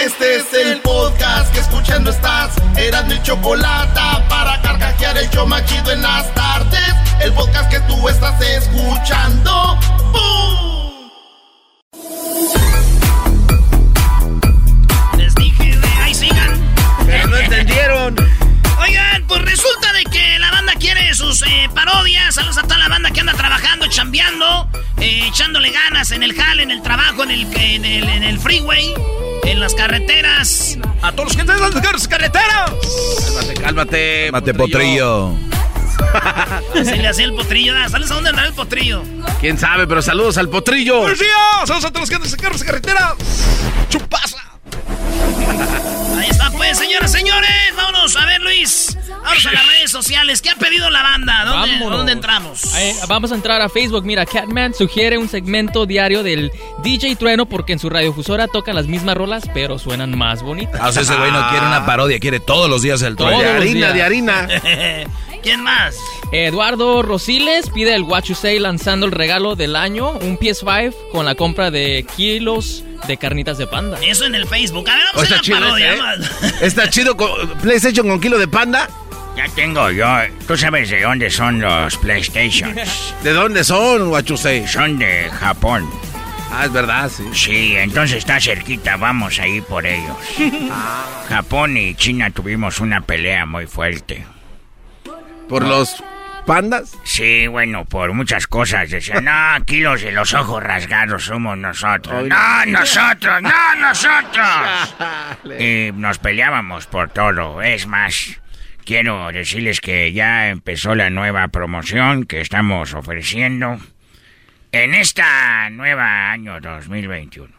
Este es el podcast que escuchando estás. Eran mi chocolate para carcajear el yo machido en las tardes. El podcast que tú estás escuchando. ¡Bum! Les dije, ahí sigan. Pero no entendieron. Oigan, pues resulta de que la banda quiere sus eh, parodias. Saludos a toda la banda que anda trabajando, chambeando, eh, echándole ganas en el jale, en el trabajo, en el, en el, en el freeway, en las carreteras. A todos los que están en las carreteras. Cálmate, cálmate. Cálmate, potrillo. Así le hacía el potrillo. Ah, ¿Sabes a dónde andaba el potrillo? ¿Quién sabe? Pero saludos al potrillo. ¡Buenos días! ¡Saludos a todos los que andan en las carreteras! ¡Chupaza! Ahí está, pues, señoras, señores. Vámonos a ver, Luis. Vamos a las redes sociales. ¿Qué ha pedido la banda? ¿Dónde, Vámonos. ¿dónde entramos? Eh, vamos a entrar a Facebook. Mira, Catman sugiere un segmento diario del DJ Trueno porque en su radiofusora tocan las mismas rolas, pero suenan más bonitas. Ah, o sea, ese güey no quiere una parodia, quiere todos los días el trueno. De harina, de harina. ¿Quién más? Eduardo Rosiles pide el What You Say lanzando el regalo del año, un PS5 con la compra de kilos de carnitas de panda. Eso en el Facebook. A ver, vamos a está la chido parodia. ese, ¿eh? más. Está chido con PlayStation con kilo de panda. Ya tengo yo. ¿Tú sabes de dónde son los PlayStations? ¿De dónde son, Guachusei? Son de Japón. Ah, es verdad, sí. Sí, entonces está cerquita, vamos a ir por ellos. Japón y China tuvimos una pelea muy fuerte. ¿Por los pandas? Sí, bueno, por muchas cosas. Decían, no, aquí los de los ojos rasgados somos nosotros. No, nosotros, no, nosotros. Y nos peleábamos por todo. Es más, quiero decirles que ya empezó la nueva promoción que estamos ofreciendo en esta nueva año 2021.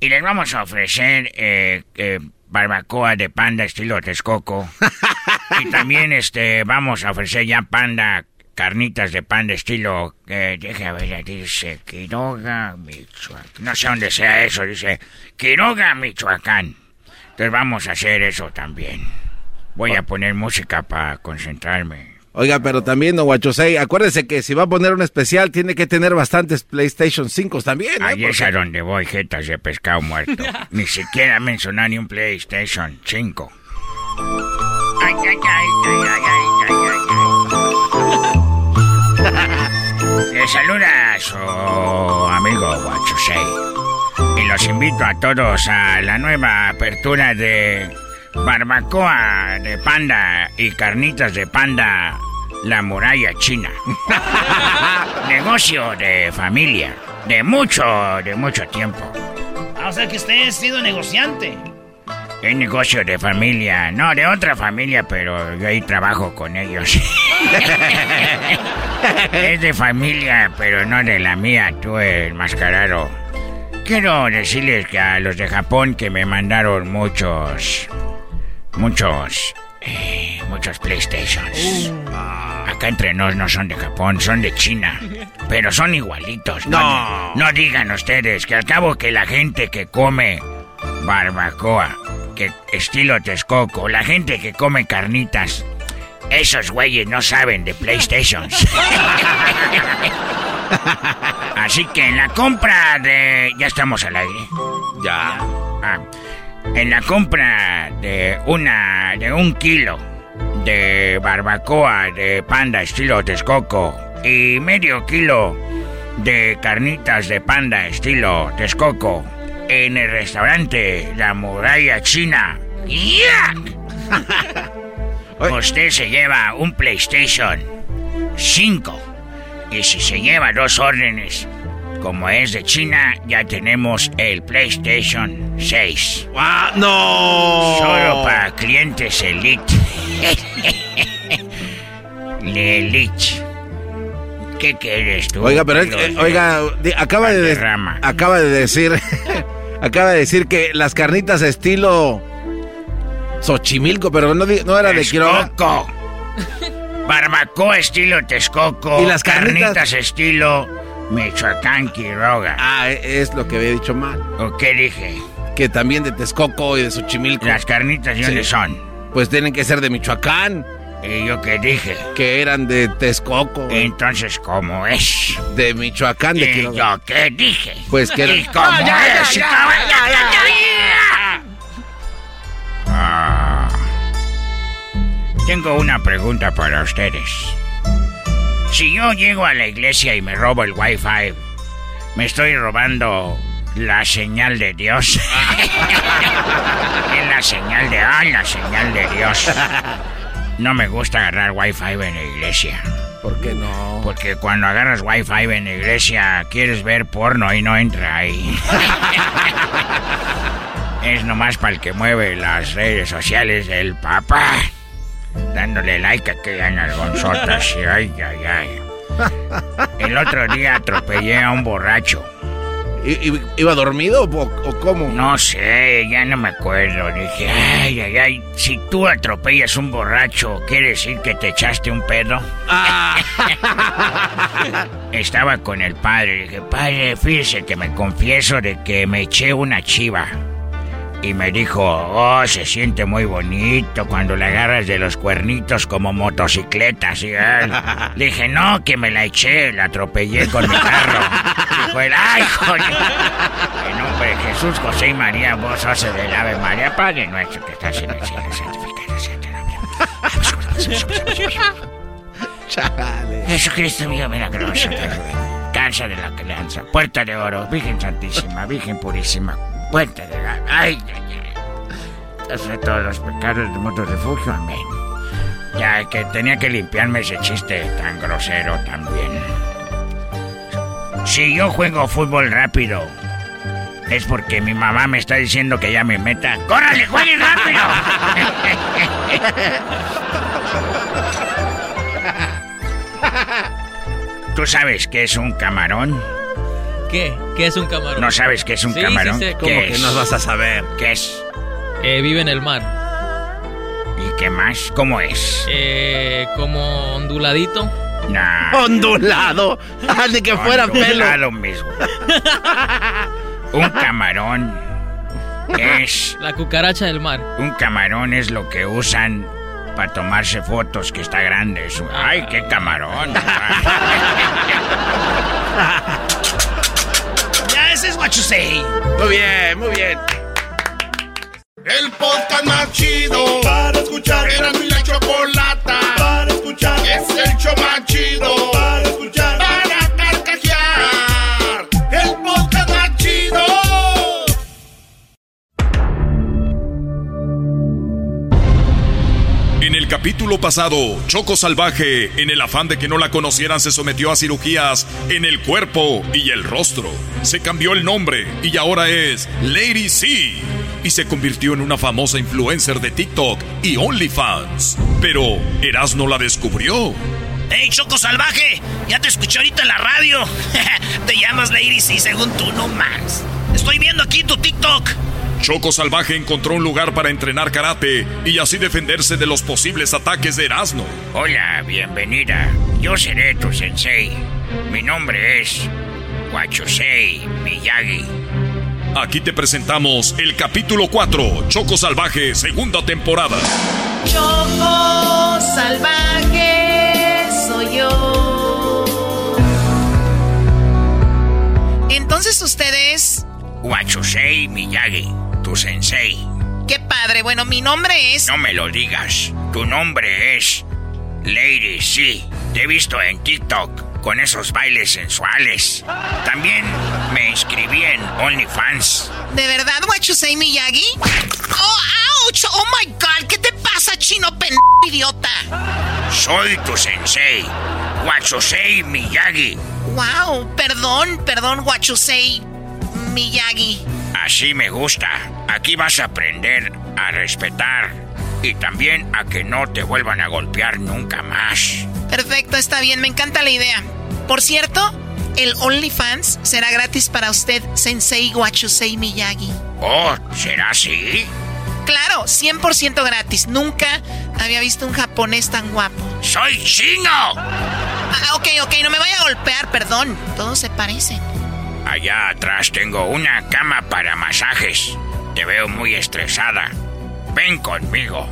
Y les vamos a ofrecer eh, eh, barbacoa de panda estilo Texcoco. y también este vamos a ofrecer ya panda, carnitas de panda estilo... Eh, deja ver, dice Quiroga, Michoacán. No sé dónde sea eso, dice Quiroga, Michoacán. Entonces vamos a hacer eso también. Voy a poner música para concentrarme. Oiga, pero también, don Guachusei, acuérdese que si va a poner un especial, tiene que tener bastantes PlayStation 5 también, ¿eh? Ahí es a donde voy, jetas de pescado muerto. ni siquiera mencionar ni un PlayStation 5. Ay, ay, ay, ay, ay, ay, ay, ay. Les saluda a su amigo Guachusei. Y los invito a todos a la nueva apertura de barbacoa de panda y carnitas de panda, la muralla china. Negocio de familia, de mucho, de mucho tiempo. Ah, o sea que usted ha sido negociante. Es negocio de familia, no de otra familia, pero yo ahí trabajo con ellos. es de familia, pero no de la mía, tú el mascarado. Quiero decirles que a los de Japón que me mandaron muchos, muchos, eh, muchos PlayStations. Acá entre nos no son de Japón, son de China. Pero son igualitos. No. No digan ustedes que al cabo que la gente que come barbacoa, que estilo Texcoco, la gente que come carnitas, esos güeyes no saben de PlayStations. Así que en la compra de... Ya estamos al aire. Ya. Ah, en la compra de una de un kilo de barbacoa de panda estilo Texcoco y medio kilo de carnitas de panda estilo Texcoco en el restaurante La Muralla China. ¡Ya! Usted se lleva un PlayStation 5. Y si se lleva dos órdenes, como es de China, ya tenemos el PlayStation 6. ¡Ah, no! Solo para clientes Elite. Elite. ¿Qué quieres tú? Oiga, pero eh, oiga, acaba de, acaba de decir acaba de decir que las carnitas estilo Xochimilco, pero no, no era de Quiroga. Barbacoa estilo Texcoco. Y las carnitas, estilo Michoacán Quiroga. Ah, es lo que había dicho mal. ¿O qué dije? Que también de Texcoco y de Xochimilco. Las carnitas, ¿de dónde son? Pues tienen que ser de Michoacán. ¿Y yo qué dije? Que eran de Texcoco. Entonces, ¿cómo es? De Michoacán, de ¿Y yo qué dije? Pues que ¿Y cómo es? Tengo una pregunta para ustedes. Si yo llego a la iglesia y me robo el wifi, ¿me estoy robando la señal de Dios? es la señal de... ¡Ah, la señal de Dios! No me gusta agarrar wifi en la iglesia. ¿Por qué no? Porque cuando agarras wifi en la iglesia quieres ver porno y no entra ahí. es nomás para el que mueve las redes sociales del papá. Dándole like a aquellas nalgonzotas. Ay, ay, ay. El otro día atropellé a un borracho. ¿Iba dormido o, cómo? No sé, ya no me acuerdo. Dije, ay, ay, ay, si tú atropellas un borracho, ¿quiere decir que te echaste un pedo? Ah. Estaba con el padre. Dije, padre, fíjese que me confieso de que me eché una chiva. Y me dijo, oh, se siente muy bonito cuando le agarras de los cuernitos como motocicletas. Y él, le dije, no, que me la eché, la atropellé con mi carro. Dijo él, ay, joder. En nombre de Jesús, José y María, vos haces del Ave María, Padre nuestro que estás en el cielo, santificado sea Chale. Jesucristo mío, milagroso, cansa de la crianza, puerta de oro, Virgen Santísima, Virgen Purísima, puerta de la... Ay, ay, ay. Hace todos los pecados del mundo refugio, amén. Ya que tenía que limpiarme ese chiste tan grosero también. Si yo juego fútbol rápido, es porque mi mamá me está diciendo que ya me meta. ¡Córrale, juegue rápido! ¿Tú sabes qué es un camarón? ¿Qué? ¿Qué es un camarón? ¿No sabes qué es un camarón? Sí, ¿Cómo que no vas a saber? ¿Qué es? Eh, vive en el mar. ¿Y qué más? ¿Cómo es? Eh, como onduladito. Nah. Ondulado. Ah, de que fuera pelo. Ondulado mismo. un camarón es... La cucaracha del mar. Un camarón es lo que usan para tomarse fotos, que está grande. Eso. ¡Ay, qué camarón! ese es what you say. Muy bien, muy bien. El podcast más chido para escuchar. Era mi la chocolata pasado, Choco Salvaje, en el afán de que no la conocieran, se sometió a cirugías en el cuerpo y el rostro. Se cambió el nombre y ahora es Lady C y se convirtió en una famosa influencer de TikTok y OnlyFans. Pero Erasno la descubrió. ¡Hey, Choco Salvaje! Ya te escuché ahorita en la radio. te llamas Lady C según tú, no más. Estoy viendo aquí tu TikTok. Choco Salvaje encontró un lugar para entrenar karate y así defenderse de los posibles ataques de Erasmo. Hola, bienvenida. Yo seré tu sensei. Mi nombre es Wachosei Miyagi. Aquí te presentamos el capítulo 4, Choco Salvaje, segunda temporada. Choco Salvaje soy yo. Entonces ustedes... Wachosei Miyagi, tu sensei. Qué padre. Bueno, mi nombre es... No me lo digas. Tu nombre es... Lady C. Te he visto en TikTok con esos bailes sensuales. También me inscribí en OnlyFans. ¿De verdad, say, Miyagi? Oh, ouch. Oh my God, ¿qué te pasa? pasa, chino pen idiota? Soy tu sensei, Wachusei Miyagi. Wow, perdón, perdón, Wachusei Miyagi. Así me gusta. Aquí vas a aprender a respetar y también a que no te vuelvan a golpear nunca más. Perfecto, está bien, me encanta la idea. Por cierto, el OnlyFans será gratis para usted, Sensei Wachusei Miyagi. Oh, ¿será así? Claro, 100% gratis. Nunca había visto un japonés tan guapo. ¡Soy chino! Ah, ok, ok, no me vaya a golpear, perdón. Todos se parecen. Allá atrás tengo una cama para masajes. Te veo muy estresada. Ven conmigo.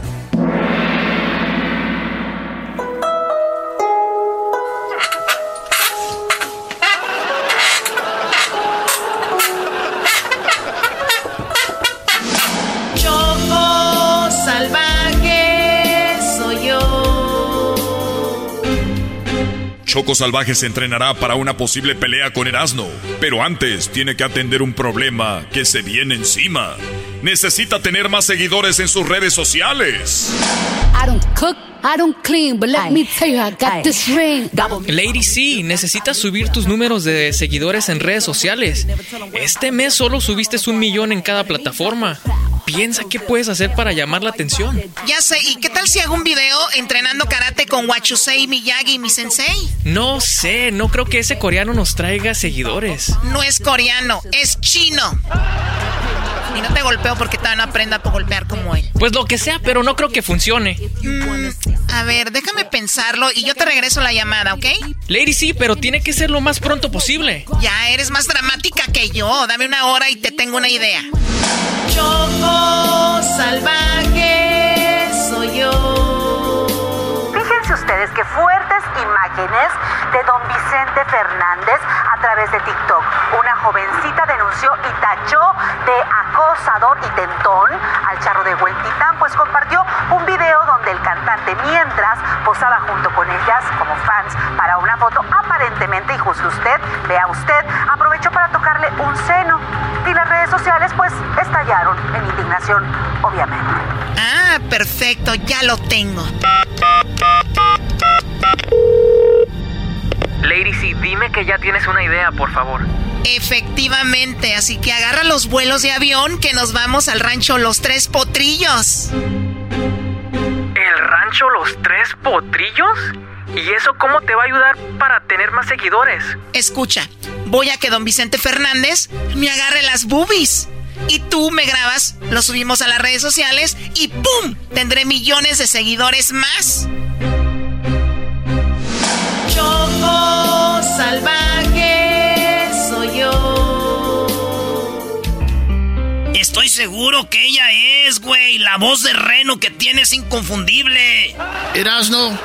Choco Salvaje se entrenará para una posible pelea con Erasmo, pero antes tiene que atender un problema que se viene encima. Necesita tener más seguidores en sus redes sociales. Lady C, necesitas subir tus números de seguidores en redes sociales. Este mes solo subiste un millón en cada plataforma. Piensa qué puedes hacer para llamar la atención. Ya sé, ¿y qué tal si hago un video entrenando karate con Wachusei Miyagi, mi sensei? No sé, no creo que ese coreano nos traiga seguidores. No es coreano, es chino. Y no te golpeo porque todavía no aprenda a golpear como él. Pues lo que sea, pero no creo que funcione. Mm, a ver, déjame pensarlo y yo te regreso la llamada, ¿ok? Lady sí, pero tiene que ser lo más pronto posible. Ya eres más dramática que yo. Dame una hora y te tengo una idea. Choco salvaje soy yo. Ustedes qué fuertes imágenes de don Vicente Fernández a través de TikTok. Una jovencita denunció y tachó de acosador y tentón al charro de Huentitán, pues compartió un video donde el cantante mientras posaba junto con ellas como fans para una foto aparentemente, y juzgue usted, vea usted, aprovechó para tocarle un seno. Y las redes sociales pues estallaron en indignación, obviamente. Ah, perfecto, ya lo tengo. Lady C, dime que ya tienes una idea, por favor. Efectivamente, así que agarra los vuelos de avión que nos vamos al rancho Los Tres Potrillos. ¿El rancho Los Tres Potrillos? ¿Y eso cómo te va a ayudar para tener más seguidores? Escucha, voy a que don Vicente Fernández me agarre las boobies. Y tú me grabas, lo subimos a las redes sociales y ¡pum! Tendré millones de seguidores más. Salvaje soy yo. Estoy seguro que ella es, güey. La voz de Reno que tiene es inconfundible. Erasno,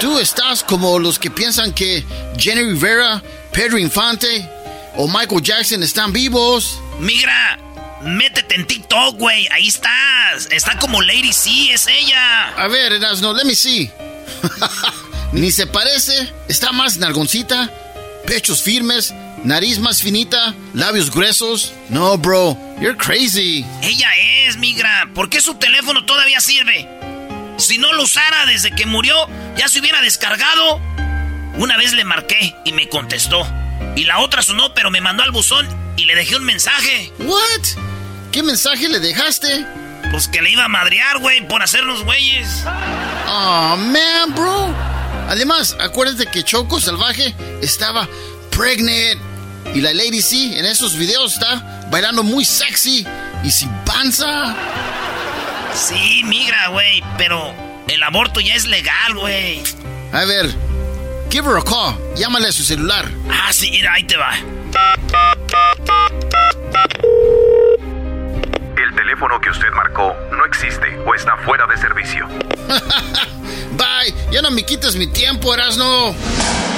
tú estás como los que piensan que Jenny Rivera, Pedro Infante o Michael Jackson están vivos. Migra, métete en TikTok, güey. Ahí estás. Está como Lady C, es ella. A ver, Erasno, let me see. Ni se parece, está más nalgoncita, pechos firmes, nariz más finita, labios gruesos. No, bro, you're crazy. Ella es, migra. ¿Por qué su teléfono todavía sirve? Si no lo usara desde que murió, ya se hubiera descargado. Una vez le marqué y me contestó. Y la otra sonó, pero me mandó al buzón y le dejé un mensaje. What? ¿Qué mensaje le dejaste? Pues que le iba a madrear, güey, por hacernos güeyes. Oh, man, bro. Además, acuérdate que Choco Salvaje estaba pregnant. Y la Lady C en esos videos está bailando muy sexy y sin panza. Sí, migra, güey, pero el aborto ya es legal, güey. A ver, give her a call. Llámale a su celular. Ah, sí, mira, ahí te va. El teléfono que usted marcó no existe o está fuera de servicio. Bye, ya no me quites mi tiempo, Erasno.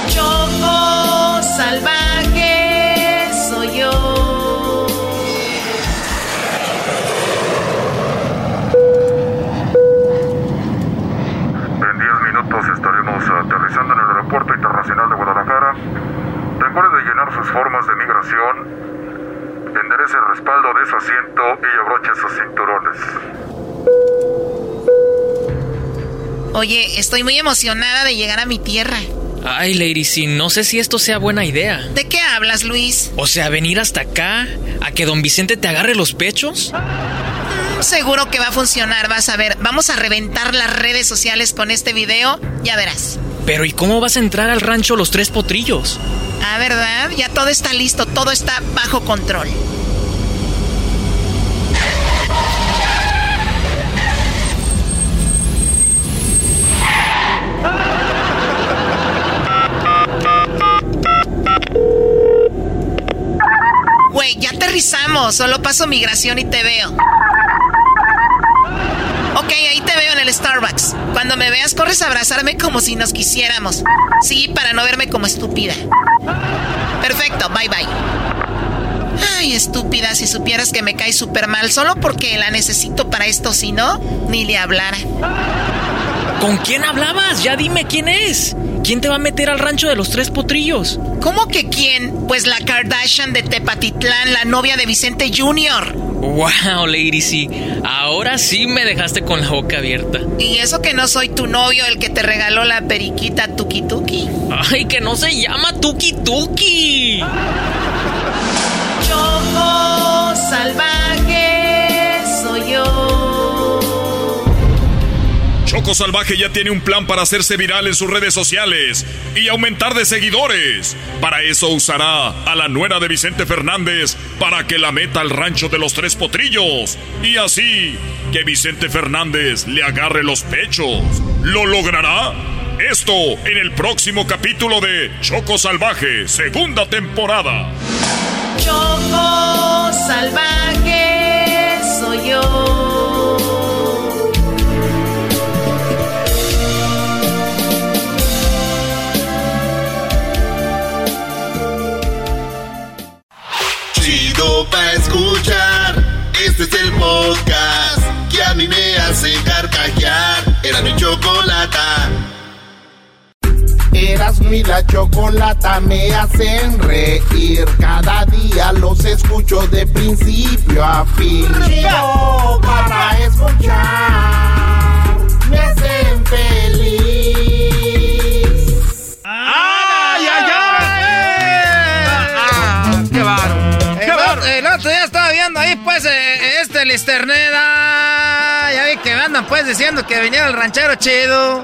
Choco salvaje soy yo. En 10 minutos estaremos aterrizando en el Aeropuerto Internacional de Guadalajara. Recuerde de llenar sus formas de migración, enderece el respaldo de su asiento y abroche sus cinturones. Oye, estoy muy emocionada de llegar a mi tierra. Ay, Lady, sí, no sé si esto sea buena idea. ¿De qué hablas, Luis? O sea, venir hasta acá, a que don Vicente te agarre los pechos. Mm, seguro que va a funcionar, vas a ver. Vamos a reventar las redes sociales con este video, ya verás. Pero ¿y cómo vas a entrar al rancho Los Tres Potrillos? Ah, ¿verdad? Ya todo está listo, todo está bajo control. Aterrizamos. Solo paso migración y te veo. Ok, ahí te veo en el Starbucks. Cuando me veas, corres a abrazarme como si nos quisiéramos. Sí, para no verme como estúpida. Perfecto, bye bye. Ay, estúpida, si supieras que me cae súper mal solo porque la necesito para esto, si no, ni le hablara. ¿Con quién hablabas? Ya dime quién es. ¿Quién te va a meter al rancho de los tres potrillos? ¿Cómo que quién? Pues la Kardashian de Tepatitlán, la novia de Vicente Jr. Wow, Lady C. Ahora sí me dejaste con la boca abierta. Y eso que no soy tu novio, el que te regaló la periquita Tuki Tuki. Ay, que no se llama Tuki Tuki. Choco salvaje Choco Salvaje ya tiene un plan para hacerse viral en sus redes sociales y aumentar de seguidores. Para eso usará a la nuera de Vicente Fernández para que la meta al rancho de los tres potrillos. Y así que Vicente Fernández le agarre los pechos. ¿Lo logrará? Esto en el próximo capítulo de Choco Salvaje, segunda temporada. Choco Salvaje soy yo. Este es el podcast que a mí me hace carcajear. Era mi chocolata. Eras mi la chocolata me hacen reír. Cada día los escucho de principio a fin. Chido para escuchar. Me hacen feliz. ¡Ay, ay, ay! ¡Qué bárbaro! El, otro- el otro día estaba viendo ahí, pues, eh, este Listerneda. Ya vi que andan, pues, diciendo que viniera el ranchero chido.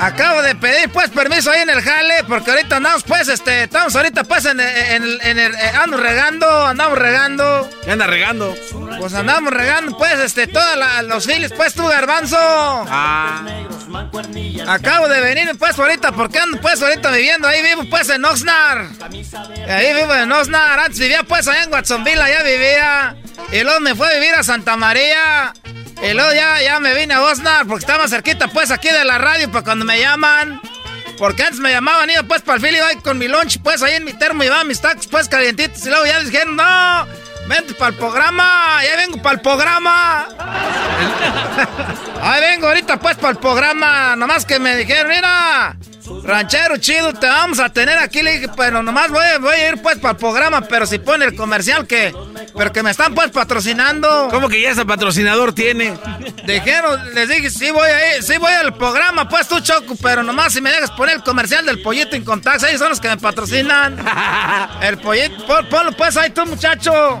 Acabo de pedir, pues, permiso ahí en el jale, porque ahorita andamos, pues, este, estamos ahorita, pues, en, en, en- en el, eh, ando regando, andamos regando. ¿Qué anda regando? Pues andamos regando, pues, este, todos los files, pues, tú, garbanzo. Ah. Acabo de venir, pues, ahorita, porque ando, pues, ahorita viviendo ahí, vivo, pues, en Oxnard. Ahí vivo en Oxnard. Antes vivía, pues, allá en Watsonville, allá vivía. Y luego me fue a vivir a Santa María. Y luego ya, ya me vine a Oxnard, porque estaba cerquita, pues, aquí de la radio, para cuando me llaman. Porque antes me llamaban, iba, pues, para el fili, iba con mi lunch, pues, ahí en mi termo, llevaba mis tacos, pues, calientitos. Y luego ya dijeron, no, vente para el programa, ya vengo para el programa. Ahí vengo ahorita pues para el programa. Nomás que me dijeron, mira, ranchero chido, te vamos a tener aquí. Le dije, pero nomás voy, voy a ir pues para el programa, pero si pone el comercial que, pero que me están pues patrocinando. ¿Cómo que ya ese patrocinador tiene? Dijeron, les dije, sí voy a ir, sí voy al programa, pues tú Choco, pero nomás si me dejas poner el comercial del pollito en contacto, ellos son los que me patrocinan. El pollito, pon- ponlo pues ahí tú muchacho.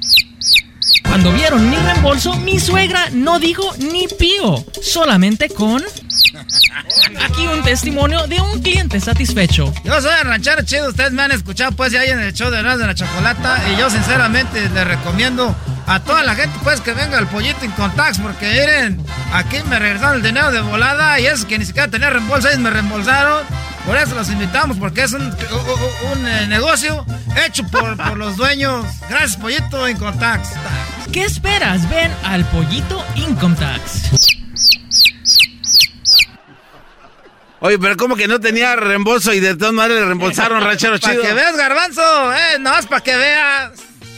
Cuando vieron mi reembolso, mi suegra no dijo ni pío, solamente con... Aquí un testimonio de un cliente satisfecho. Yo soy el chido, ustedes me han escuchado pues ya en el show de de la Chocolata y yo sinceramente les recomiendo a toda la gente pues que venga al pollito en contacts porque miren, aquí me regresaron el dinero de volada y eso que ni siquiera tenía reembolso, ellos me reembolsaron. Por eso los invitamos porque es un, un- un, eh, negocio hecho por, por los dueños. Gracias pollito contacts. ¿Qué esperas? Ven al Pollito Income Tax. Oye, pero como que no tenía reembolso y de todas maneras le reembolsaron, ranchero chido. Para que veas, garbanzo, eh, no es para que veas.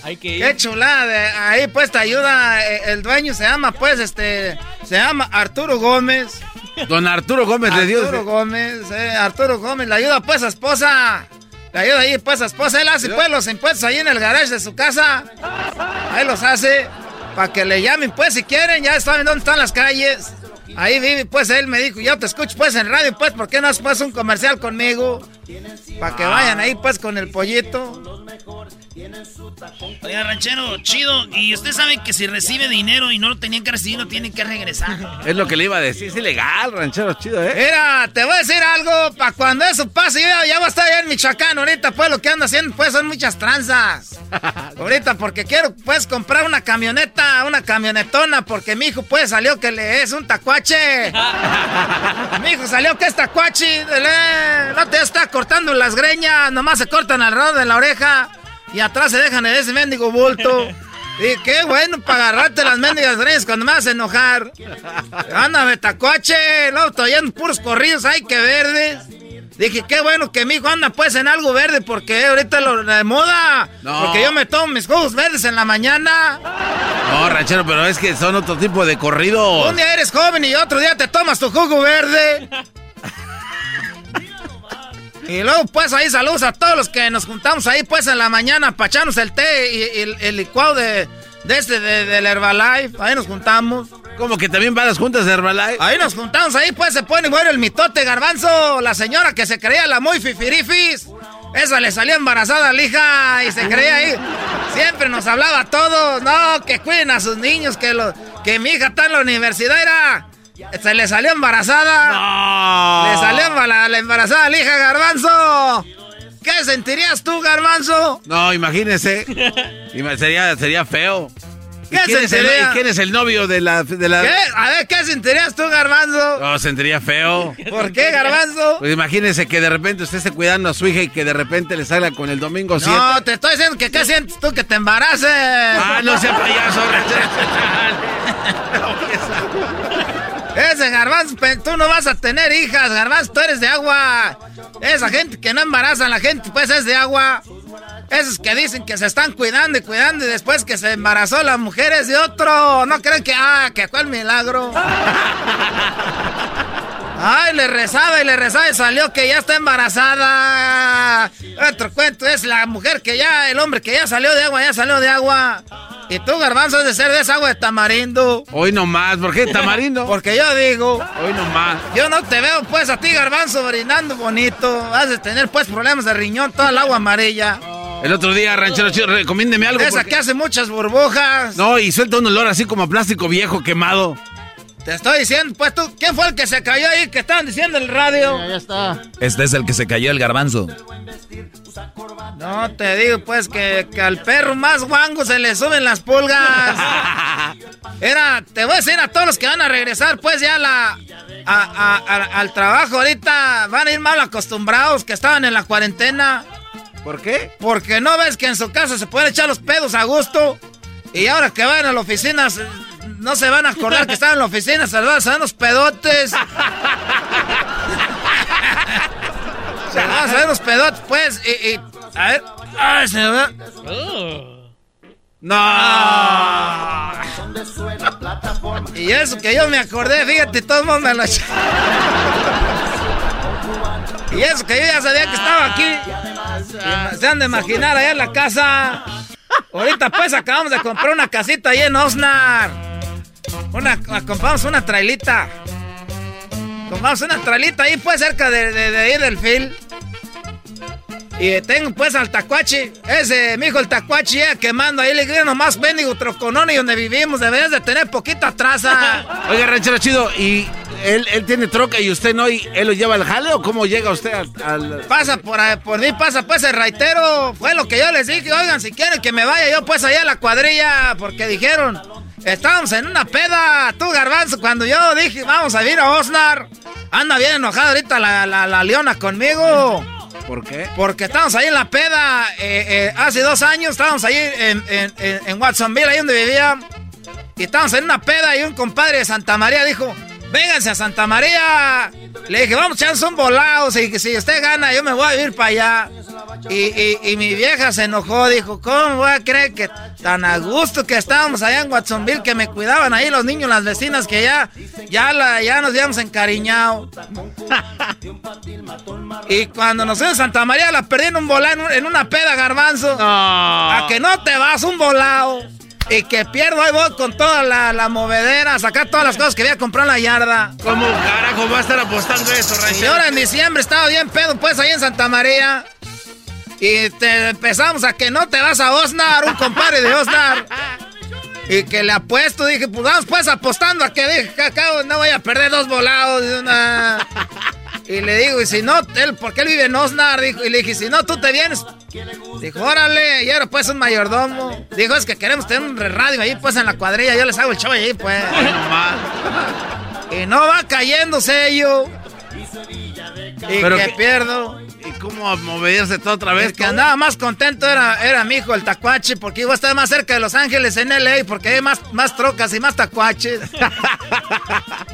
Hay que Qué chulada, ahí pues te ayuda, eh, el dueño se llama pues, este, se llama Arturo Gómez. Don Arturo Gómez le dio. Arturo Gómez, eh, Arturo Gómez, le ayuda pues a esposa. Le ayuda ahí pues a esposa, él hace pues los impuestos ahí en el garage de su casa. Ahí los hace, para que le llamen pues si quieren, ya saben dónde están las calles. Ahí vive, pues él me dijo, yo te escucho pues en radio, pues, ¿por qué no haces pues un comercial conmigo? Para que vayan ahí pues con el pollito. Oiga, ranchero, chido. Y usted sabe que si recibe dinero y no lo tenían que recibir, lo tienen que regresar. Es lo que le iba a decir. Es ilegal, ranchero chido, ¿eh? Mira, te voy a decir algo. Para cuando eso pase, yo ya voy a estar allá en Michoacán. Ahorita, pues, lo que ando haciendo, pues, son muchas tranzas. Ahorita, porque quiero, pues, comprar una camioneta, una camionetona, porque mi hijo, pues, salió que le es un tacuache. mi hijo salió que es tacuache. No te está cortando las greñas, nomás se cortan alrededor de la oreja. Y atrás se dejan en ese mendigo bulto. Y qué bueno para agarrarte las mendigas greñas cuando me vas a enojar. Ándame, tacuache. Luego estoy en puros corridos, ay, que verdes. Dije, qué bueno que mi hijo anda pues en algo verde porque ahorita lo de moda. No. Porque yo me tomo mis jugos verdes en la mañana. No, ranchero, pero es que son otro tipo de corridos. Un día eres joven y otro día te tomas tu jugo verde. Y luego, pues, ahí saludos a todos los que nos juntamos ahí, pues, en la mañana para echarnos el té y, y el, el licuado de, de este, de, del Herbalife. Ahí nos juntamos. ¿Cómo que también van las juntas de Herbalife? Ahí nos juntamos, ahí, pues, se pone bueno el mitote garbanzo. La señora que se creía la muy fifirifis. Esa le salió embarazada a la hija y se creía ahí. Siempre nos hablaba a todos. No, que cuiden a sus niños, que, lo, que mi hija está en la universidad, era... Se le salió embarazada. No. Le salió la, la embarazada la hija, Garbanzo. ¿Qué sentirías tú, Garbanzo? No, imagínese. Ima- sería, sería feo. ¿Y ¿Qué quién, es el, quién es el novio de la... De la... ¿Qué? A ver, ¿qué sentirías tú, Garbanzo? No, sentiría feo. ¿Por qué, Garbanzo? Pues imagínese que de repente usted esté cuidando a su hija y que de repente le salga con el domingo 7. No, te estoy diciendo que qué sientes tú que te embaraces. Ah, no sea payaso, Ese garbanzo, tú no vas a tener hijas, garbanzo, tú eres de agua. Esa gente que no embaraza a la gente, pues es de agua. Esos que dicen que se están cuidando y cuidando y después que se embarazó la mujer es de otro. No creen que, ah, que el milagro. Ay, le rezaba y le rezaba y salió que ya está embarazada. Otro cuento es la mujer que ya, el hombre que ya salió de agua, ya salió de agua. Y tú, garbanzo, has de ser de esa agua de tamarindo. Hoy nomás, ¿por qué tamarindo? Porque yo digo, Hoy nomás. yo no te veo pues a ti, garbanzo, brindando bonito. Has de tener pues problemas de riñón, toda el agua amarilla. El otro día, ranchero chido, recomiéndeme algo. Esa porque- que hace muchas burbujas. No, y suelta un olor así como a plástico viejo quemado. Te estoy diciendo, pues tú, ¿quién fue el que se cayó ahí que estaban diciendo en el radio? Ya está. Este es el que se cayó el garbanzo. No, te digo pues que, que al perro más guango se le suben las pulgas. Era, te voy a decir a todos los que van a regresar pues ya la, a- a- a- al trabajo ahorita, van a ir mal acostumbrados que estaban en la cuarentena. ¿Por qué? Porque no ves que en su casa se pueden echar los pedos a gusto. Y ahora que van a la oficina, no se van a acordar que estaban en la oficina, van a los pedotes. van a los pedotes, pues. Y, y- a ver. Ay, se va. No. Y eso que yo me acordé, fíjate, todo el mundo me lo. Y eso que yo ya sabía que estaba aquí. Se han de imaginar allá en la casa. Ahorita pues acabamos de comprar una casita ahí en Osnar. Una, compramos una trailita. Compramos una trailita ahí pues cerca de, de, de ahí del fil. Y tengo pues al tacuachi, ese, mijo, el tacuachi ya quemando ahí, le digo nomás bendigo troconón y donde vivimos, deberías de tener poquita traza. Oiga, ranchero chido, ¿y él, él tiene troca y usted no? ¿Y él lo lleva al jale o cómo llega usted al...? al- Pasa por, ahí- por mí, pasa pues el raitero. Fue lo que yo les dije. Oigan, si quieren que me vaya yo pues allá a la cuadrilla. Porque dijeron, estábamos en una peda. Tú, garbanzo, cuando yo dije, vamos a ir a Osnar. Anda bien enojada ahorita la, la, la leona conmigo. ¿Por qué? Porque estábamos ahí en la peda. eh, eh, hace dos años estábamos ahí en, en, en- en Watsonville, ahí donde vivía. Y estábamos en una peda y un compadre de Santa María dijo, vénganse a Santa María. Le dije, vamos echarnos un volado. Si, si usted gana, yo me voy a ir para allá. Y, mi vieja se enojó, dijo, ¿cómo voy a creer que tan a gusto que estábamos allá en Watsonville, que me cuidaban ahí los niños, las vecinas, que ya, ya, la, ya nos habíamos encariñado? y cuando nos fuimos a Santa María, la perdí en un volado, en una peda, garbanzo. A que no te vas, un volado. Y que pierdo ahí voy con toda la, la movedera, sacar todas las cosas que había comprado en la yarda. ¿Cómo carajo va a estar apostando eso, Y ahora en diciembre estaba bien pedo, pues ahí en Santa María. Y te empezamos a que no te vas a Osnar, un compadre de Osnar. Y que le apuesto, dije, pues vamos pues apostando a que dije, no voy a perder dos volados. Una... Y le digo, y si no, él, porque él vive en Osnar, dijo, y le dije, si no, tú te vienes. Dijo, órale, y ahora pues un mayordomo. Dijo, es que queremos tener un radio ahí pues en la cuadrilla, yo les hago el show ahí pues. y no va cayéndose ello. Y Pero que, pierdo. ¿Y cómo moverse todo otra vez? El que andaba más contento era, era mi hijo, el tacuache, porque iba a estar más cerca de Los Ángeles en LA, porque hay más, más trocas y más tacuaches.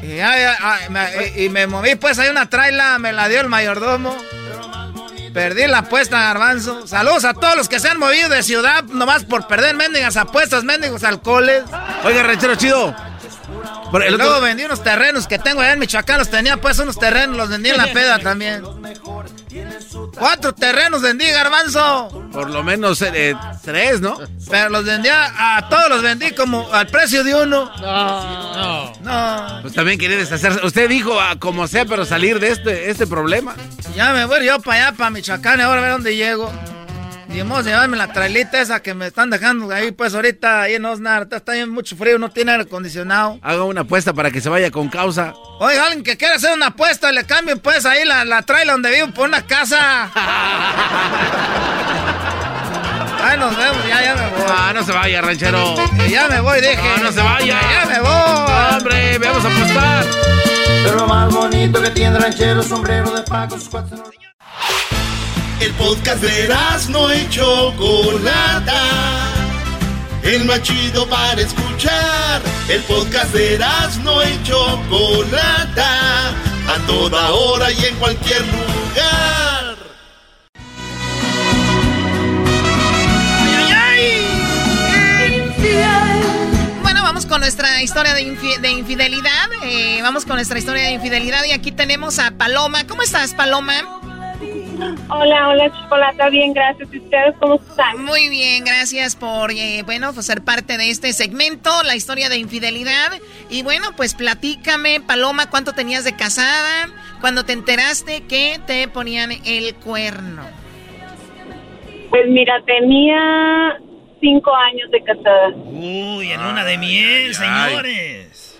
y, me, moví, pues hay una traila, me la dio el mayordomo. Perdí la apuesta, garbanzo. Saludos a todos los que se han movido de ciudad nomás por perder mendigas apuestas, mendigos alcoholes. Oiga, ranchero chido. Luego vendí unos terrenos que tengo allá en Michoacán, los tenía pues unos terrenos, los vendí en la peda también. Cuatro terrenos vendí, garbanzo. Por lo menos eh, tres, ¿no? Pero los vendía, a todos los vendí como al precio de uno. No, no. Pues también quería deshacerse. Usted dijo a como sea, pero salir de este, este problema. Ya me voy yo para allá, para Michoacán, ahora a ver dónde llego. Y vamos a llevarme la trailita esa que me están dejando ahí, pues ahorita ahí en Osnar. Está bien mucho frío, no tiene aire acondicionado. Haga una apuesta para que se vaya con causa. Oiga, alguien que quiera hacer una apuesta, le cambien pues ahí la, la trailer donde vivo por una casa. Ay, nos vemos, ya, ya me voy. Ah, no se vaya, ranchero. ya me voy, deje. No, no se vaya. Ya me voy. Hombre, vamos a apostar. Pero lo más bonito que tiene ranchero, sombrero de paco, sus cuatro... El podcast de no y Chocolata. El más chido para escuchar. El podcast de no y Chocolata. A toda hora y en cualquier lugar. Bueno, vamos con nuestra historia de, infidelidad. Eh, vamos con nuestra historia de infidelidad y aquí tenemos a Paloma. ¿Cómo estás, Paloma? Hola, hola Chocolata, bien, gracias. ¿Y ustedes cómo están? Muy bien, gracias por, eh, bueno, pues ser parte de este segmento, la historia de infidelidad. Y bueno, pues platícame, Paloma, ¿cuánto tenías de casada? Cuando te enteraste que te ponían el cuerno. Pues mira, tenía cinco años de casada. Uy, en una de miel, señores.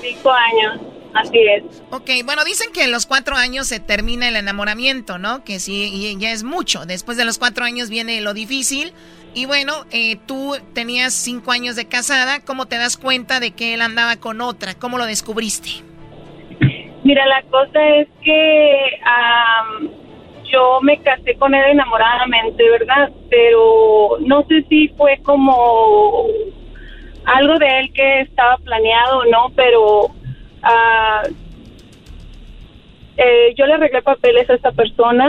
Cinco años. Así es. Ok, bueno, dicen que en los cuatro años se termina el enamoramiento, ¿no? Que sí, ya es mucho. Después de los cuatro años viene lo difícil. Y bueno, eh, tú tenías cinco años de casada. ¿Cómo te das cuenta de que él andaba con otra? ¿Cómo lo descubriste? Mira, la cosa es que yo me casé con él enamoradamente, ¿verdad? Pero no sé si fue como algo de él que estaba planeado o no, pero Ah, eh, yo le arreglé papeles a esta persona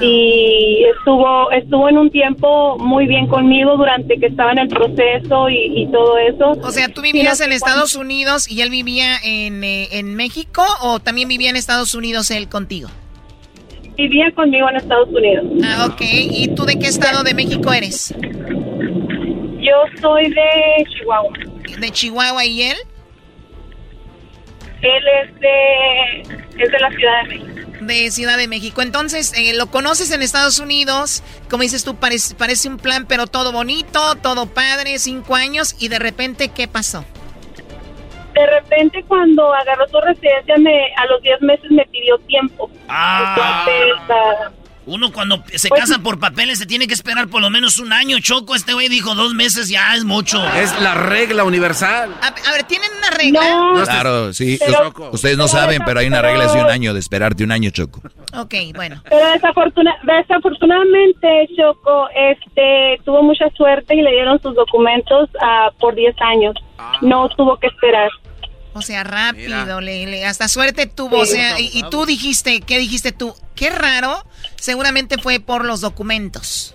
y estuvo estuvo en un tiempo muy bien conmigo durante que estaba en el proceso y, todo eso. O sea, ¿tú vivías en Estados Unidos y él vivía en, eh, en México o también vivía en Estados Unidos él contigo? Vivía conmigo en Estados Unidos. Ah, ok. ¿Y tú de qué estado de México eres? Yo soy de Chihuahua. ¿De Chihuahua y él? Él es de, es de la Ciudad de México. De Ciudad de México. Entonces, eh, lo conoces en Estados Unidos, como dices tú, parece, parece un plan, pero todo bonito, todo padre, cinco años, y de repente, ¿qué pasó? De repente, cuando agarró su residencia, me, a los diez meses me pidió tiempo. Ah. Uno cuando se pues casa por papeles se tiene que esperar por lo menos un año, Choco. Este güey dijo dos meses ya es mucho. Es la regla universal. A, ver, ¿tienen una regla? No, claro, sí. ustedes no saben, pero hay una regla de un año, de esperarte un año, Choco. Ok, bueno. Pero desafortunadamente, Choco, este, tuvo mucha suerte y le dieron sus documentos uh, por 10 años. No tuvo que esperar. O sea, rápido, le, hasta suerte tuvo. o sea, y, tú dijiste, ¿qué dijiste tú? Qué raro. Seguramente fue por los documentos.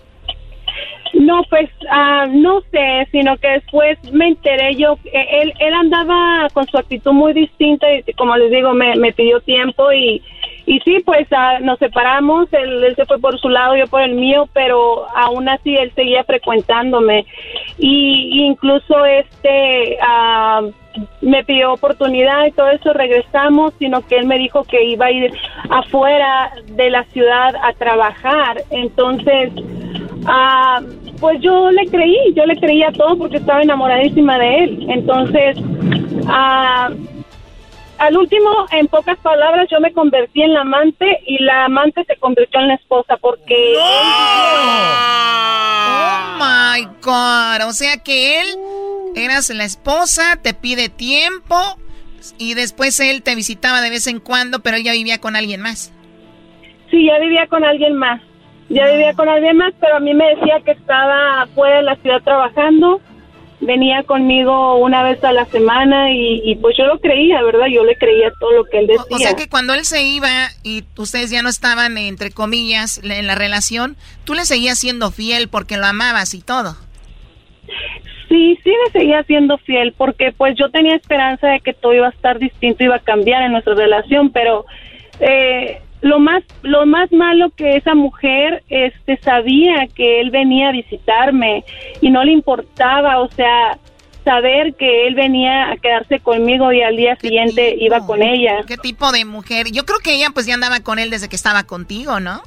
No, pues ah, no sé, sino que después me enteré yo, él, él andaba con su actitud muy distinta y como les digo, me, me pidió tiempo y, y sí, pues ah, nos separamos, él, se fue por su lado, yo por el mío, pero aún así él seguía frecuentándome y, incluso este ah, me pidió oportunidad y todo eso, regresamos, sino que él me dijo que iba a ir afuera de la ciudad a trabajar, entonces... Ah, pues yo le creí, yo le creía todo porque estaba enamoradísima de él. Entonces, ah, al último, en pocas palabras, yo me convertí en la amante y la amante se convirtió en la esposa porque... ¡Oh, my God! O sea que él eras la esposa, te pide tiempo y después él te visitaba de vez en cuando, pero él ya vivía con alguien más. Sí, ya vivía con alguien más. Ya vivía con alguien más, pero a mí me decía que estaba fuera de la ciudad trabajando. Venía conmigo una vez a la semana y, pues yo lo creía, ¿verdad? Yo le creía todo lo que él decía. O, sea que cuando él se iba y ustedes ya no estaban, entre comillas, en la relación, tú le seguías siendo fiel porque lo amabas y todo. Sí, sí le seguía siendo fiel porque pues yo tenía esperanza de que todo iba a estar distinto, iba a cambiar en nuestra relación, pero eh, lo más lo más malo que esa mujer este sabía que él venía a visitarme y no le importaba, o sea, saber que él venía a quedarse conmigo y al día siguiente iba con ella. ¿Qué tipo de mujer? Yo creo que ella pues ya andaba con él desde que estaba contigo, ¿no?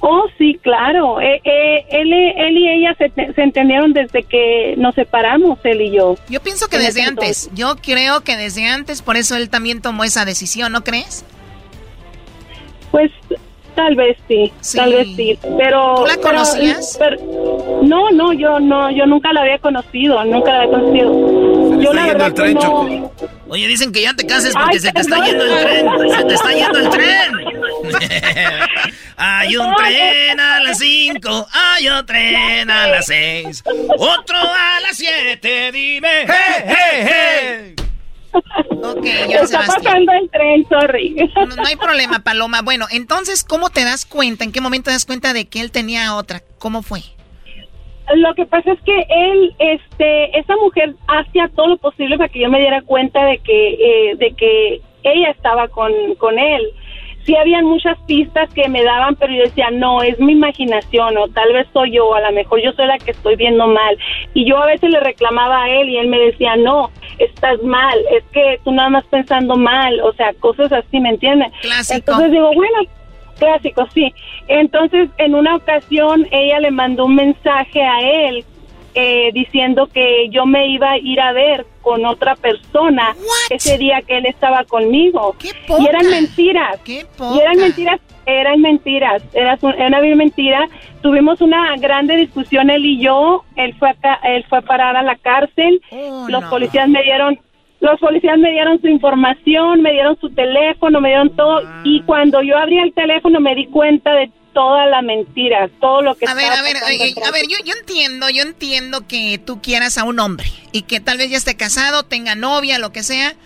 Oh, sí, claro. Eh, eh, él, él, y ella se, se, entendieron desde que nos separamos, él y yo. Yo pienso que desde antes. Yo creo que desde antes, por eso él también tomó esa decisión, ¿no crees? Pues tal vez sí, tal vez sí, pero... ¿Tú la conocías? no, no, yo no, yo nunca la había conocido, nunca la había conocido. yo la verdad que no... Oye, dicen que ya te cases porque se te está yendo el tren, se te está yendo el tren. hay un tren a las 5, hay otro tren a las 6, otro a las 7, dime, hey, hey, hey. Ok, ya Está pasando el tren, sorry. No, hay problema, Paloma. Bueno, entonces, ¿cómo te das cuenta? ¿En qué momento te das cuenta de que él tenía otra? ¿Cómo fue? Lo que pasa es que él, este, esa mujer hacía todo lo posible para que yo me diera cuenta de que, eh, de que ella estaba con, con él sí habían muchas pistas que me daban, pero yo decía, no, es mi imaginación o tal vez soy yo, a lo mejor yo soy la que estoy viendo mal. Y yo a veces le reclamaba a él y él me decía, no, estás mal, es que tú nada más pensando mal, o sea, cosas así, ¿me entiendes? Entonces digo, bueno, clásico, sí. Entonces, en una ocasión, ella le mandó un mensaje a él eh, diciendo que yo me iba a ir a ver con otra persona ese día que él estaba conmigo. y eran mentiras. y eran mentiras, eran mentiras, era, una mentira. Tuvimos una grande discusión él y yo. Él fue a, él fue a parar a la cárcel. Oh, los policías me dieron los policías me dieron su información, me dieron su teléfono, me dieron todo. Y cuando yo abrí el teléfono me di cuenta de toda la mentira, todo lo que A ver, a ver, a ver, yo, yo entiendo, yo entiendo que tú quieras a un hombre y que tal vez ya esté casado, tenga novia, lo que sea,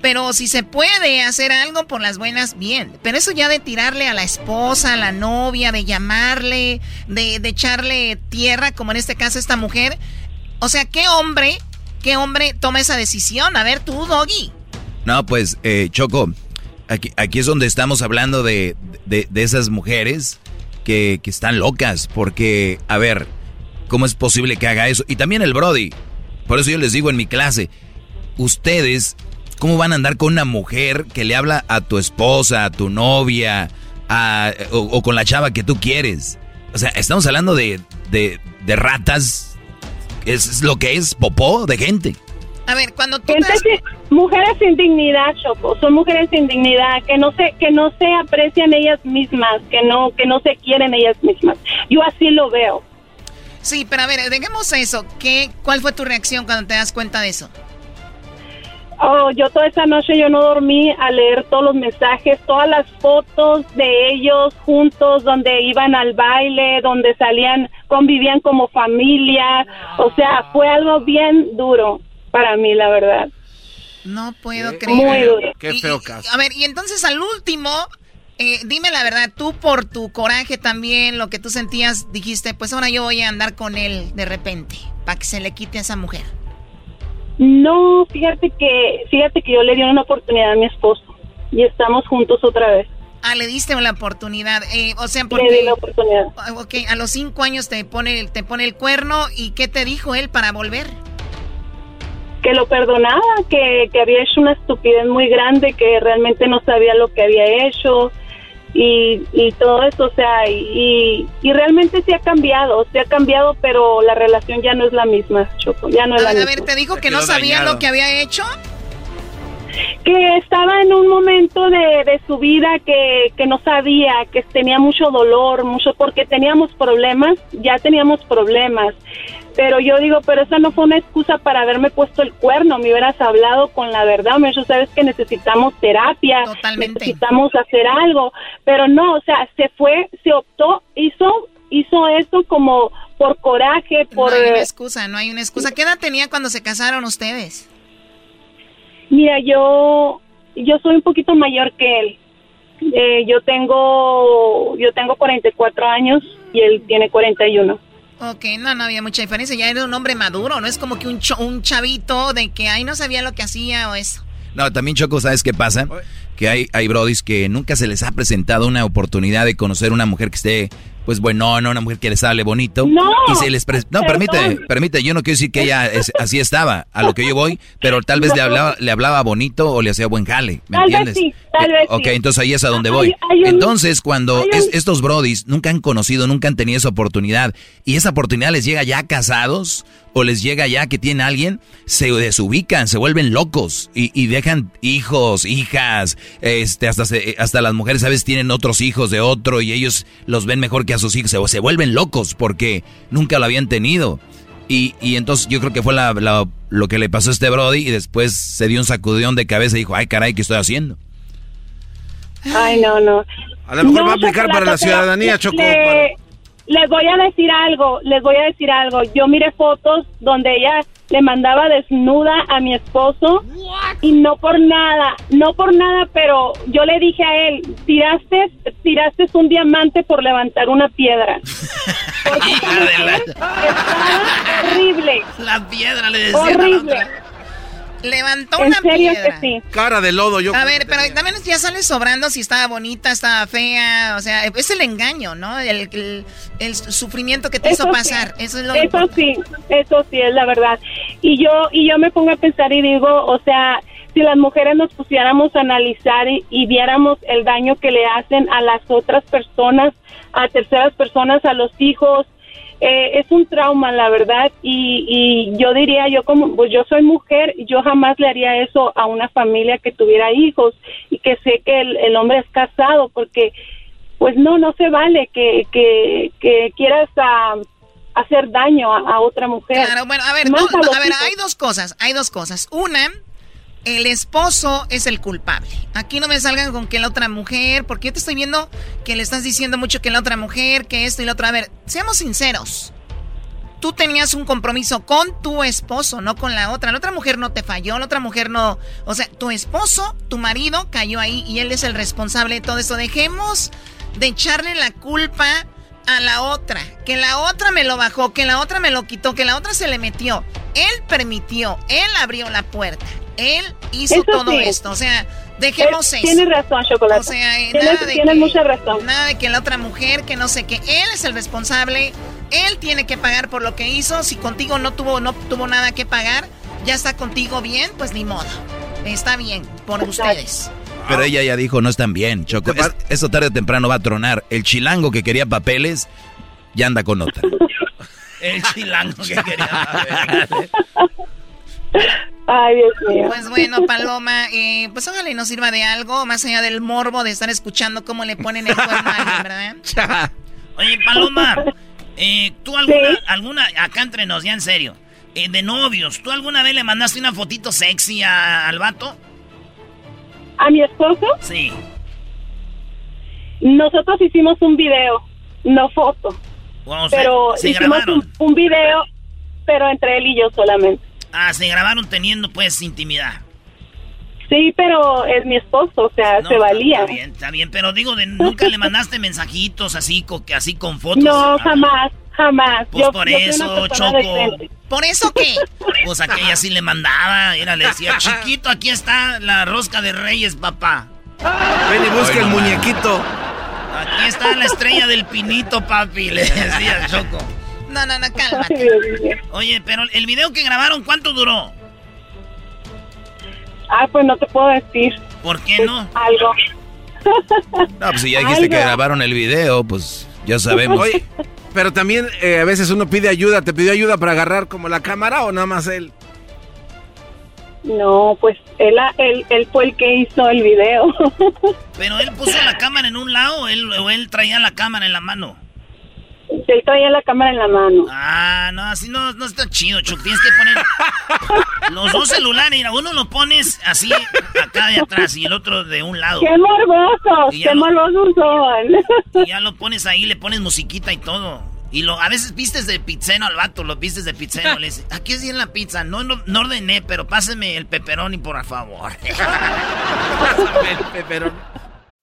pero si se puede hacer algo por las buenas, bien. Pero eso ya de tirarle a la esposa, a la novia, de llamarle, de, de echarle tierra, como en este caso esta mujer, o sea, ¿qué hombre, qué hombre toma esa decisión? A ver, tú, Doggy. No, pues, eh, Choco, aquí, aquí es donde estamos hablando de, de, de esas mujeres que, están locas, porque, a ver, ¿cómo es posible que haga eso? Y también el Brody, por eso yo les digo en mi clase, ustedes, ¿cómo van a andar con una mujer que le habla a tu esposa, a tu novia, o, con la chava que tú quieres? O sea, estamos hablando de, de, de ratas, es lo que es popó de gente. A ver, cuando tú mujeres sin dignidad, Choco, son mujeres sin dignidad que no se que no se aprecian ellas mismas, que no que no se quieren ellas mismas. Yo así lo veo. Sí, pero a ver, dejemos eso. ¿Qué cuál fue tu reacción cuando te das cuenta de eso? Oh, yo toda esa noche yo no dormí a leer todos los mensajes, todas las fotos de ellos juntos, donde iban al baile, donde salían, convivían como familia. O sea, fue algo bien duro para mí, la verdad. No puedo creer. Muy duro. Qué feo caso. a ver, y entonces al último, eh, dime la verdad, tú por tu coraje también, lo que tú sentías, dijiste, pues ahora yo voy a andar con él de repente, para que se le quite a esa mujer. No, fíjate que, fíjate que yo le di una oportunidad a mi esposo y estamos juntos otra vez. Ah, le diste una oportunidad, eh, o sea, porque... Le di la oportunidad. Ok, a los cinco años te pone, te pone el cuerno y ¿qué te dijo él para volver? Que lo perdonaba, que, que había hecho una estupidez muy grande, que realmente no sabía lo que había hecho, y, y todo eso, o sea, y, y realmente se ha cambiado, se ha cambiado, pero la relación ya no es la misma, Choco, ya no es la a misma. ver, ¿te dijo que no sabía lo que había hecho? Que estaba en un momento de, de su vida que, que no sabía, que tenía mucho dolor, mucho, porque teníamos problemas, ya teníamos problemas. Pero yo digo, pero esa no fue una excusa para haberme puesto el cuerno, me hubieras hablado con la verdad, me dijo, sabes que necesitamos terapia, necesitamos hacer algo, pero no, o sea, se fue, se optó, hizo, hizo eso como por coraje, por... No hay una excusa, no hay una excusa. ¿Qué edad tenía cuando se casaron ustedes? Mira, yo, yo soy un poquito mayor que él. Eh, yo tengo, yo tengo 44 años y él tiene 41. Ok, no, no había mucha diferencia. Ya era un hombre maduro, no es como que un, un chavito de que ahí no sabía lo que hacía o eso. No, también Choco, ¿sabes qué pasa? Que hay, hay brodis que nunca se les ha presentado una oportunidad de conocer una mujer que esté pues bueno, no, una mujer que les hable bonito. No, y se les no, permite, permite, yo no quiero decir que ella así estaba, a lo que yo voy, pero tal vez le hablaba, le hablaba bonito o le hacía buen jale, ¿me tal entiendes? Vez sí, tal eh, vez ok, sí. entonces ahí es a donde voy. Hay, hay un, entonces, cuando es, estos brodis nunca han conocido, nunca han tenido esa oportunidad, y esa oportunidad les llega ya casados, o les llega ya que tienen a alguien, se desubican, se vuelven locos y, y dejan hijos, hijas, este, hasta, se, hasta las mujeres a veces tienen otros hijos de otro y ellos los ven mejor que a sus hijos, se, se vuelven locos porque nunca lo habían tenido. Y, y entonces yo creo que fue la, la, lo que le pasó a este Brody y después se dio un sacudón de cabeza y dijo, ay caray, ¿qué estoy haciendo? Ay, no, no. A lo mejor No, va a aplicar para la ciudadanía, Choco. le- para- Les voy a decir algo, les voy a decir algo. Yo miré fotos donde ella le mandaba desnuda a mi esposo y no por nada, no por nada, pero yo le dije a él, tiraste, tiraste un diamante por levantar una piedra. Porque esa mujer estaba horrible. La piedra le decía Horrible. Levantó En una serio piedra. que sí. Cara de lodo, yo. A ver, pero también ya sale sobrando si estaba bonita, estaba fea, o sea, es el engaño, ¿no? El, el, el sufrimiento que te Eso hizo sí, pasar, eso es lo Eso importante. sí, eso sí es la verdad. Y yo y yo me pongo a pensar y digo, o sea, si las mujeres nos pusiéramos a analizar y, y viéramos el daño que le hacen a las otras personas, a terceras personas, a los hijos, eh, es un trauma, la verdad. Y, y yo diría, yo como, pues yo soy mujer, yo jamás le haría eso a una familia que tuviera hijos y que sé que el, el hombre es casado, porque pues no, no se vale que, que, que quieras hacer daño a, a otra mujer. Claro, bueno, a ver, no, a ver, hijos. hay dos cosas, hay dos cosas. Una, el esposo es el culpable. Aquí no me salgan con que la otra mujer, porque yo te estoy viendo que le estás diciendo mucho que la otra mujer, que esto y lo otro. A ver, seamos sinceros. Tú tenías un compromiso con tu esposo, no con la otra. La otra mujer no te falló, la otra mujer no. O sea, tu esposo, tu marido cayó ahí y él es el responsable de todo eso. Dejemos de echarle la culpa a la otra. Que la otra me lo bajó, que la otra me lo quitó, que la otra se le metió. Él permitió, él abrió la puerta, él hizo Eso todo sí. esto. O sea, dejemos eso. Tienes razón, Chocolate. O sea, tienes nada de tienes que- mucha razón. Nada de que la otra mujer, que no sé qué. Él es el responsable. Él tiene que pagar por lo que hizo. Si contigo no tuvo, no tuvo nada que pagar, ya está contigo bien, pues ni modo. Está bien, por ustedes. Pero ella ya dijo, no están bien, Choco. Es- esto tarde o temprano va a tronar. El chilango que quería papeles, ya anda con otra. El chilango que quería. Ay, Dios mío. Pues bueno, Paloma, eh, pues ojalá y nos sirva de algo, más allá del morbo de estar escuchando cómo le ponen el cuerno a alguien, ¿verdad? Oye, Paloma, eh, ¿tú alguna, alguna, acá entre nos, ya en serio, eh, de novios, ¿tú alguna vez le mandaste una fotito sexy a- al vato? ¿A mi esposo? Sí. Nosotros hicimos un video, no foto. Sea, pero se hicimos grabaron. un, un video, pero entre él y yo solamente. Ah, se grabaron teniendo pues intimidad. Sí, pero es mi esposo, o sea, se valía. Está bien, está bien, pero digo, de, nunca le mandaste mensajitos así, con, así con fotos. No, jamás, jamás. Pues por eso, Choco. ¿Por eso qué? Pues aquella sí le mandaba, era, le decía, chiquito, aquí está la rosca de reyes, papá. Ven y busca el muñequito. Aquí está la estrella del pinito, papi, le decía Choco. No, no, no, cálmate. Oye, pero el video que grabaron, ¿cuánto duró? Ah, pues no te puedo decir. ¿Por qué no? Algo. No, pues si ya dijiste que grabaron el video, pues ya sabemos. Oye, pero también eh, a veces uno pide ayuda. ¿Te pidió ayuda para agarrar como la cámara o nada más él? No, pues él, él, él fue el que hizo el video. ¿Pero él puso la cámara en un lado o él, o él traía la cámara en la mano? Él traía la cámara en la mano. Ah, no, así no, no está chido, Chuck. Tienes que poner los dos celulares. Mira, uno lo pones así acá de atrás y el otro de un lado. ¡Qué morbosos! ¡Qué morbosos son! Y ya lo pones ahí, le pones musiquita y todo. Y lo, a veces vistes de pizzeno al vato, lo vistes de pizzeno. le dices, aquí es bien la pizza. No, no, no ordené, pero páseme el pepperoni, por favor. pásame el pepperoni.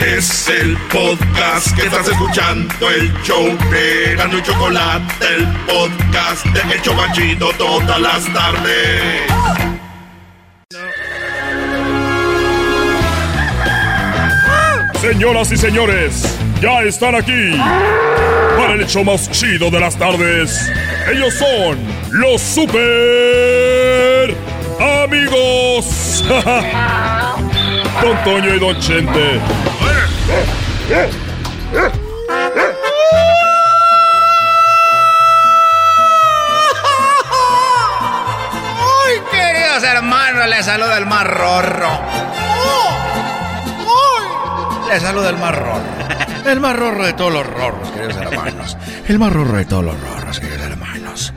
Es el podcast que estás escuchando, el show de Gano Chocolate, el podcast de El Chobachito todas las tardes. Señoras y señores, ya están aquí para el hecho más chido de las tardes. Ellos son los super amigos. Don Toño y Don Chente. ¡Ay, queridos hermanos! Les saluda el más rorro. Les saluda el más rorro. El más rorro de todos los rorros, queridos hermanos. El más rorro de todos los rorros, queridos hermanos.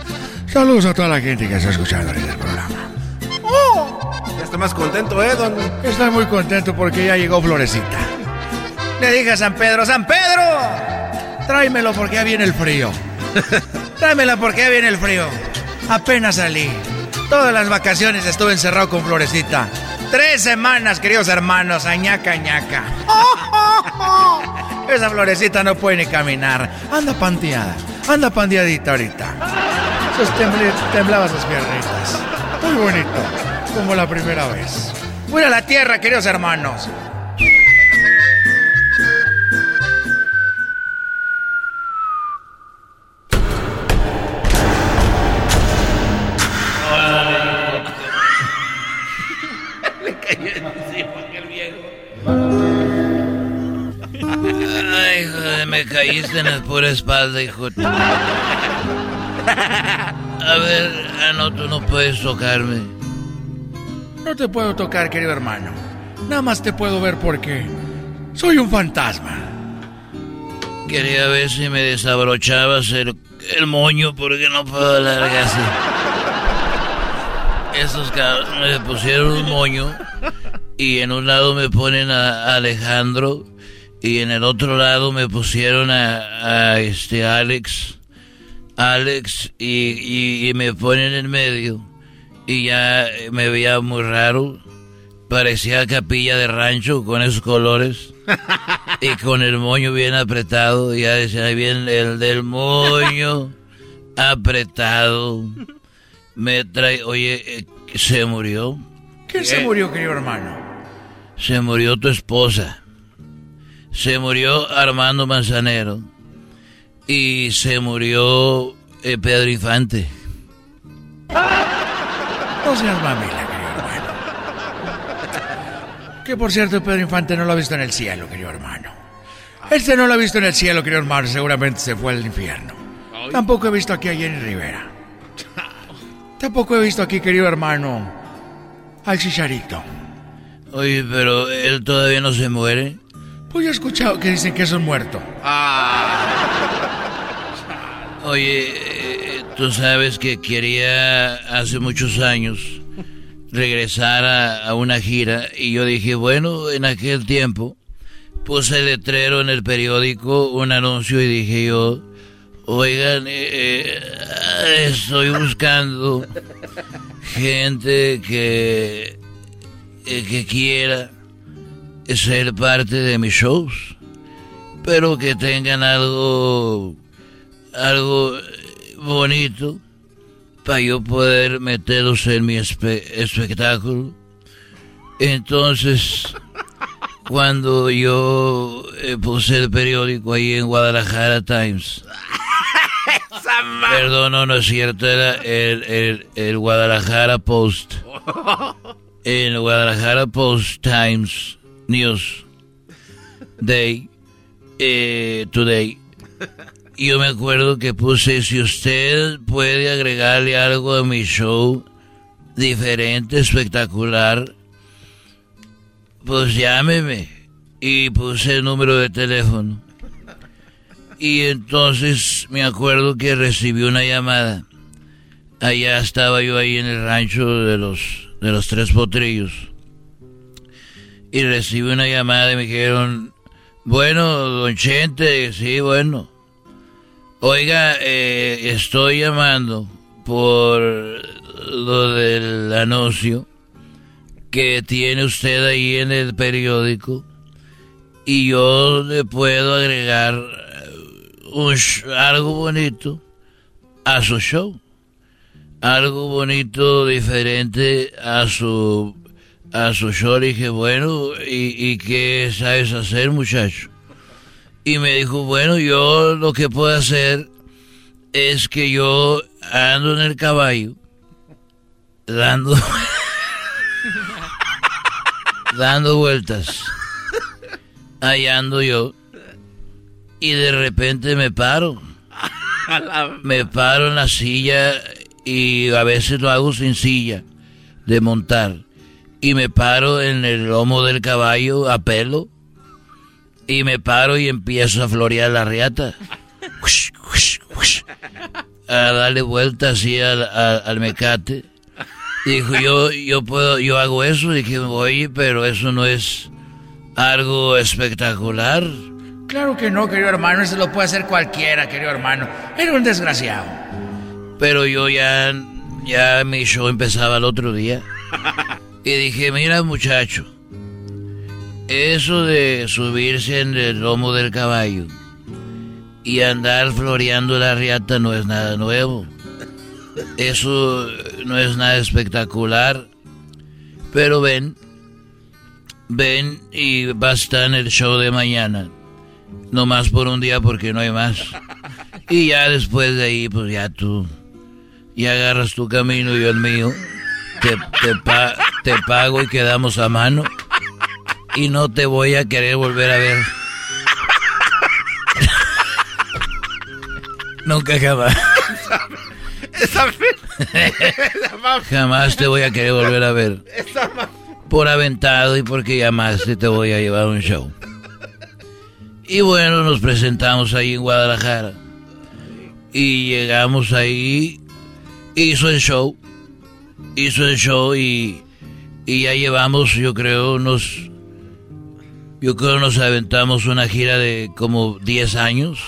Saludos a toda la gente que está escuchando en el programa. Ya está más contento, ¿eh, don? Estoy muy contento porque ya llegó Florecita. Le dije a San Pedro, ¡San Pedro! Tráemelo porque ya viene el frío. Tráemela porque ya viene el frío. Apenas salí. Todas las vacaciones estuve encerrado con Florecita. Tres semanas, queridos hermanos, añaca, añaca. Esa florecita no puede ni caminar. Anda panteada. Anda pandeadita ahorita. Sus temblaba sus piernitas. Muy bonito. Como la primera vez. Voy a la tierra, queridos hermanos. Me caíste en la pura espalda, hijo. A ver, ah, no, tú no puedes tocarme. No te puedo tocar, querido hermano. Nada más te puedo ver porque soy un fantasma. Quería ver si me desabrochabas el, el moño porque no puedo alargar así. Esos cabros me pusieron un moño y en un lado me ponen a Alejandro y en el otro lado me pusieron a, a este Alex. Alex y, y, me ponen en medio y ya me veía muy raro. Parecía capilla de rancho con esos colores y con el moño bien apretado. Ya decía bien el del moño apretado. Me trae, oye, eh, ¿se murió? ¿Quién se murió, querido hermano? Se murió tu esposa. Se murió Armando Manzanero. Y se murió eh, Pedro Infante. No seas mamila, querido hermano. Que por cierto, Pedro Infante no lo ha visto en el cielo, querido hermano. Este no lo ha visto en el cielo, querido hermano. Seguramente se fue al infierno. Tampoco he visto aquí a Jenny Rivera. Tampoco he visto aquí, querido hermano, al Chicharito. Oye, pero él todavía no se muere. Pues yo he escuchado que dicen que es un muerto. Oye, eh, tú sabes que quería hace muchos años regresar a, una gira y yo dije, bueno, en aquel tiempo puse letrero en el periódico, un anuncio y dije yo, oigan, eh, eh, estoy buscando gente que, eh, que quiera ser parte de mis shows, pero que tengan algo, algo bonito para yo poder meterlos en mi espectáculo. Entonces, cuando yo eh, puse el periódico ahí en Guadalajara Times, perdón, no, no es cierto, era el, el, el Guadalajara Post. En Guadalajara Post Times News Day, eh, Today. Yo me acuerdo que puse, si usted puede agregarle algo a mi show, diferente, espectacular, pues llámeme. Y puse el número de teléfono. Y entonces me acuerdo que recibí una llamada. Allá estaba yo ahí en el rancho de los, de los tres potrillos y recibí una llamada y me dijeron, bueno, don Chente, sí, bueno. Oiga, eh, estoy llamando por lo del anuncio que tiene usted ahí en el periódico y yo le puedo agregar un, algo bonito a su show. Algo bonito, diferente a su a su show le dije, bueno, ¿y, ¿y, qué sabes hacer, muchacho? Y me dijo, bueno, yo lo que puedo hacer es que yo ando en el caballo, dando, dando vueltas. Ahí ando yo. Y de repente me paro. Me paro en la silla y a veces lo hago sin silla de montar y me paro en el lomo del caballo a pelo y me paro y empiezo a florear la riata. A darle vuelta así al, al, mecate. Dijo, yo, yo puedo, yo hago eso. Dije, oye, pero eso no es algo espectacular. Claro que no, querido hermano, eso lo puede hacer cualquiera, querido hermano. Era un desgraciado. Pero yo ya, ya mi show empezaba el otro día. Y dije, mira muchacho, eso de subirse en el lomo del caballo y andar floreando la riata no es nada nuevo. Eso no es nada espectacular. Pero ven, ven y basta en el show de mañana. No más por un día porque no hay más. Y ya después de ahí, pues ya tú, ya agarras tu camino y yo el mío. Te, te, pa te pago y quedamos a mano. Y no te voy a querer volver a ver. Nunca jamás. Jamás te voy a querer volver a ver. Por aventado y porque llamaste te voy a llevar a un show. Y bueno, nos presentamos ahí en Guadalajara. Y llegamos ahí. Hizo el show. Hizo el show y, y ya llevamos, yo creo, unos... Yo creo nos aventamos una gira de como 10 años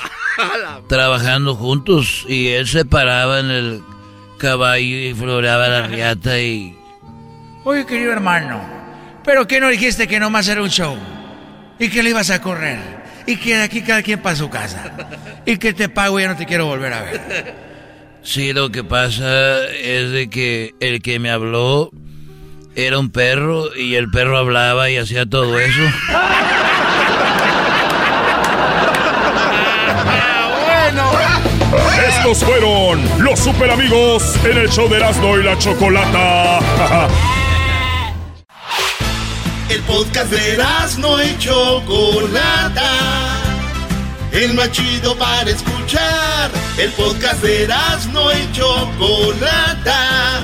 trabajando juntos y él se paraba en el caballo y floraba la riata y... Oye, querido hermano, ¿pero qué no dijiste que nomás era un show? ¿Y que le ibas a correr? ¿Y que de aquí cada quien para su casa? ¿Y que te pago y ya no te quiero volver a ver? Sí, lo que pasa es de que el que me habló era un perro y el perro hablaba y hacía todo eso. Estos fueron los super amigos en el show de Erasmo y la Chocolata. El podcast de Erasmo y Chocolata. El más chido para escuchar. El podcast de Erasmo y Chocolata.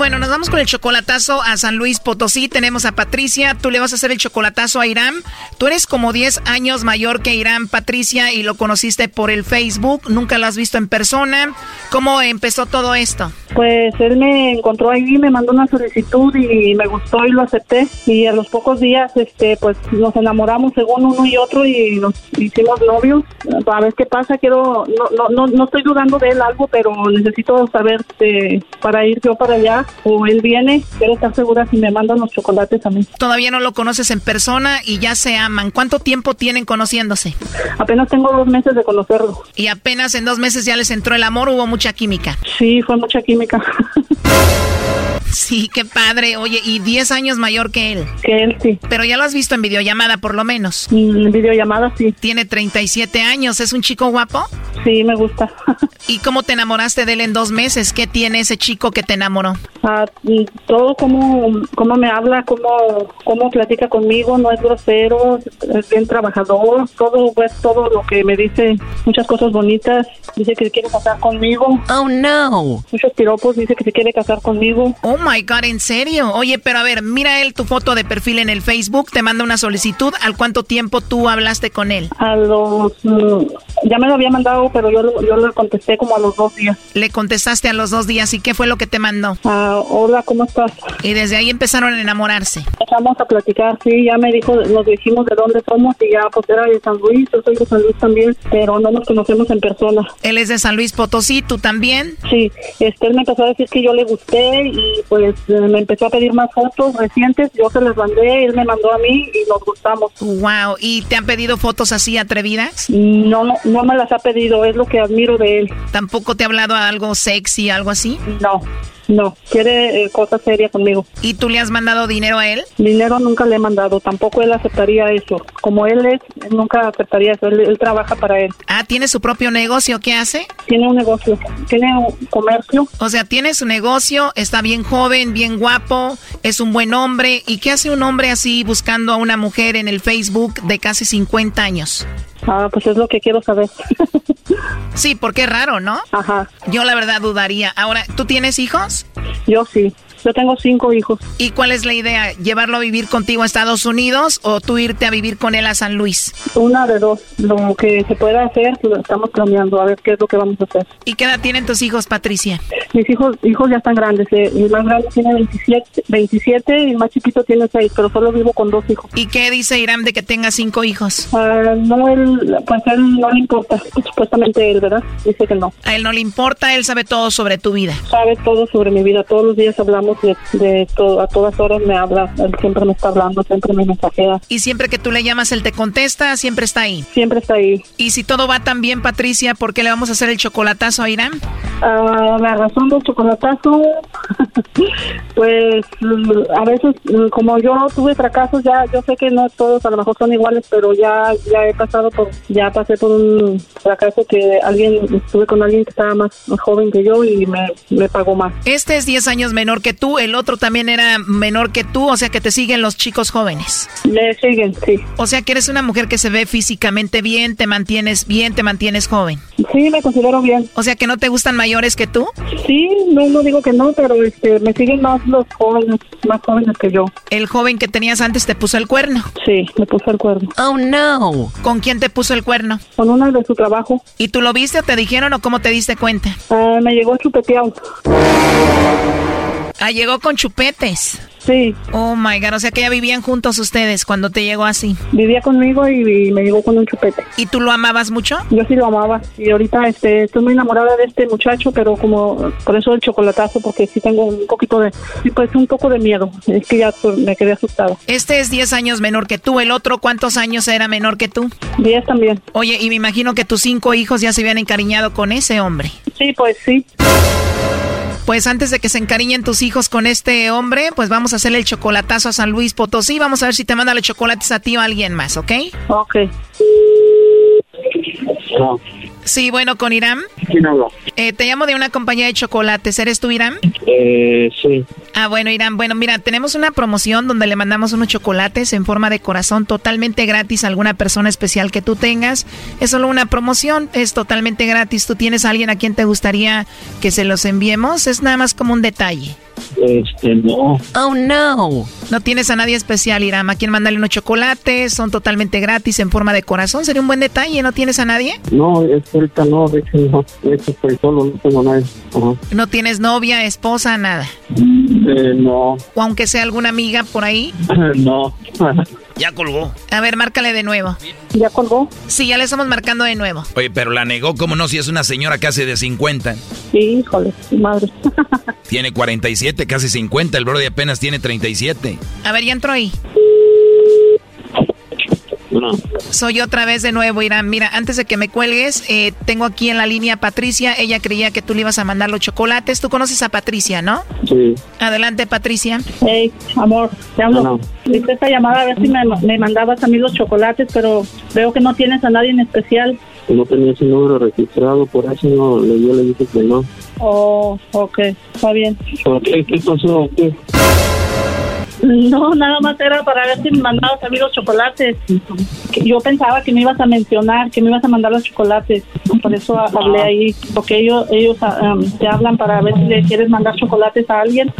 Bueno, nos vamos con el chocolatazo a San Luis Potosí. Tenemos a Patricia. Tú le vas a hacer el chocolatazo a Irán. Tú eres como 10 años mayor que Irán, Patricia, y lo conociste por el Facebook. Nunca lo has visto en persona. ¿Cómo empezó todo esto? Pues él me encontró ahí, me mandó una solicitud y me gustó y lo acepté. Y a los pocos días, este, pues nos enamoramos según uno y otro y nos hicimos novios. A ver qué pasa. Quiero, no, no, no, no estoy dudando de él algo, pero necesito saber este, para ir yo para allá o él viene. Quiero estar segura si me mandan los chocolates a mí. Todavía no lo conoces en persona y ya se aman. ¿Cuánto tiempo tienen conociéndose? Apenas tengo dos meses de conocerlo. Y apenas en dos meses ya les entró el amor, hubo mucha química. Sí, fue mucha química. Sí, qué padre. Oye, y 10 años mayor que él. Que él, sí. Pero ya lo has visto en videollamada, por lo menos. En videollamada, sí. Tiene 37 años. ¿Es un chico guapo? Sí, me gusta. ¿Y cómo te enamoraste de él en dos meses? ¿Qué tiene ese chico que te enamoró? Ah, todo como, como me habla, como, como platica conmigo, no es grosero, es bien trabajador, todo, pues, todo lo que me dice, muchas cosas bonitas. Dice que se quiere casar conmigo. Oh, no. Muchos piropos, dice que se quiere casar conmigo. Oh my God, ¿en serio? Oye, pero a ver, mira él tu foto de perfil en el Facebook, te manda una solicitud. ¿Al cuánto tiempo tú hablaste con él? A los. mm, ya me lo había mandado, pero yo, yo le contesté como a los dos días. Le contestaste a los dos días y qué fue lo que te mandó. Ah, hola, ¿cómo estás? Y desde ahí empezaron a enamorarse. Empezamos a platicar, sí, ya me dijo, nos dijimos de dónde somos y ya pues era de San Luis, yo soy de San Luis también, pero no nos conocemos en persona. Él es de San Luis Potosí, ¿tú también? Sí, este, él me empezó a decir que yo le gusté y pues eh, me empezó a pedir más fotos recientes, yo se las mandé, él me mandó a mí y nos gustamos. Wow, ¿y te han pedido fotos así atrevidas? No, no me las ha pedido, es lo que admiro de él. ¿Tampoco te ha hablado algo sexy, algo así? No, no, quiere eh, cosas serias conmigo. ¿Y tú le has mandado dinero a él? Dinero nunca le he mandado, tampoco él aceptaría eso. Como él es, nunca aceptaría eso, él, él trabaja para él. Ah, ¿tiene su propio negocio? ¿Qué hace? Tiene un negocio, tiene un comercio. O sea, tiene su negocio, está bien joven, bien guapo, es un buen hombre. ¿Y qué hace un hombre así buscando a una mujer en el Facebook de casi 50 años? Ah, pues es lo que quiero saber. Sí, porque es raro, ¿no? Ajá. Yo la verdad dudaría. Ahora, ¿tú tienes hijos? Yo sí. Yo tengo cinco hijos. ¿Y cuál es la idea? ¿Llevarlo a vivir contigo a Estados Unidos o tú irte a vivir con él a San Luis? Una de dos. Lo que se pueda hacer, lo estamos planeando, a ver qué es lo que vamos a hacer. ¿Y qué edad tienen tus hijos, Patricia? Mis hijos hijos ya están grandes. Eh, el más grande tiene 27, 27 y el más chiquito tiene 6, pero solo vivo con dos hijos. ¿Y qué dice Irán de que tenga cinco hijos? Ah, no, él, pues él no le importa. Supuestamente él, ¿verdad? Dice que no. A él no le importa, él sabe todo sobre tu vida. Sabe todo sobre mi vida. Todos los días hablamos de, de. A todas horas me habla. Él siempre me está hablando, siempre me mensajea. Y siempre que tú le llamas, él te contesta, siempre está ahí. Siempre está ahí. Y si todo va tan bien, Patricia, ¿por qué le vamos a hacer el chocolatazo a Irán? Ah, la razón del chocolatazo, pues a veces como yo tuve fracasos, ya yo sé que no todos a lo mejor son iguales, pero ya ya he pasado por, ya pasé por un fracaso que alguien, estuve con alguien que estaba más joven que yo y me, me pagó más. Este es 10 años menor que tú, el otro también era menor que tú, o sea que te siguen los chicos jóvenes. Me siguen, sí. O sea que eres una mujer que se ve físicamente bien, te mantienes bien, te mantienes joven. Sí, me considero bien. O sea que no te gustan mayores que tú. Sí, no, no digo que no, pero este, me siguen más los jóvenes, más jóvenes que yo. El joven que tenías antes te puso el cuerno. Sí, me puso el cuerno. Oh no. ¿Con quién te puso el cuerno? Con una de su trabajo. ¿Y tú lo viste o te dijeron o cómo te diste cuenta? Ah, me llegó chupeteado. Ah, llegó con chupetes. Sí. Oh my God, o sea que ya vivían juntos ustedes cuando te llegó así. Vivía conmigo y, me llegó con un chupete. ¿Y tú lo amabas mucho? Yo sí lo amaba. Y ahorita este, estoy muy enamorada de este muchacho, pero como por eso el chocolatazo, porque sí tengo un poquito de, sí, pues un poco de miedo. Es que ya me quedé asustada. Este es 10 años menor que tú. ¿El otro cuántos años era menor que tú? 10 también. Oye, y me imagino que tus cinco hijos ya se habían encariñado con ese hombre. Sí, pues sí. Pues antes de que se encariñen tus hijos con este hombre, pues vamos a hacerle el chocolatazo a San Luis Potosí. Vamos a ver si te manda los chocolates a ti o a alguien más, ¿ok? Ok. Sí, bueno, con Irán. ¿Quién habla? Eh, te llamo de una compañía de chocolates. ¿Eres tú, Irán? Eh, sí. Ah, bueno, Irán. Bueno, mira, tenemos una promoción donde le mandamos unos chocolates en forma de corazón totalmente gratis a alguna persona especial que tú tengas. Es solo una promoción, es totalmente gratis. ¿Tú tienes a alguien a quien te gustaría que se los enviemos? Es nada más como un detalle. Este, no. Oh, no. No tienes a nadie especial, Irán. ¿A quien mandarle unos chocolates? Son totalmente gratis en forma de corazón. Sería un buen detalle. ¿No tienes a nadie? No, es ahorita no. De hecho, no. De hecho, estoy solo. No tengo nadie. Ajá. ¿No tienes novia, esposa, nada? Eh, no. ¿O aunque sea alguna amiga por ahí? no. Ya colgó. A ver, márcale de nuevo. ¿Ya colgó? Sí, ya le estamos marcando de nuevo. Oye, pero la negó, ¿cómo no? Si es una señora casi de 50. Sí, híjole, madre. tiene 47, casi 50. El Brody apenas tiene 37. A ver, ya entró ahí. No. Soy otra vez de nuevo, Irán. Mira, antes de que me cuelgues, eh, tengo aquí en la línea a Patricia. Ella creía que tú le ibas a mandar los chocolates. Tú conoces a Patricia, ¿no? Sí. Adelante, Patricia. Hey, amor, te hablo. Hice esta llamada a ver si me, me, mandabas a mí los chocolates, pero veo que no tienes a nadie en especial. No tenía ese número registrado, por eso no, yo le dije que no. Oh, ok, está bien. ¿Por qué? ¿Qué pasó? ¿Qué? No, nada más era para ver si me mandabas a mí los chocolates. Yo pensaba que me ibas a mencionar, que me ibas a mandar los chocolates. Por eso hablé ahí, porque ellos ellos um, te hablan para ver si le quieres mandar chocolates a alguien.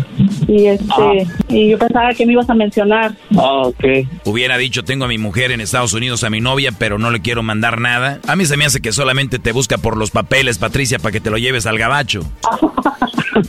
Y este y yo pensaba que me ibas a mencionar. Ah, ok. Hubiera dicho, tengo a mi mujer en Estados Unidos, a mi novia, pero no le quiero mandar nada. A mí se me hace que solamente te busca por los papeles, Patricia, para que te lo lleves al gabacho.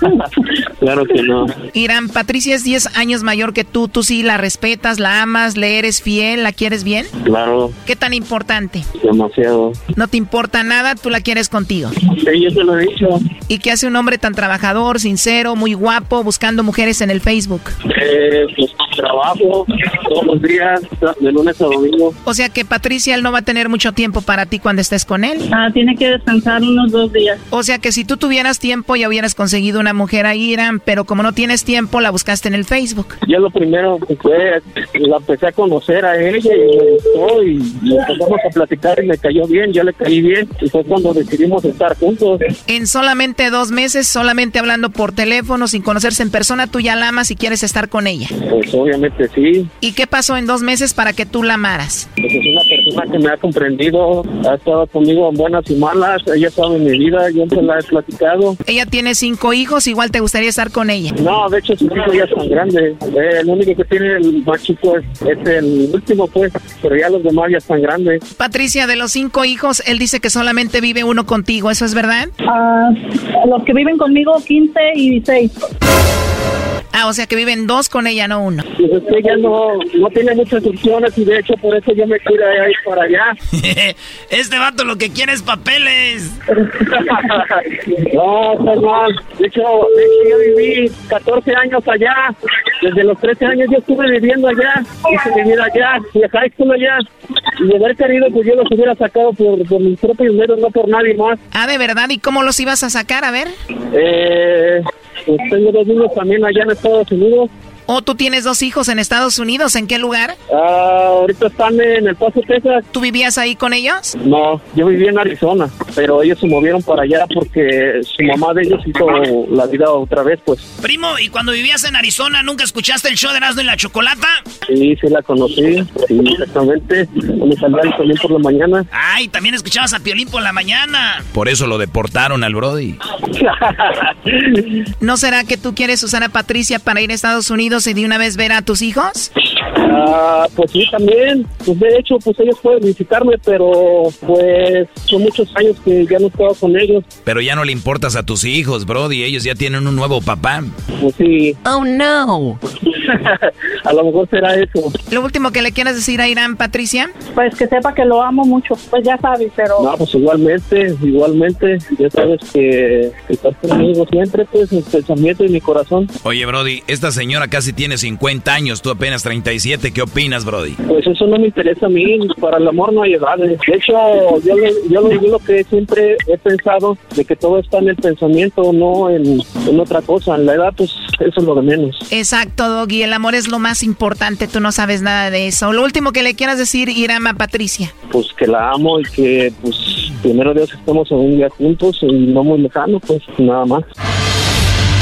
claro que no. Irán, Patricia es 10 años mayor que tú. Tú sí la respetas, la amas, le eres fiel, la quieres bien. Claro. ¿Qué tan importante? Demasiado. ¿No te importa nada? ¿Tú la quieres contigo? Sí, yo te lo he dicho. ¿Y qué hace un hombre tan trabajador, sincero, muy guapo, buscando mujeres en el Facebook? Eh, pues trabajo todos los días, de lunes a domingo. O sea que Patricia, él no va a tener mucho tiempo para ti cuando estés con él. Ah, tiene que descansar unos dos días. O sea que si tú tuvieras tiempo ya hubieras conseguido una mujer ahí, Irán, pero como no tienes tiempo, la buscaste en el Facebook. Yo lo primero que fue, la empecé a conocer a ella y me gustó y empezamos a platicar y me cayó bien, yo le caí bien y fue cuando decidimos estar juntos. En solamente dos meses, solamente hablando por teléfono, sin conocerse en persona, tú ya la amas y quieres estar con ella. Pues obviamente sí. ¿Y qué pasó en dos meses para que tú la amaras? Pues persona que me ha comprendido, ha estado conmigo en buenas y malas, ella sabe mi vida, yo se la he platicado. Ella tiene cinco hijos, igual te gustaría estar con ella. No, de hecho sus hijos ya están grandes. Eh, el único que tiene el más chico es, es el último, pues, pero ya los demás ya están grandes. Patricia, de los cinco hijos, él dice que solamente vive uno contigo, ¿eso es verdad? Ah, los que viven conmigo, 15 y 16. Ah, o sea que viven dos con ella, no uno. Pues es que ella no, no tiene muchas opciones y de hecho por eso yo me quiero ir para allá. este vato lo que quiere es papeles. no, mal. De hecho, de hecho, yo viví 14 años allá. Desde los 13 años yo estuve viviendo allá. Hice vivir allá. Fui a high school allá. Y de haber querido, pues yo los hubiera sacado por, por mis propios medios, no por nadie más. Ah, ¿de verdad? ¿Y cómo los ibas a sacar? A ver. Eh, pues tengo dos niños también allá en Estados Unidos. ¿O tú tienes dos hijos en Estados Unidos? ¿En qué lugar? Ah, ahorita están en El Paso, Texas. ¿Tú vivías ahí con ellos? No, yo vivía en Arizona, pero ellos se movieron para allá porque su mamá de ellos hizo la vida otra vez, pues. Primo, ¿y cuando vivías en Arizona nunca escuchaste el show de Erasmo y la Chocolata? Sí, sí la conocí, sí, exactamente. Me salía el Piolín por la mañana. Ay, también escuchabas a Piolín por la mañana. Por eso lo deportaron al Brody. ¿No será que tú quieres usar a Patricia para ir a Estados Unidos y de una vez ver a tus hijos? Ah, pues sí, también. Pues de hecho, pues ellos pueden visitarme, pero pues son muchos años que ya no he estado con ellos. Pero ya no le importas a tus hijos, Brody. Ellos ya tienen un nuevo papá. Pues sí. Oh, no. a lo mejor será eso. ¿Lo último que le quieras decir a Irán, Patricia? Pues que sepa que lo amo mucho. Pues ya sabes, pero... No, pues igualmente, igualmente. Ya sabes que, que estás conmigo siempre, pues, en pensamiento y mi corazón. Oye, Brody, esta señora casi tiene 50 años, tú apenas 37. ¿Qué opinas, Brody? Pues eso no me interesa a mí. Para el amor no hay edades. De hecho, yo, yo, yo lo que siempre he pensado de que todo está en el pensamiento, no en, en otra cosa. En la edad, pues, eso es lo de menos. Exacto, Doggy. El amor es lo más importante. Tú no sabes nada de eso. Lo último que le quieras decir, Irama Patricia. Pues que la amo y que, pues, primero Dios estamos en un día juntos y no muy lejano, pues, nada más.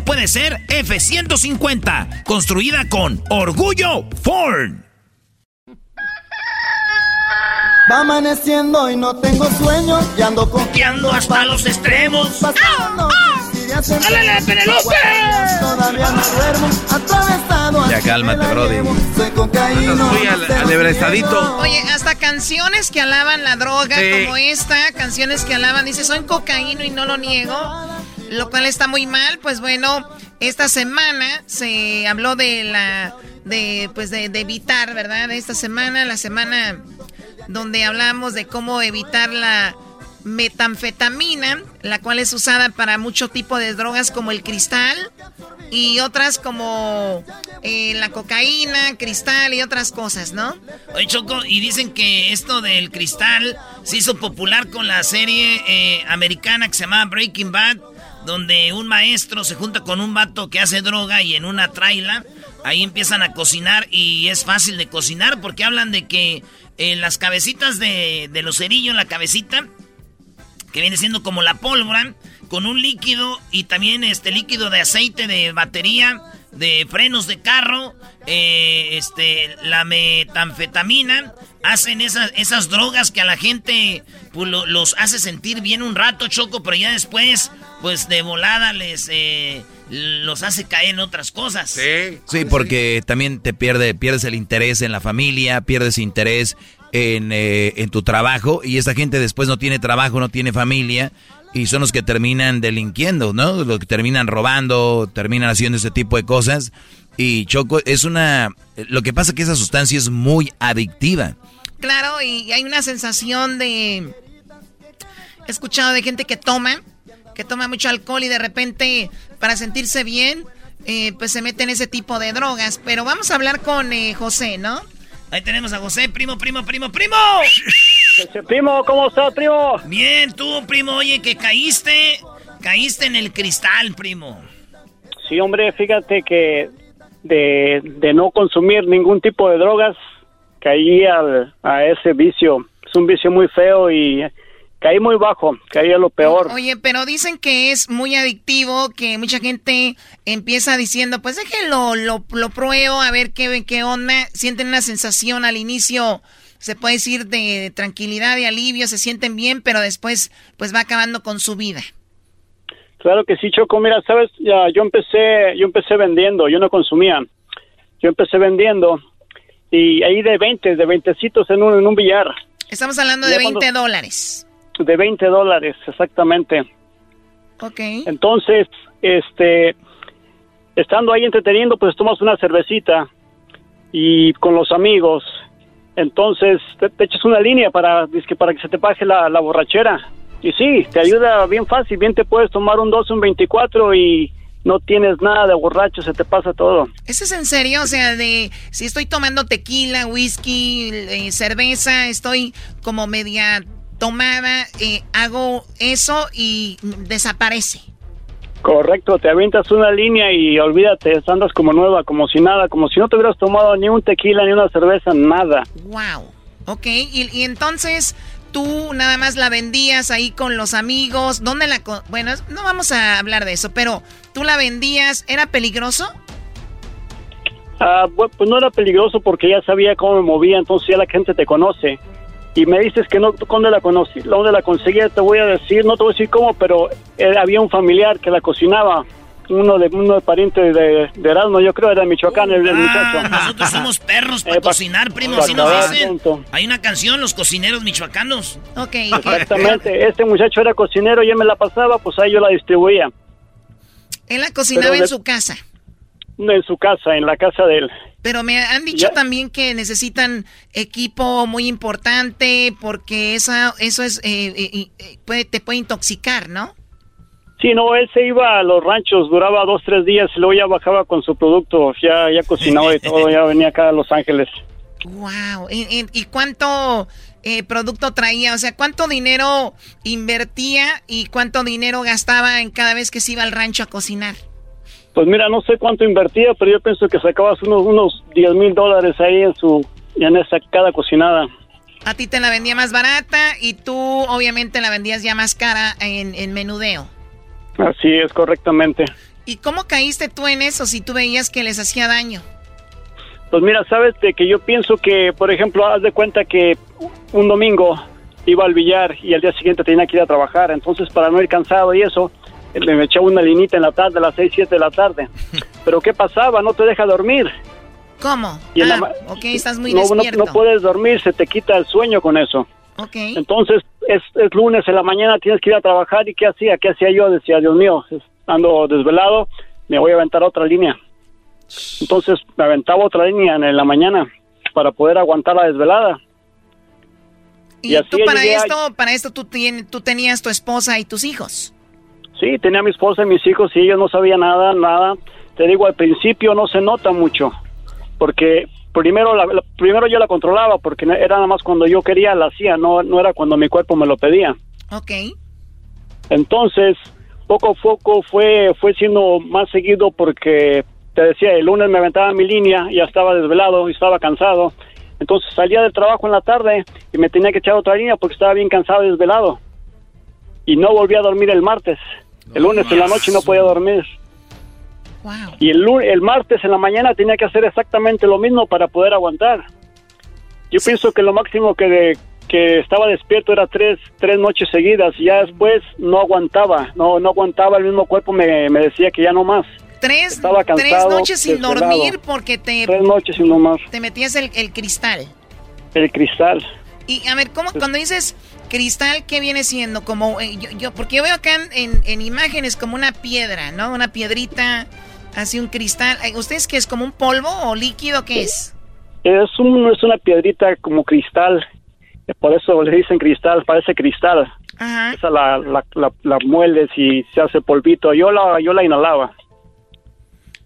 puede ser F-150, construida con orgullo Ford. Va amaneciendo y no tengo sueño y ando confiando hasta los extremos. ¡Ah! ¡Álale, Penelope! Todavía no duermo, atravesado Ya cálmate, Brody. Soy cocaíno. Muy alebrestadito. Oye, hasta canciones que alaban la droga, como esta, canciones que alaban, dice, soy cocaíno y no lo niego, lo cual está muy mal. Pues bueno, esta semana se habló de la, de, pues de, evitar, ¿verdad? Esta semana, la semana donde hablamos de cómo evitar la metanfetamina, la cual es usada para mucho tipo de drogas como el cristal y otras como eh, la cocaína, cristal y otras cosas, ¿no? Oye, Choco, y dicen que esto del cristal se hizo popular con la serie eh, americana que se llama Breaking Bad, donde un maestro se junta con un vato que hace droga y en una traila ahí empiezan a cocinar y es fácil de cocinar porque hablan de que en las cabecitas de, de los cerillos, la cabecita, que viene siendo como la pólvora, con un líquido y también este líquido de aceite de batería, de frenos de carro, eh, este, la metanfetamina, hacen esas, esas drogas que a la gente pues, los hace sentir bien un rato, Choco, pero ya después, pues de volada les... Eh, los hace caer en otras cosas. Sí. Sí, porque también te pierde, pierdes el interés en la familia, pierdes interés en, eh, en tu trabajo y esta gente después no tiene trabajo, no tiene familia y son los que terminan delinquiendo, ¿no? Los que terminan robando, terminan haciendo ese tipo de cosas. Y Choco, es una... Lo que pasa es que esa sustancia es muy adictiva. Claro, y hay una sensación de... He escuchado de gente que toma que toma mucho alcohol y de repente para sentirse bien, eh, pues se mete en ese tipo de drogas. Pero vamos a hablar con eh, José, ¿no? Ahí tenemos a José, primo, primo, primo, primo. primo, ¿cómo estás, primo? Bien, tú, primo, oye, que caíste, caíste en el cristal, primo. Sí, hombre, fíjate que de, de no consumir ningún tipo de drogas, caí al, a ese vicio. Es un vicio muy feo y caí muy bajo, caí a lo peor. Oye, pero dicen que es muy adictivo, que mucha gente empieza diciendo, pues déjenlo, lo, lo pruebo, a ver qué, qué onda. Sienten una sensación al inicio, se puede decir, de tranquilidad y alivio, se sienten bien, pero después pues va acabando con su vida. Claro que sí, Choco. Mira, sabes, ya, yo empecé, yo empecé vendiendo, yo no consumía. Yo empecé vendiendo y ahí de 20, de 20 en un, en un billar. Estamos hablando de 20 dólares de 20 dólares, exactamente. Ok. Entonces, este, estando ahí entreteniendo, pues tomas una cervecita y con los amigos. Entonces, te, echas una línea para, para que se te baje la, la, borrachera. Y sí, te ayuda bien fácil. Bien te puedes tomar un 12, un 24 y no tienes nada de borracho, se te pasa todo. ¿Eso es en serio? O sea, de si estoy tomando tequila, whisky, eh, cerveza, estoy como media tomada, eh, hago eso y desaparece. Correcto, te avientas una línea y olvídate, andas como nueva, como si nada, como si no te hubieras tomado ni un tequila, ni una cerveza, nada. Wow, ok, y, entonces tú nada más la vendías ahí con los amigos, ¿dónde la... Bueno, no vamos a hablar de eso, pero tú la vendías, ¿era peligroso? Ah, pues no era peligroso porque ya sabía cómo me movía, entonces ya la gente te conoce y me dices que no, ¿dónde la conocí? ¿Dónde la conseguía? Te voy a decir, no te voy a decir cómo, pero había un familiar que la cocinaba, uno de uno de pariente de, de Erasmo, yo creo era de Michoacán, el, ah, muchacho. Nosotros somos perros para eh, cocinar, primo, así nos dicen. Hay una canción, los cocineros michoacanos. Ok. Exactamente, este muchacho era cocinero y él me la pasaba, pues ahí yo la distribuía. Él la cocinaba en su casa. En su casa, en la casa de él. Pero me han dicho también que necesitan equipo muy importante porque esa, eso es eh, eh, eh, puede, te puede intoxicar, ¿no? Sí, no, él se iba a los ranchos, duraba dos, tres días y luego ya bajaba con su producto, ya, ya cocinaba y todo, ya venía acá a Los Ángeles. Wow. ¿Y, cuánto eh, producto traía? O sea, ¿cuánto dinero invertía y cuánto dinero gastaba en cada vez que se iba al rancho a cocinar? Pues mira, no sé cuánto invertía, pero yo pienso que sacabas unos, unos 10 mil dólares ahí en su, en esa cada cocinada. A ti te la vendía más barata y tú obviamente la vendías ya más cara en, en menudeo. Así es, correctamente. ¿Y cómo caíste tú en eso si tú veías que les hacía daño? Pues mira, sabes de que yo pienso que, por ejemplo, haz de cuenta que un domingo iba al billar y al día siguiente tenía que ir a trabajar, entonces para no ir cansado y eso, me echaba una linita en la tarde, a las 6, 7 de la tarde. Pero ¿qué pasaba? No te deja dormir. ¿Cómo? ah, ok, estás muy no, despierto. No, puedes dormir, se te quita el sueño con eso. Ok. Entonces, es, es, lunes en la mañana, tienes que ir a trabajar. ¿Y qué hacía? ¿Qué hacía yo? Decía, Dios mío, ando desvelado, me voy a aventar otra línea. Entonces, me aventaba otra línea en la mañana para poder aguantar la desvelada. ¿Y, tú para esto, para esto tú, tú tenías tu esposa y tus hijos? Sí, tenía mi esposa y mis hijos y ellos no sabían nada, nada. Te digo, al principio no se nota mucho, porque primero, la, primero yo la controlaba, porque era nada más cuando yo quería la hacía, no, no era cuando mi cuerpo me lo pedía. Ok. Entonces, poco a poco fue, fue siendo más seguido porque, te decía, el lunes me aventaba mi línea, ya estaba desvelado y estaba cansado. Entonces salía del trabajo en la tarde y me tenía que echar otra línea porque estaba bien cansado y desvelado. Y no volví a dormir el martes. El lunes en la noche no podía dormir. Y el, el martes en la mañana tenía que hacer exactamente lo mismo para poder aguantar. Yo pienso que lo máximo que, que estaba despierto era tres, tres noches seguidas. Y ya después no aguantaba, no, no aguantaba. El mismo cuerpo me, me decía que ya no más. Tres, Estaba cansado, tres noches sin dormir porque te... Tres noches sin dormir. Te metías el, el cristal. El cristal. Y a ver, ¿cómo cuando dices cristal, qué viene siendo? Como eh, yo, yo, porque yo veo acá en, en, imágenes como una piedra, ¿no? Una piedrita, así un cristal. ¿Ustedes qué es como un polvo o líquido qué es? Es un, es una piedrita como cristal. Por eso le dicen cristal, parece cristal. Ajá. Esa la, la, la, la mueles y se hace polvito. Yo la, yo la inhalaba.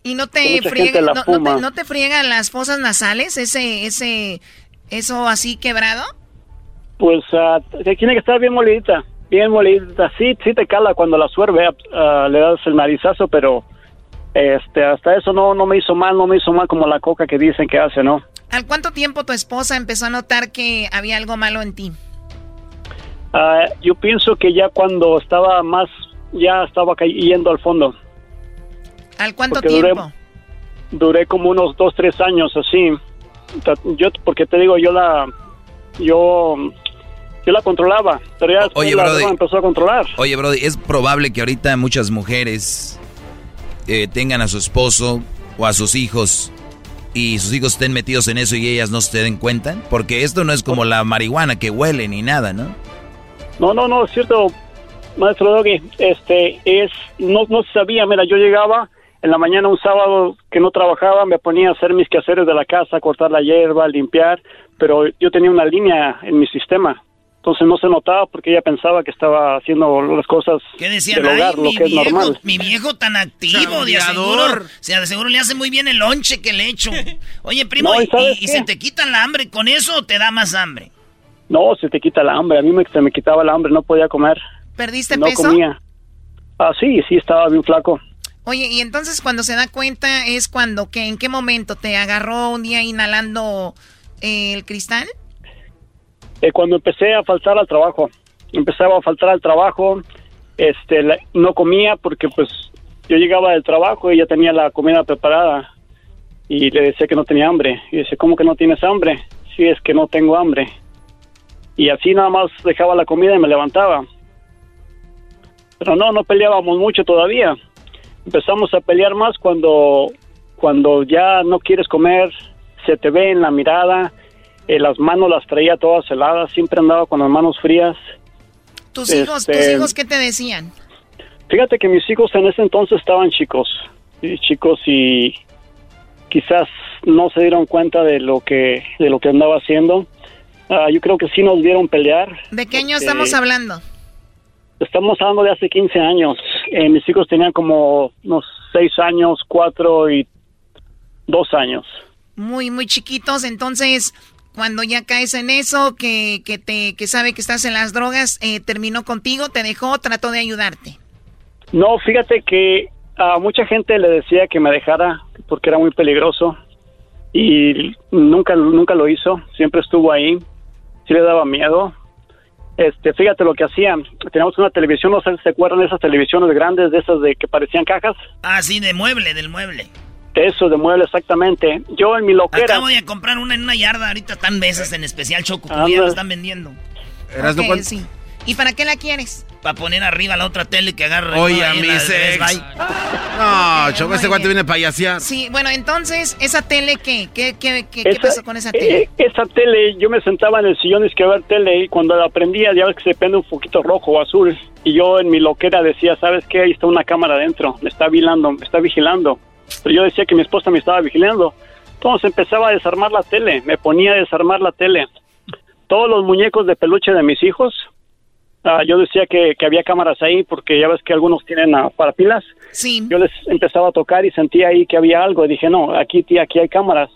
¿Y no te, friega, no, no, te, no te friegan las fosas nasales? Ese, ese, eso así quebrado? Pues uh, tiene que estar bien molidita, bien molidita. Sí, sí te cala cuando la suerve, uh, le das el narizazo, pero este, hasta eso no, no me hizo mal, no me hizo mal como la coca que dicen que hace, ¿no? ¿Al cuánto tiempo tu esposa empezó a notar que había algo malo en ti? Uh, yo pienso que ya cuando estaba más, ya estaba yendo al fondo. ¿Al cuánto tiempo? Duré, como unos dos, tres años así. Yo, porque te digo, yo la, yo yo la controlaba, pero ya oye, la empezó a controlar. Oye, Brody, es probable que ahorita muchas mujeres eh, tengan a su esposo o a sus hijos y sus hijos estén metidos en eso y ellas no se den cuenta, porque esto no es como la marihuana que huele ni nada, ¿no? No, no, no, es cierto, maestro Doggy, este, es, no, no sabía, mira, yo llegaba en la mañana un sábado que no trabajaba, me ponía a hacer mis quehaceres de la casa, cortar la hierba, limpiar, pero yo tenía una línea en mi sistema. Entonces no se notaba porque ella pensaba que estaba haciendo las cosas ¿Qué decían? del hogar, lo que es normal. Mi viejo tan activo, de aseguro, o sea, de seguro le hace muy bien el lonche que le echo. Oye, primo, ¿y, se te quita la hambre con eso o te da más hambre? No, se te quita la hambre. A mí me, se me quitaba la hambre, no podía comer. ¿Perdiste no peso? No comía. Ah, sí, sí, estaba bien flaco. Oye, y entonces cuando se da cuenta es cuando, que ¿en qué momento te agarró un día inhalando eh, el cristal? Eh, cuando empecé a faltar al trabajo. Empezaba a faltar al trabajo, este, no comía porque pues yo llegaba del trabajo y ya tenía la comida preparada y le decía que no tenía hambre. Y dice, ¿cómo que no tienes hambre? Sí, es que no tengo hambre. Y así nada más dejaba la comida y me levantaba. Pero no, no peleábamos mucho todavía. Empezamos a pelear más cuando, cuando ya no quieres comer, se te ve en la mirada, eh, las manos las traía todas heladas, siempre andaba con las manos frías. ¿Tus hijos, tus este, hijos qué te decían? Fíjate que mis hijos en ese entonces estaban chicos, y chicos y quizás no se dieron cuenta de lo que de lo que andaba haciendo. Ah, yo creo que sí nos vieron pelear. ¿De qué año estamos hablando? Estamos hablando de hace 15 años. Eh, mis hijos tenían como unos 6 años, 4 y 2 años muy, muy chiquitos. Entonces, cuando ya caes en eso, que, que, te, que sabe que estás en las drogas, eh, terminó contigo, te dejó, trató de ayudarte. No, fíjate que a mucha gente le decía que me dejara porque era muy peligroso y nunca nunca lo hizo, siempre estuvo ahí, sí le daba miedo. Este, fíjate lo que hacían. Teníamos una televisión, no sé si se acuerdan de esas televisiones grandes, de esas de que parecían cajas. Ah, sí, de mueble, del mueble. Eso, de mueble, exactamente. Yo en mi loquera... Acabo de comprar una en una yarda, ahorita están mesas en especial Choco, como ya lo están vendiendo. Okay, sí. ¿Y para qué la quieres? Para poner arriba la otra tele que agarre. Oye, a mi sex. No, Choco, este guante viene payasear. Sí, bueno, entonces, ¿esa tele qué? ¿Qué, qué, qué, qué pasó con esa tele? eh, esa tele, yo me sentaba en el sillón y que ver tele y cuando la prendía ya ves que se prende un poquito rojo o azul y yo en mi loquera decía, ¿sabes qué? Ahí está una cámara adentro, me está vigilando, me está vigilando. Pero yo decía que mi esposa me estaba vigilando. Entonces empezaba a desarmar la tele, me ponía a desarmar la tele. Todos los muñecos de peluche de mis hijos, ah, yo decía que, que había cámaras ahí porque ya ves que algunos tienen ah, para pilas. Sí. Yo les empezaba a tocar y sentía ahí que había algo. Y dije, no, aquí, tía, aquí hay cámaras.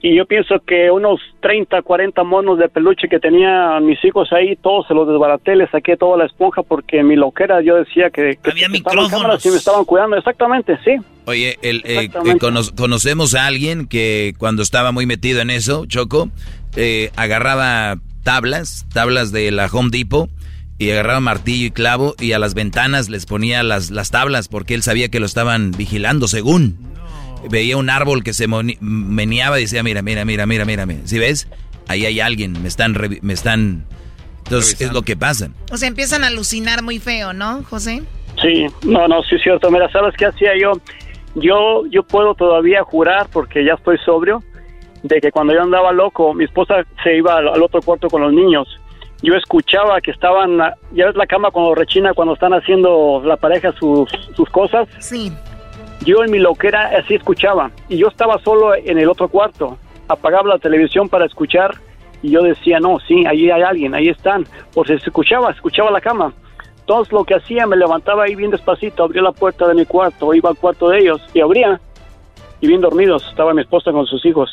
Y yo pienso que unos 30, 40 monos de peluche que tenían mis hijos ahí, todos se los desbaraté, les saqué toda la esponja porque en mi loquera yo decía que, que Había micrófonos. cámaras y me estaban cuidando. Exactamente, sí. Oye, el, eh, eh, cono- conocemos a alguien que cuando estaba muy metido en eso, Choco, eh, agarraba tablas, tablas de la Home Depot, y agarraba martillo y clavo y a las ventanas les ponía las, las tablas porque él sabía que lo estaban vigilando según. Veía un árbol que se meneaba y decía, mira, mira, mira, mira, mira, mira. ¿Sí ves? Ahí hay alguien, me están... Me están... Entonces, es lo que pasa. O sea, empiezan a alucinar muy feo, ¿no, José? Sí, no, no, sí es cierto. Mira, ¿sabes qué hacía yo? Yo, yo puedo todavía jurar, porque ya estoy sobrio, de que cuando yo andaba loco, mi esposa se iba al, al otro cuarto con los niños. Yo escuchaba que estaban, ya ves la cama cuando rechina, cuando están haciendo la pareja sus, sus cosas. Sí. Yo en mi loquera así escuchaba. Y yo estaba solo en el otro cuarto. Apagaba la televisión para escuchar y yo decía, no, sí, ahí hay alguien, ahí están. Por si se escuchaba, escuchaba la cama. Entonces lo que hacía, me levantaba ahí bien despacito, abría la puerta de mi cuarto, iba al cuarto de ellos y abría. Y bien dormidos, estaba mi esposa con sus hijos.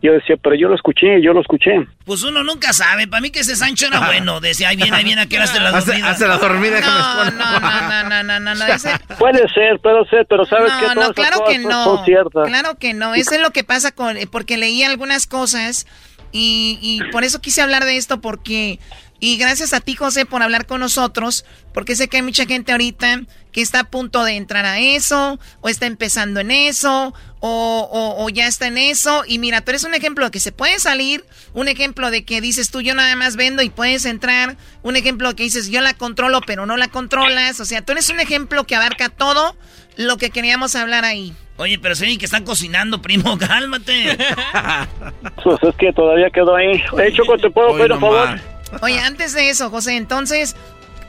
Yo decía, pero yo lo escuché, yo lo escuché. Pues uno nunca sabe. Para mí que ese Sancho era bueno. Decía, ahí viene, ahí viene, a qué hora la dormida. hace la dormida, No, no, no, no, no, no, no, no. Ese- Puede ser, puede ser, pero sabes no, que todas no, claro que son- no. Claro que no. Eso es lo que pasa con. Porque leí algunas cosas y, y por eso quise hablar de esto, porque. Y gracias a ti, José, por hablar con nosotros, porque sé que hay mucha gente ahorita que está a punto de entrar a eso, o está empezando en eso, o, o- o ya está en eso. Y mira, tú eres un ejemplo de que se puede salir, un ejemplo de que dices tú, yo nada más vendo y puedes entrar, un ejemplo que dices, yo la controlo, pero no la controlas. O sea, tú eres un ejemplo que abarca todo lo que queríamos hablar ahí. Oye, pero sí que están cocinando, primo, cálmate. Pues es que todavía quedó ahí. Hey, Choco, ¿te puedo pedir un favor? Oye, antes de eso, José, entonces,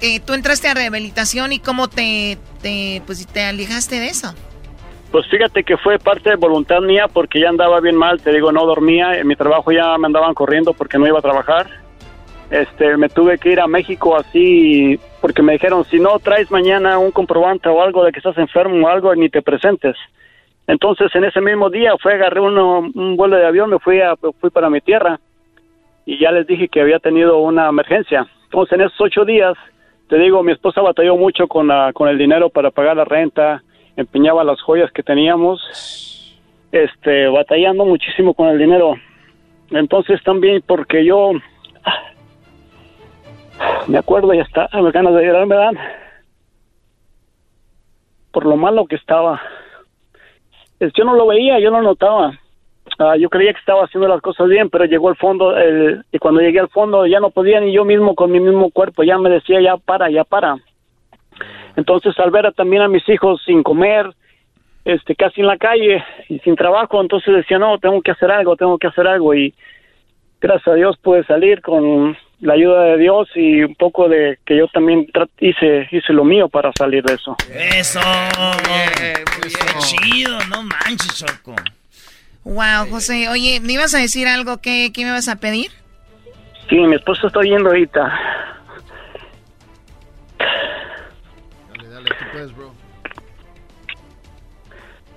eh, tú entraste a rehabilitación y cómo te, pues, te alejaste de eso. Pues fíjate que fue parte de voluntad mía porque ya andaba bien mal, te digo, no dormía, en mi trabajo ya me andaban corriendo porque no iba a trabajar. Este, me tuve que ir a México así porque me dijeron, si no traes mañana un comprobante o algo de que estás enfermo o algo, ni te presentes. Entonces, en ese mismo día fue, agarré uno- un vuelo de avión, me fui, a, fui para mi tierra y ya les dije que había tenido una emergencia. Entonces, en esos ocho días, te digo, mi esposa batalló mucho con, la, con el dinero para pagar la renta, empeñaba las joyas que teníamos, este, batallando muchísimo con el dinero. Entonces, también porque yo me acuerdo y hasta me ganas de llorar por lo malo que estaba. Es- Yo no lo veía, yo no notaba. Ah, yo creía que estaba haciendo las cosas bien, pero llegó al fondo el- y cuando llegué al fondo ya no podía ni yo mismo con mi mismo cuerpo, ya me decía ya para, ya para. Entonces al ver a- también a mis hijos sin comer, este casi en la calle y sin trabajo, entonces decía, no, tengo que hacer algo, tengo que hacer algo y gracias a Dios pude salir con la ayuda de Dios y un poco de que yo también hice hice lo mío para salir de eso. Eso. Qué chido, no manches, Choco. Wow, José, oye, ¿me ibas a decir algo? ¿Qué, qué me vas a pedir? Sí, mi esposa está yendo ahorita.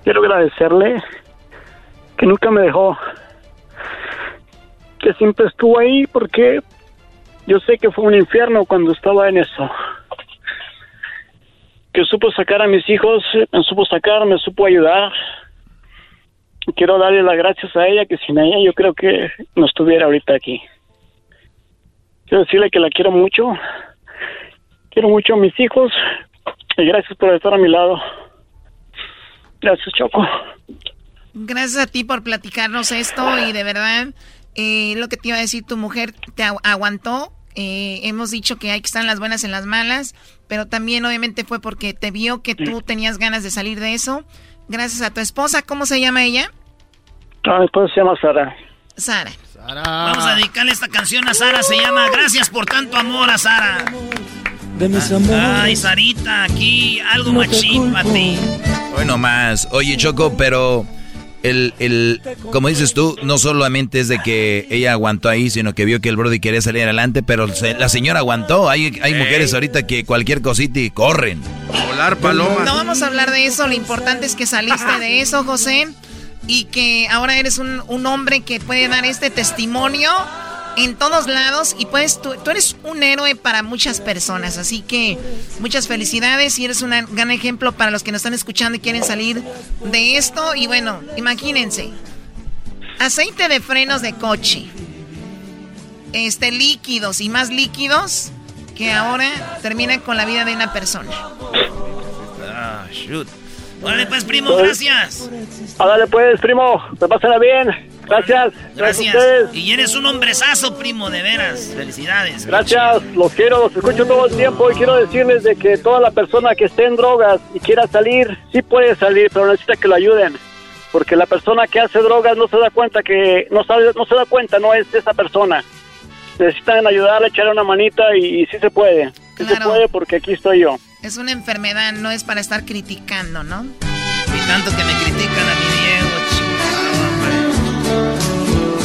Quiero agradecerle que nunca me dejó que siempre estuvo ahí porque yo sé que fue un infierno cuando estaba en eso. Que supo sacar a mis hijos, me supo sacar, me supo ayudar. Quiero darle las gracias a ella, que sin ella yo creo que no estuviera ahorita aquí. Quiero decirle que la quiero mucho. Quiero mucho a mis hijos. Y gracias por estar a mi lado. Gracias, Choco. Gracias a ti por platicarnos esto y de verdad eh, lo que te iba a decir, tu mujer te aguantó. Eh, hemos dicho que hay que estar en las buenas, en las malas, pero también obviamente fue porque te vio que tú tenías ganas de salir de eso. Gracias a tu esposa, ¿cómo se llama ella? Ah, mi esposa se llama Sara. Sara. Vamos a dedicarle esta canción a Sara, se llama Gracias por tanto amor a Sara. Ay, Sarita, aquí algo machín para ti. Bueno, más. Oye, Choco, pero el, el, como dices tú, no solamente es de que ella aguantó ahí, sino que vio que el Brody quería salir adelante, pero la señora aguantó. Hay, hay mujeres ahorita que cualquier cosita y corren. Volar paloma. No vamos a hablar de eso, lo importante es que saliste de eso, José, y que ahora eres un, un hombre que puede dar este testimonio en todos lados y puedes, tú, tú, eres un héroe para muchas personas, así que muchas felicidades y eres un gran ejemplo para los que nos están escuchando y quieren salir de esto y bueno, imagínense, aceite de frenos de coche, este líquidos y más líquidos que ahora terminan con la vida de una persona. Ah, shoot. Órale pues, primo, gracias. Dale pues, primo, te pasará bien. Gracias. Gracias. y eres un hombrezazo, primo, de veras. Felicidades. Gracias, los quiero, los escucho todo el tiempo y quiero decirles de que toda la persona que esté en drogas y quiera salir, sí puede salir, pero necesita que lo ayuden. Porque la persona que hace drogas no se da cuenta que, no sabe, no se da cuenta, no es esa persona. Necesitan ayudarle, echarle una manita y, sí se puede. Sí se puede porque aquí estoy yo. Es una enfermedad, no es para estar criticando, ¿no? Y tanto que me critican a mi Diego,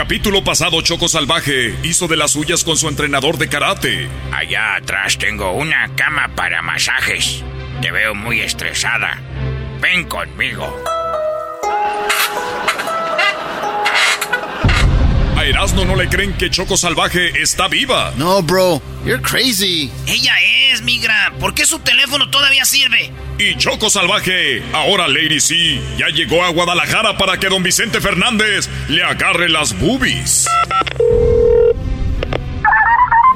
Capítulo pasado, Choco Salvaje hizo de las suyas con su entrenador de karate. Allá atrás tengo una cama para masajes. Te veo muy estresada. Ven conmigo. A Erasmo no le creen que Choco Salvaje está viva. No, bro. You're crazy. Ella es, migra. ¿Por qué su teléfono todavía sirve? Y Choco Salvaje, ahora Lady C, ya llegó a Guadalajara para que don Vicente Fernández le agarre las boobies.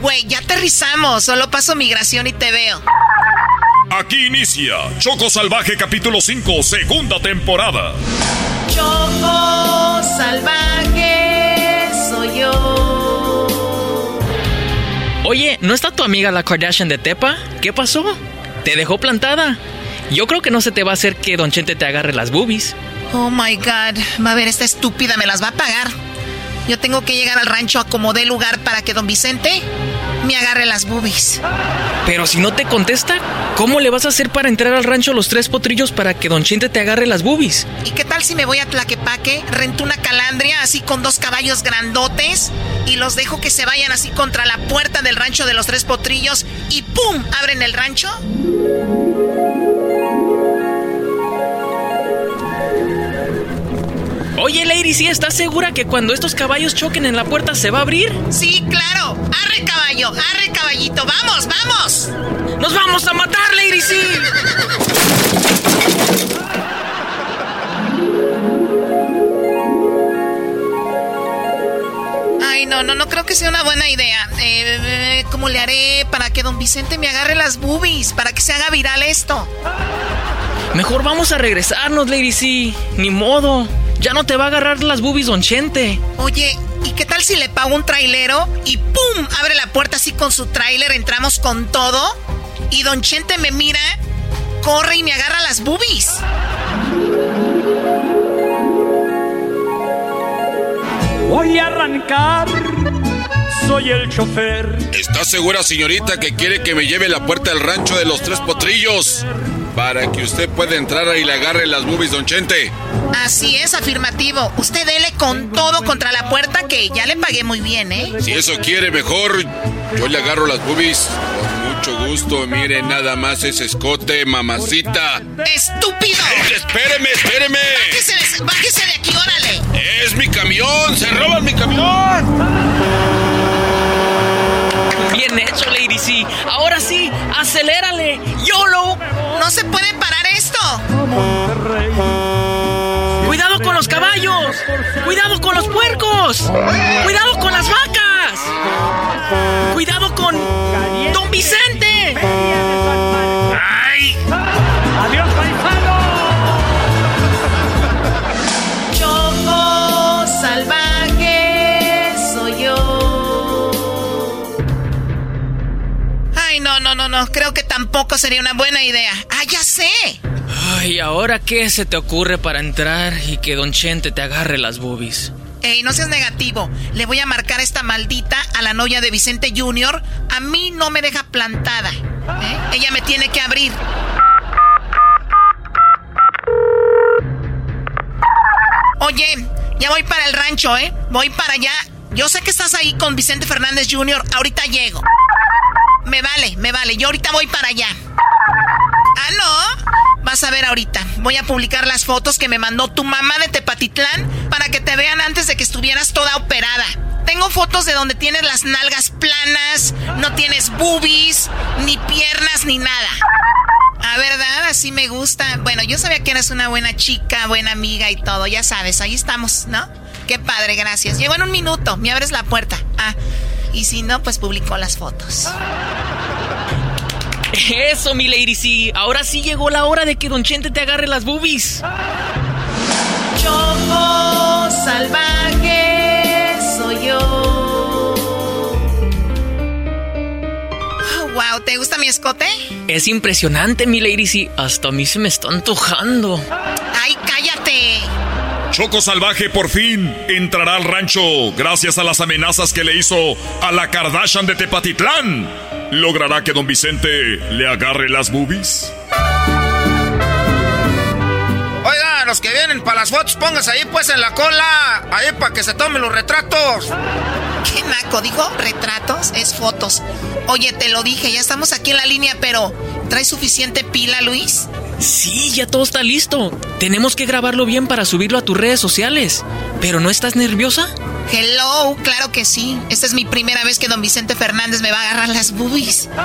Güey, ya aterrizamos. Solo paso migración y te veo. Aquí inicia Choco Salvaje capítulo 5, segunda temporada. Choco Salvaje soy yo. Oye, ¿no está tu amiga la Kardashian de Tepa? ¿Qué pasó? ¿Te dejó plantada? Yo creo que no se te va a hacer que Don Chente te agarre las boobies. Oh my god, va a ver, esta estúpida me las va a pagar. Yo tengo que llegar al rancho a como lugar para que Don Vicente me agarre las boobies. Pero si no te contesta, ¿cómo le vas a hacer para entrar al rancho los tres potrillos para que Don Chente te agarre las boobies? ¿Y qué tal si me voy a Tlaquepaque, rento una calandria así con dos caballos grandotes y los dejo que se vayan así contra la puerta del rancho de los tres potrillos y ¡pum! abren el rancho? Oye, Lady, ¿sí estás segura que cuando estos caballos choquen en la puerta se va a abrir? Sí, claro. Arre caballo, arre caballito. Vamos, vamos. Nos vamos a matar, Lady, sí. Ay, no, no, no creo que sea una buena idea. Eh, ¿Cómo le haré para que don Vicente me agarre las boobies? Para que se haga viral esto. Mejor vamos a regresarnos, Lady C. Ni modo. Ya no te va a agarrar las boobies, don Chente. Oye, ¿y qué tal si le pago un trailero y ¡pum! Abre la puerta así con su trailer, entramos con todo y don Chente me mira, corre y me agarra las boobies. Voy a arrancar soy el chofer. ¿Está segura, señorita, que quiere que me lleve la puerta del rancho de los tres potrillos? Para que usted pueda entrar y le agarre las boobies, don Chente. Así es, afirmativo. Usted dele con todo contra la puerta que ya le pagué muy bien, ¿eh? Si eso quiere, mejor yo le agarro las boobies. Con mucho gusto, mire nada más ese escote, mamacita. ¡Estúpido! espéreme, espéreme. Bájese, bájese de aquí, órale. Es mi camión, se roban mi camión. Bien hecho, Lady C. Ahora sí, acelérale. YOLO. No se puede parar esto. Cuidado con los caballos. Cuidado con los puercos. Cuidado con las vacas. Cuidado con Don Vicente. No. Creo que tampoco sería una buena idea. ¡Ah, ya sé! Ay, ¿ahora qué se te ocurre para entrar y que Don Chente te agarre las boobies? Ey, no seas negativo. Le voy a marcar esta maldita a la novia de Vicente Jr. A mí no me deja plantada. ¿eh? Ella me tiene que abrir. Oye, ya voy para el rancho, ¿eh? Voy para allá. Yo sé que estás ahí con Vicente Fernández Jr. Ahorita llego. Me vale, me vale. Yo ahorita voy para allá. Ah, no. Vas a ver ahorita. Voy a publicar las fotos que me mandó tu mamá de Tepatitlán para que te vean antes de que estuvieras toda operada. Tengo fotos de donde tienes las nalgas planas, no tienes boobies, ni piernas, ni nada. Ah, ¿verdad? Así me gusta. Bueno, yo sabía que eras una buena chica, buena amiga y todo. Ya sabes, ahí estamos, ¿no? Qué padre, gracias. Llego en un minuto. Me abres la puerta. Ah, y si no, pues publico las fotos. Eso, mi Lady C. Ahora sí llegó la hora de que Don Chente te agarre las boobies. Choco salvaje soy yo. Wow, ¿te gusta mi escote? Es impresionante, mi Lady C. Hasta a mí se me está antojando. ¡Ay, cállate! Choco Salvaje por fin entrará al rancho gracias a las amenazas que le hizo a la Kardashian de Tepatitlán. ¿Logrará que don Vicente le agarre las boobies? Oiga, los que vienen para las fotos, pónganse ahí pues en la cola. Ahí para que se tomen los retratos. ¿Qué naco? ¿Dijo retratos? Es fotos. Oye, te lo dije, ya estamos aquí en la línea, pero ¿traes suficiente pila, Luis? Sí, ya todo está listo. Tenemos que grabarlo bien para subirlo a tus redes sociales. ¿Pero no estás nerviosa? Hello, claro que sí. Esta es mi primera vez que don Vicente Fernández me va a agarrar las boobies.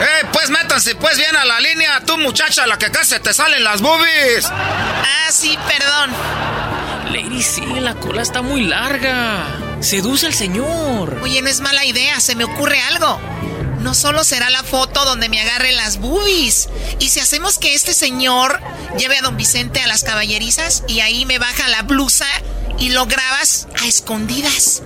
¡Eh, pues métanse pues bien a la línea! Tú, muchacha, la que casi te salen las boobies. Ah, sí, perdón. Lady, sí, la cola está muy larga. Seduce al señor. Oye, no es mala idea, se me ocurre algo. No solo será la foto donde me agarre las boobies. Y si hacemos que este señor lleve a don Vicente a las caballerizas y ahí me baja la blusa y lo grabas a escondidas.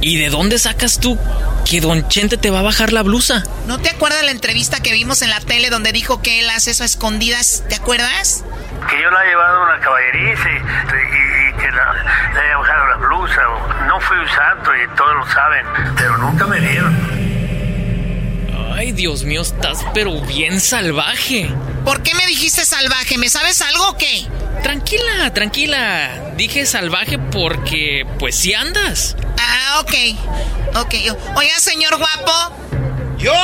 ¿Y de dónde sacas tú que Don Chente te va a bajar la blusa? ¿No te acuerdas la entrevista que vimos en la tele donde dijo que él hace eso a escondidas? ¿Te acuerdas? Que yo la he llevado a una caballeriza y, y- y que la, le haya bajado la blusa. No fui un santo y todos lo saben, pero nunca me dieron. Ay, Dios mío, estás pero bien salvaje. ¿Por qué me dijiste salvaje? ¿Me sabes algo o qué? Tranquila, tranquila. Dije salvaje porque, pues, sí andas. Ah, ok. Ok. Oiga, señor guapo. ¿Yo?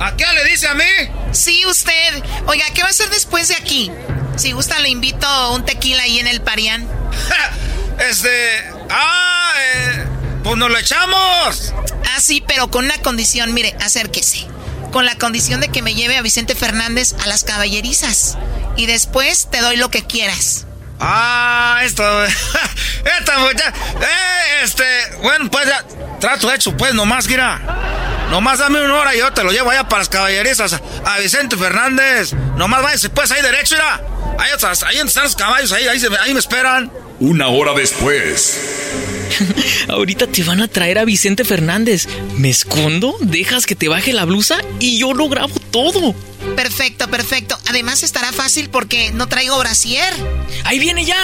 ¿A qué le dice a mí? Sí, usted. Oiga, ¿qué va a hacer después de aquí? Si gusta, le invito un tequila ahí en el Parián. Este. ¡Ah! eh, pues nos lo echamos. Ah, sí, pero con una condición. Mire, acérquese. Con la condición de que me lleve a Vicente Fernández a las caballerizas. Y después te doy lo que quieras. Ah, esto. Esta muchacha. Eh, este. Bueno, pues ya. Trato hecho, pues, nomás, gira. Nomás dame una hora y yo te lo llevo allá para las caballerizas. A Vicente Fernández. Nomás váyase, pues, ahí derecho, mira. Ahí, ahí están los caballos, ahí, ahí, se- ahí me esperan. Una hora después. Ahorita te van a traer a Vicente Fernández. ¿Me escondo? ¿Dejas que te baje la blusa? Y yo lo grabo todo. Perfecto, perfecto. Además estará fácil porque no traigo brasier. Ahí viene ya.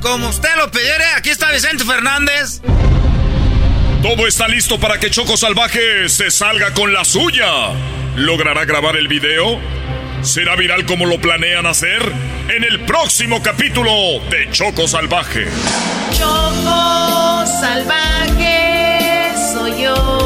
Como usted lo pidiere, aquí está Vicente Fernández. Todo está listo para que Choco Salvaje se salga con la suya. ¿Logrará grabar el video? ¿Será viral como lo planean hacer? En el próximo capítulo de Choco Salvaje. Choco Salvaje soy yo.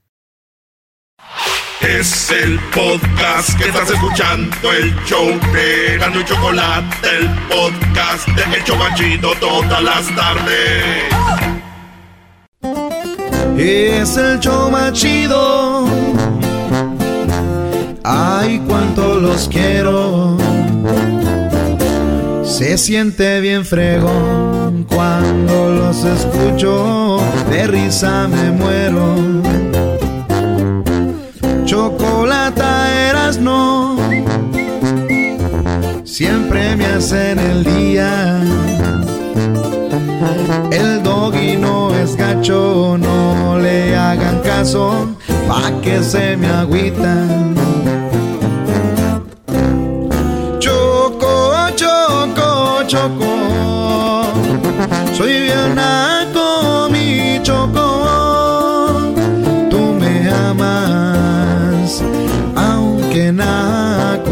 Es el podcast que estás escuchando, el show de y Chocolate, el podcast de El Chobachito todas las tardes. Es el show más chido. Ay, cuánto los quiero. Se siente bien fregón cuando los escucho. De risa me muero. Chocolata eras no. Siempre me hacen el día. El doggy no es gacho, no le hagan caso, pa' que se me agüitan. Choco, choco, choco, soy bien naco, mi choco.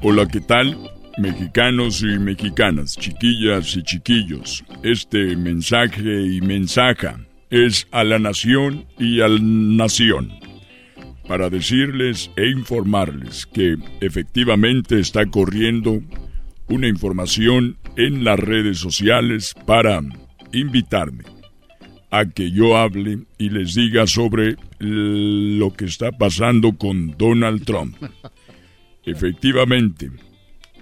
Hola, ¿qué tal? Mexicanos y mexicanas, chiquillas y chiquillos. Este mensaje y mensaja es a la nación y al nación para decirles e informarles que efectivamente está corriendo una información en las redes sociales para invitarme a que yo hable y les diga sobre lo que está pasando con Donald Trump. Efectivamente,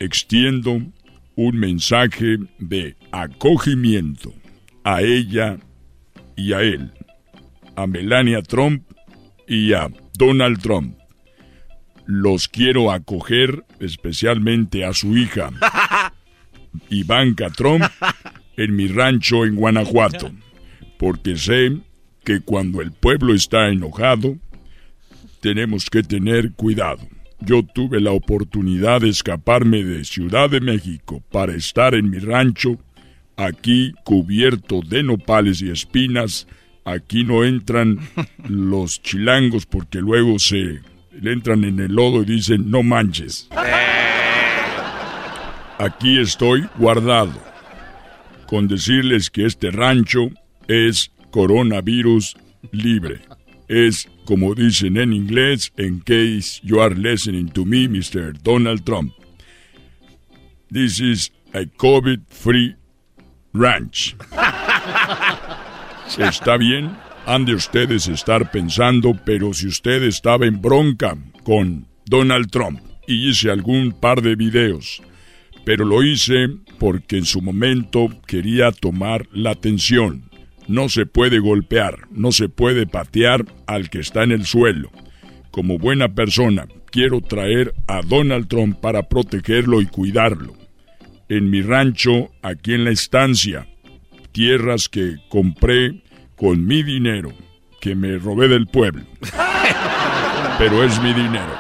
extiendo un mensaje de acogimiento a ella y a él, a Melania Trump y a Donald Trump. Los quiero acoger, especialmente a su hija, Ivanka Trump, en mi rancho en Guanajuato, porque sé que cuando el pueblo está enojado, tenemos que tener cuidado. Yo tuve la oportunidad de escaparme de Ciudad de México para estar en mi rancho, aquí cubierto de nopales y espinas. Aquí no entran los chilangos porque luego se le entran en el lodo y dicen no manches. Aquí estoy guardado con decirles que este rancho es coronavirus libre. Es como dicen en inglés, in case you are listening to me, Mr. Donald Trump. This is a COVID-free ranch. Está bien, han de ustedes estar pensando, pero si usted estaba en bronca con Donald Trump y hice algún par de videos, pero lo hice porque en su momento quería tomar la atención. No se puede golpear, no se puede patear al que está en el suelo. Como buena persona, quiero traer a Donald Trump para protegerlo y cuidarlo. En mi rancho, aquí en la estancia, tierras que compré con mi dinero, que me robé del pueblo. Pero es mi dinero.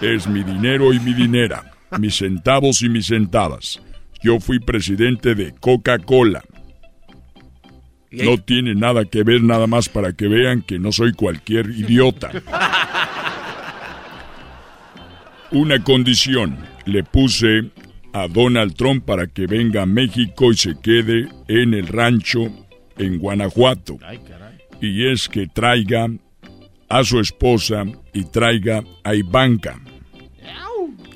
Es mi dinero y mi dinera, mis centavos y mis centavas. Yo fui presidente de Coca-Cola. No tiene nada que ver, nada más para que vean que no soy cualquier idiota. Una condición le puse a Donald Trump para que venga a México y se quede en el rancho en Guanajuato. Y es que traiga a su esposa y traiga a Ivanka.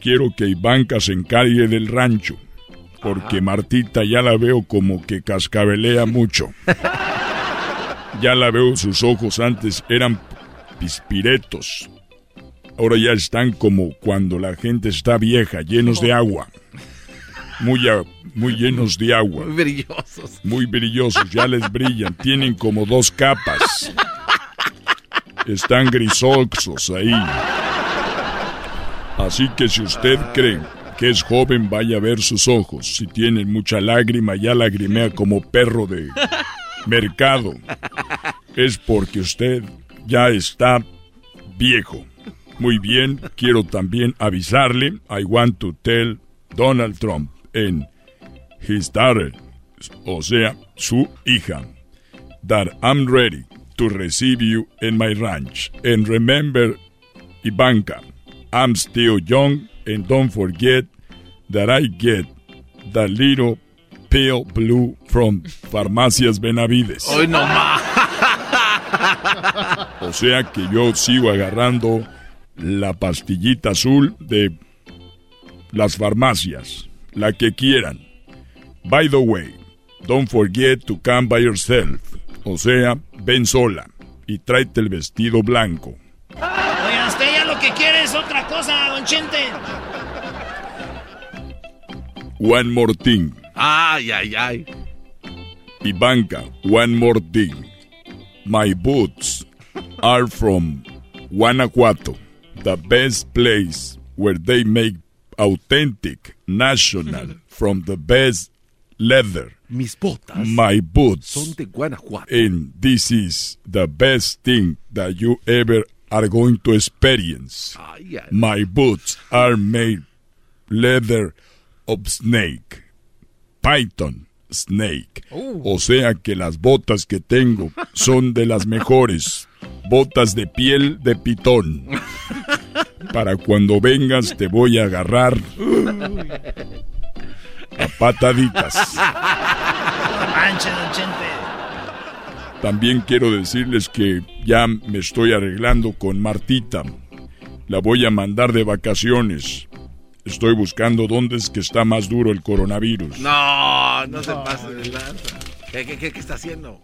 Quiero que Ivanka se encargue del rancho, porque Martita ya la veo como que cascabelea mucho. Ya la veo, sus ojos antes eran pispiretos. Ahora ya están como cuando la gente está vieja, llenos de agua. Muy, muy llenos de agua. Muy brillosos. Muy brillosos, ya les brillan. Tienen como dos capas. Están grisoxos ahí. Así que si usted cree que es joven, vaya a ver sus ojos. Si tienen mucha lágrima, ya lagrimea como perro de mercado. Es porque usted ya está viejo. Muy bien, quiero también avisarle, I want to tell Donald Trump en his daughter, o sea, su hija, that I'm ready to receive you in my ranch. And remember, Ivanka, I'm still young and don't forget that I get the little pale blue from Farmacias Benavides. Hoy no más. O sea que yo sigo agarrando la pastillita azul de las farmacias, la que quieran. By the way, don't forget to come by yourself. O sea, ven sola y tráete el vestido blanco. Oiga, usted ya lo que quiere es otra cosa, don Chente. One more thing. Ay, ay, ay. Ivanka, one more thing. My boots are from Guanajuato, the best place where they make authentic, national, from the best leather. Mis botas My boots. son de Guanajuato. And this is the best thing that you ever are going to experience. Ay, ay. My boots are made leather of snake. Python snake. O sea que las botas que tengo son de las mejores. Botas de piel de pitón. Para cuando vengas te voy a agarrar a pataditas. También quiero decirles que ya me estoy arreglando con Martita. La voy a mandar de vacaciones. Estoy buscando dónde es que está más duro el coronavirus. No, no se pase de lanza. ¿Qué, qué, qué, qué está haciendo?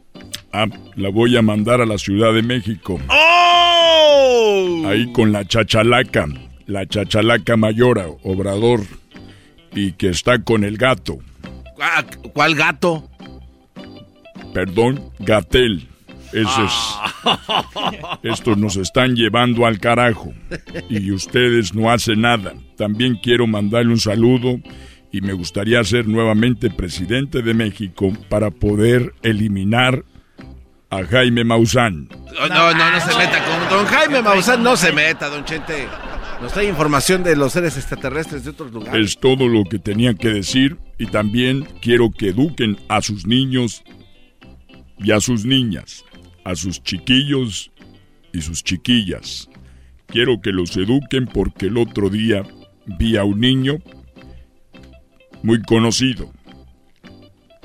Ah, la voy a mandar a la Ciudad de México. ¡Oh! Ahí con la chachalaca. La chachalaca mayora, Obrador. Y que está con el gato. ¿Cuál gato? Perdón, Gatel. Ah. es. Estos nos están llevando al carajo. Y ustedes no hacen nada. También quiero mandarle un saludo. Y me gustaría ser nuevamente presidente de México para poder eliminar a Jaime Maussan. No, no, no, no se meta con don Jaime Maussan. No se meta, don Chente. Nos trae información de los seres extraterrestres de otros lugares. Es todo lo que tenía que decir. Y también quiero que eduquen a sus niños y a sus niñas, a sus chiquillos y sus chiquillas. Quiero que los eduquen porque el otro día vi a un niño muy conocido.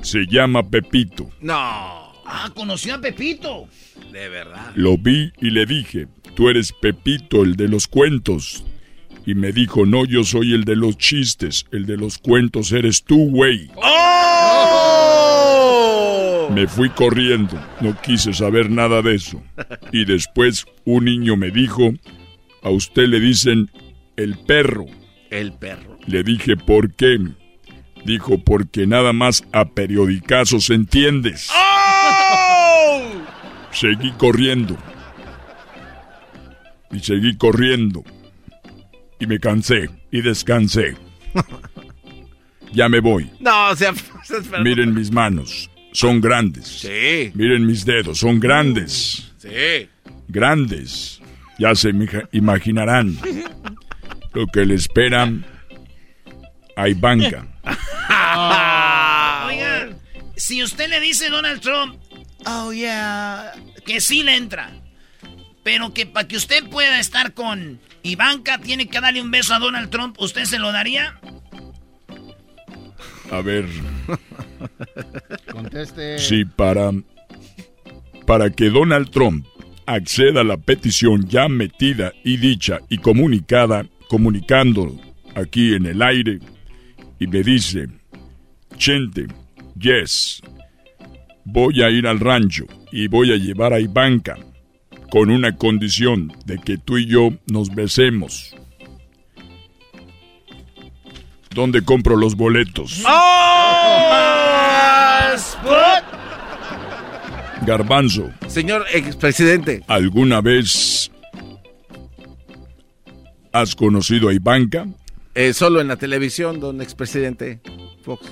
Se llama Pepito. No, Ah, conoció a Pepito. de verdad. Lo vi y le dije, tú eres Pepito, el de los cuentos. Y me dijo, no, yo soy el de los chistes, el de los cuentos eres tú, güey. ¡Oh! Me fui corriendo, no quise saber nada de eso. Y después un niño me dijo, a usted le dicen el perro. El perro. Le dije, ¿por qué? Dijo, porque nada más a periodicazos entiendes. ¡Oh! Seguí corriendo. Y seguí corriendo. Y me cansé y descansé. Ya me voy. No, o sea, Miren mis manos. Son grandes. Sí. Miren mis dedos. Son grandes. Sí. Grandes. Ya se imaginarán lo que le esperan a Ivanka. Oiga, si usted le dice a Donald Trump, oh yeah, que sí le entra, pero que para que usted pueda estar con Ivanka tiene que darle un beso a Donald Trump, ¿usted se lo daría? A ver. Conteste. Sí, para. Para que Donald Trump acceda a la petición ya metida y dicha y comunicada, comunicando aquí en el aire, y me dice: Chente, yes, voy a ir al rancho y voy a llevar a Ivanka con una condición de que tú y yo nos besemos. ¿Dónde compro los boletos? Garbanzo. Señor expresidente. ¿Alguna vez has conocido a Ivanka? Eh, solo en la televisión, don expresidente Fox.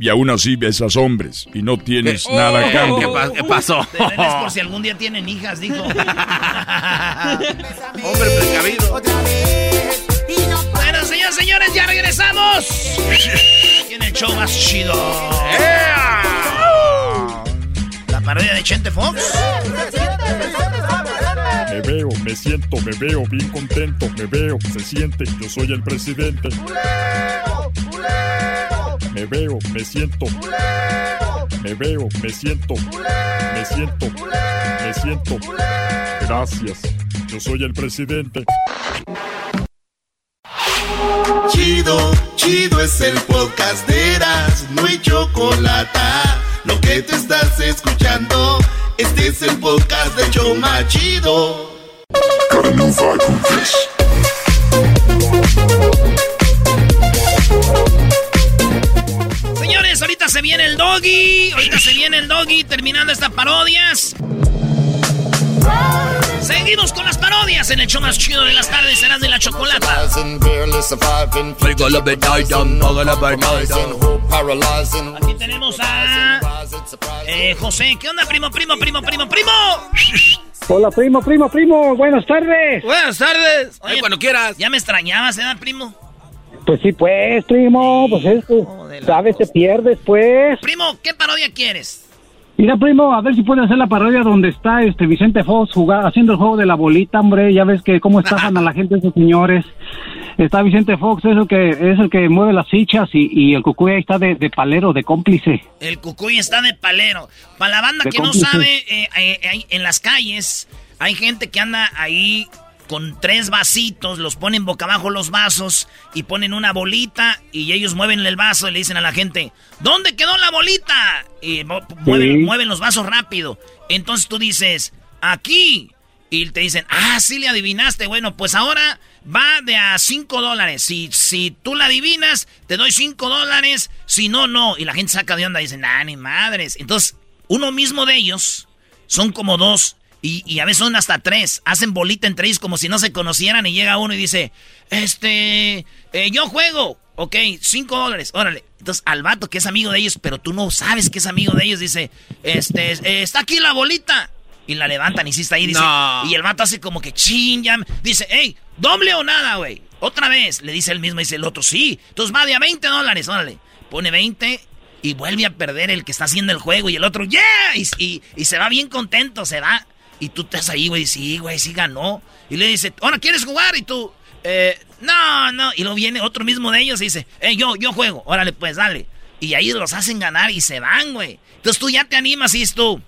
Y aún así besas hombres y no tienes ¿Qué? nada a Oh, cambio. ¿qué pa- qué pasó? Es por si algún día tienen hijas, dijo. Hombre precavido. Bueno, señores, señores, ya regresamos. Tiene el show más chido. La parodia de Chente Fox. Me veo, me siento, me veo bien contento, me veo, se siente, yo soy el presidente. Me veo, me siento. Me veo, me siento. Me siento. Me siento. Gracias. Yo soy el presidente. Chido, chido es el podcast de Eras, no hay chocolate. Lo que te estás escuchando, este es el podcast de Choma Chido. Señores, ahorita se viene el doggy. Ahorita se viene el doggy terminando estas parodias. Seguimos con las parodias en el show más chido de las tardes, serás de la chocolata. Aquí tenemos a eh, José. ¿Qué onda, primo, primo, primo, primo, primo? Hola, primo, primo, primo. Buenas tardes. Buenas tardes. Oye, cuando quieras. Ya me extrañabas, ¿eh, primo? Pues sí, pues, primo. Pues esto. ¿Sabes? Te pierdes, pues. Primo, ¿qué parodia quieres? Mira, primo, a ver si puede hacer la parodia donde está este Vicente Fox jugar, haciendo el juego de la bolita, hombre. Ya ves que cómo estafan a la gente esos señores. Está Vicente Fox, es el que, es el que mueve las fichas y, y el cucuy ahí está de, de palero, de cómplice. El cucuy está de palero. Para la banda De que no sabe, eh, eh, en las calles hay gente que anda ahí con tres vasitos, los ponen boca abajo los vasos y ponen una bolita y ellos mueven el vaso y le dicen a la gente, ¿dónde quedó la bolita? Y mueven, mueven los vasos rápido. Entonces tú dices, aquí. Y te dicen, ah, sí le adivinaste. Bueno, pues ahora va de a 5 dólares. Si, si tú la adivinas, te doy 5 dólares. Si no, no. Y la gente saca de onda y dicen, ah, ni madres. Entonces, uno mismo de ellos son como dos. Y, y a veces son hasta tres. Hacen bolita entre ellos como si no se conocieran. Y llega uno y dice, este, eh, yo juego. Ok, 5 dólares, órale. Entonces al vato que es amigo de ellos, pero tú no sabes que es amigo de ellos, dice, este, eh, está aquí la bolita. Y la levantan y sí está ahí, dice. No. Y el vato hace como que chin, ya. Dice, hey, doble o nada, güey. Otra vez. Le dice el mismo, dice el otro, sí. Entonces va de a 20 dólares, órale. Pone 20 y vuelve a perder el que está haciendo el juego. Y el otro, yeah. Y, y- y se va bien contento, se va. Y tú estás ahí, güey, sí, güey, sí ganó. Y le dice, ahora quieres jugar. Y tú, eh, no, no. Y luego viene otro mismo de ellos y dice, hey, yo, yo juego. Órale, pues, dale. Y ahí los hacen ganar y se van, güey. Entonces tú ya te animas y tú,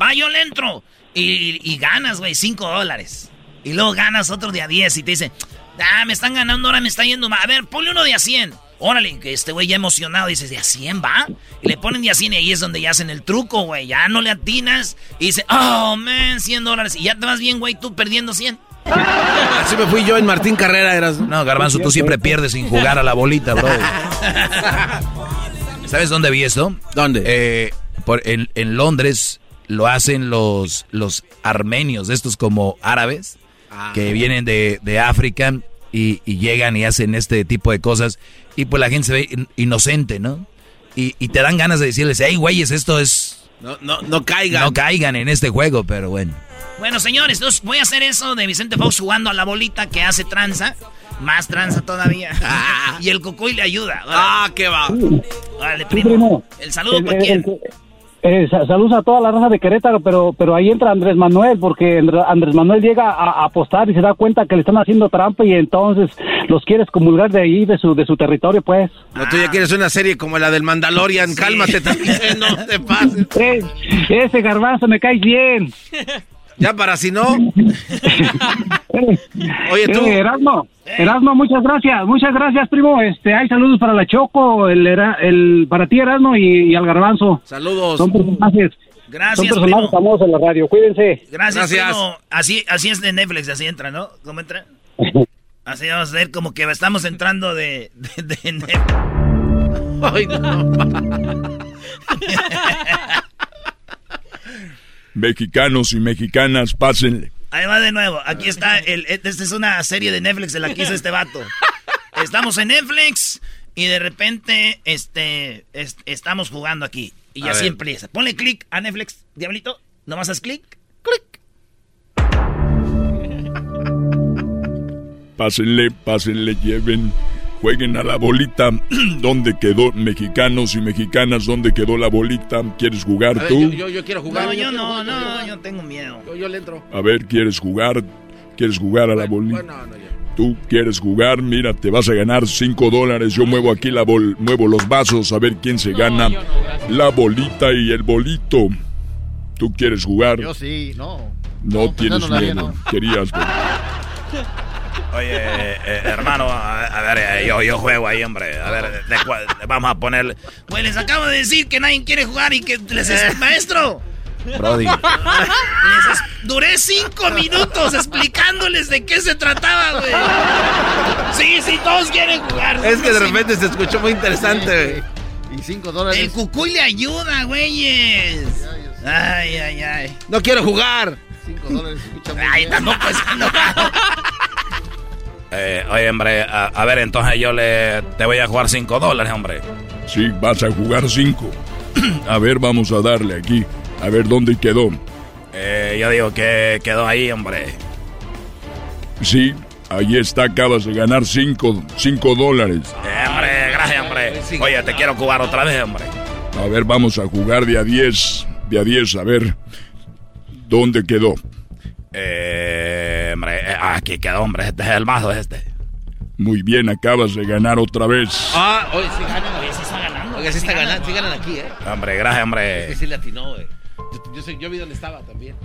Va, yo le entro. Y, y ganas, güey, 5 dólares. Y luego ganas otro de a 10 y te dicen, ah, me están ganando, ahora me está yendo mal. A ver, ponle uno de a 100. Órale, que este güey ya emocionado dices, ¿de a 100 va? Y le ponen de a 100 y ahí es donde ya hacen el truco, güey. Ya no le atinas. Y dice, oh, man, 100 dólares. Y ya te vas bien, güey, tú perdiendo 100. Así me fui yo en Martín Carrera, eras. No, Garbanzo, tú siempre pierdes sin jugar a la bolita, bro. ¿Sabes dónde vi esto? ¿Dónde? por, en, en Londres lo hacen los, los armenios, estos como árabes, Ah. que vienen de, de África y, y llegan y hacen este tipo de cosas. Y pues la gente se ve in- inocente, ¿no? Y, y te dan ganas de decirles, hey, güeyes, esto es... No, no, no caigan. No caigan en este juego, pero bueno. Bueno, señores, entonces voy a hacer eso de Vicente Fox jugando a la bolita que hace tranza. Más tranza todavía. y el cucuy le ayuda. Ah, qué va. Vale, primo. El saludo El- para el- quién. el que- Eh, saludos a toda la raza de Querétaro, pero pero ahí entra Andrés Manuel, porque Andrés Manuel llega a, apostar y se da cuenta que le están haciendo trampa y entonces los quieres comulgar de ahí, de su de su territorio, pues. No, tú ya quieres una serie como la del Mandalorian, cálmate también, no te pases. Eh, ese garbanzo me cae bien. Ya para si no. Oye, tú. Eh, Erasmo, Erasmo, muchas gracias, muchas gracias, primo. Este, hay saludos para la Choco, el, el para ti, Erasmo, y, al Garbanzo. Saludos. Son personajes. Gracias, Son personajes famosos en la radio, cuídense. Gracias, gracias. Así, así es de Netflix, así entra, ¿no? ¿Cómo entra? Así vamos a ver como que estamos entrando de, de, de Netflix. Ay, no. Mexicanos y mexicanas, pásenle. Ahí va de nuevo. Aquí está. El, esta es una serie de Netflix de la que hizo este vato. Estamos en Netflix y de repente este, estamos jugando aquí. Y así empieza. Ponle clic a Netflix, diablito. Nomás haz clic. Clic. Pásenle, pásenle, lleven Jueguen a la bolita. ¿Dónde quedó? Mexicanos y mexicanas, ¿dónde quedó la bolita? ¿Quieres jugar tú? Yo, yo, quiero jugar. No, yo, no, no, yo tengo miedo. Yo, le entro. A ver, ¿quieres jugar? ¿Quieres jugar a la bolita? Bueno, no, Tú quieres jugar, mira, te vas a ganar 5 dólares. Yo muevo aquí la bol, muevo los vasos a ver quién se gana la bolita y el bolito. ¿Tú quieres jugar? Yo sí, no. No, tienes miedo. Querías. Oye, eh, hermano, a, ver, eh, yo, yo juego ahí, hombre. A ver, vamos a poner. Pues les acabo de decir que nadie quiere jugar y que les es maestro. Brody. duré cinco minutos explicándoles de qué se trataba, güey. Sí, sí, todos quieren jugar. Es que de repente se escuchó muy interesante, Y cinco dólares. El cucuy le ayuda, güeyes. Ay, ay, ay. No quiero jugar. Cinco dólares Ay, tampoco es. Eh, oye, hombre, a, ver, entonces yo le te voy a jugar 5 dólares, hombre. Sí, vas a jugar 5. a ver, vamos a darle aquí. A ver dónde quedó. Eh, yo digo que quedó ahí, hombre. Sí, ahí está, acabas de ganar 5 cinco, dólares. Eh, hombre, gracias, hombre. Oye, te quiero jugar otra vez, hombre. A ver, vamos a jugar de a 10. De a 10, a ver. ¿Dónde quedó? Eh, hombre, eh, aquí quedó, hombre. Este es el mazo este. Muy bien, acabas de ganar otra vez. Ah, oye, sí ganan, oye, sí está ganando. Oye, sí está ganando, sí ganan aquí, ¿eh? Hombre, gracias, hombre. Es que sí le atinó, güey. Yo, yo, yo vi dónde estaba también.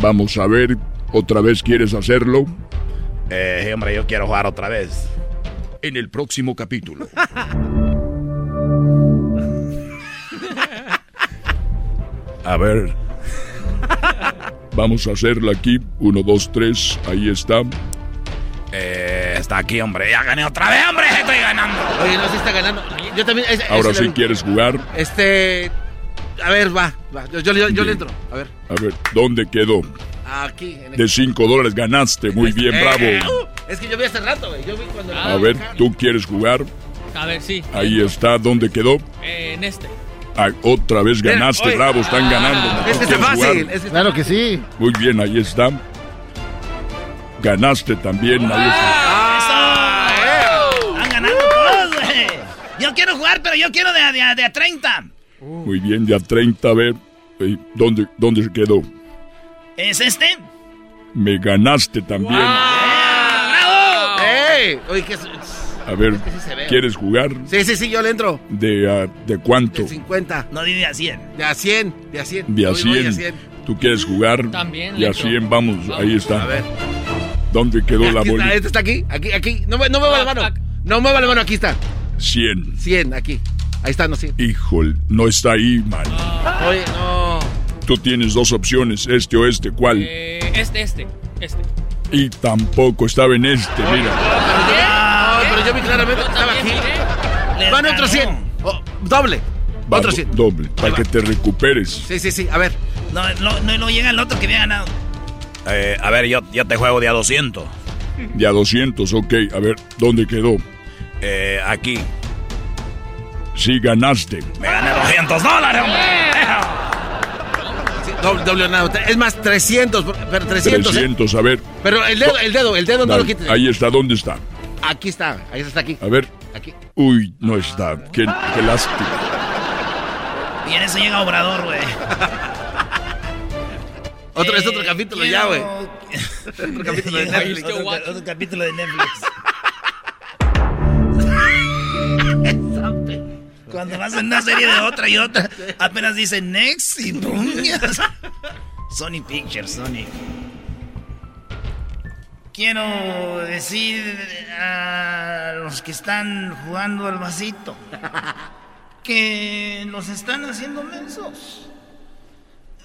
Vamos a ver, ¿otra vez quieres hacerlo? Eh, hombre, yo quiero jugar otra vez. En el próximo capítulo. a ver. Vamos a hacerla aquí. Uno, dos, tres. Ahí está. Eh, está aquí, hombre. Ya gané otra vez, hombre. Estoy ganando. Oye, no, se está ganando. Yo también. Ahora sí quieres jugar. Este. A ver, va. Yo, yo, le entro. A ver. A ver, ¿dónde quedó? Aquí. De cinco dólares ganaste. Muy bien, eh, bravo. Uh, es que yo vi hace rato, güey. Yo vi cuando. a ver, ¿tú quieres jugar? A ver, sí. Ahí está. ¿Dónde quedó? Eh, en este. Ah, otra vez ganaste, bravo, están ganando. Este es fácil. claro que sí. Muy bien, ahí está. Ganaste también, ahí está. Están ganando todos, güey. Yo quiero jugar, pero yo quiero de, de, a 30. Muy bien, de a 30, a ver. ¿Dónde, dónde se quedó? ¿Es este? Me ganaste también. ¡Bravo! ¡Ey! Oye, ¿qué a ver, ¿quieres jugar? Sí, sí, sí, yo le entro. ¿De, uh, ¿de cuánto? De 50. No, de a 100. De a 100, de a 100. De a 100. ¿Tú quieres jugar? También. De a 100, vamos, ahí está. A ver. ¿Dónde quedó la bolita? Este está aquí, aquí, aquí. No, no mueva la mano. No mueva la mano, aquí está. 100. 100, aquí. Ahí está, no, sí. Híjole, no está ahí, man. Oye, no. Tú tienes dos opciones, este o este, ¿cuál? Eh, este, este, este. Y tampoco estaba en este, mira yo vi claramente que estaba aquí. Van otros 100. doble. otro 100. Doble, para que te recuperes. Sí, sí, sí. A ver. No, no, no, llega el otro que había ganado. Eh, a ver, yo, yo te juego de a 200. De a 200, ok. A ver, ¿dónde quedó? Eh, aquí. Sí, ganaste. Me gané 200 dólares, hombre. doble, doble nada. Es más, 300. Pero 300. 300, ¿eh? a ver. Pero el dedo, el dedo, el dedo no lo quites. Ahí está, ¿dónde está? Aquí está, ahí está aquí. A ver. Aquí. Uy, no está. Qué, qué lástima. Y en eso llega Obrador, güey. Otro, es otro capítulo ya, güey. otro capítulo de Netflix. Otro, capítulo de Netflix. Cuando vas en una serie de otra y otra, apenas dicen next y. Sony Pictures, Sony. Quiero decir a los que están jugando al vasito que los están haciendo mensos.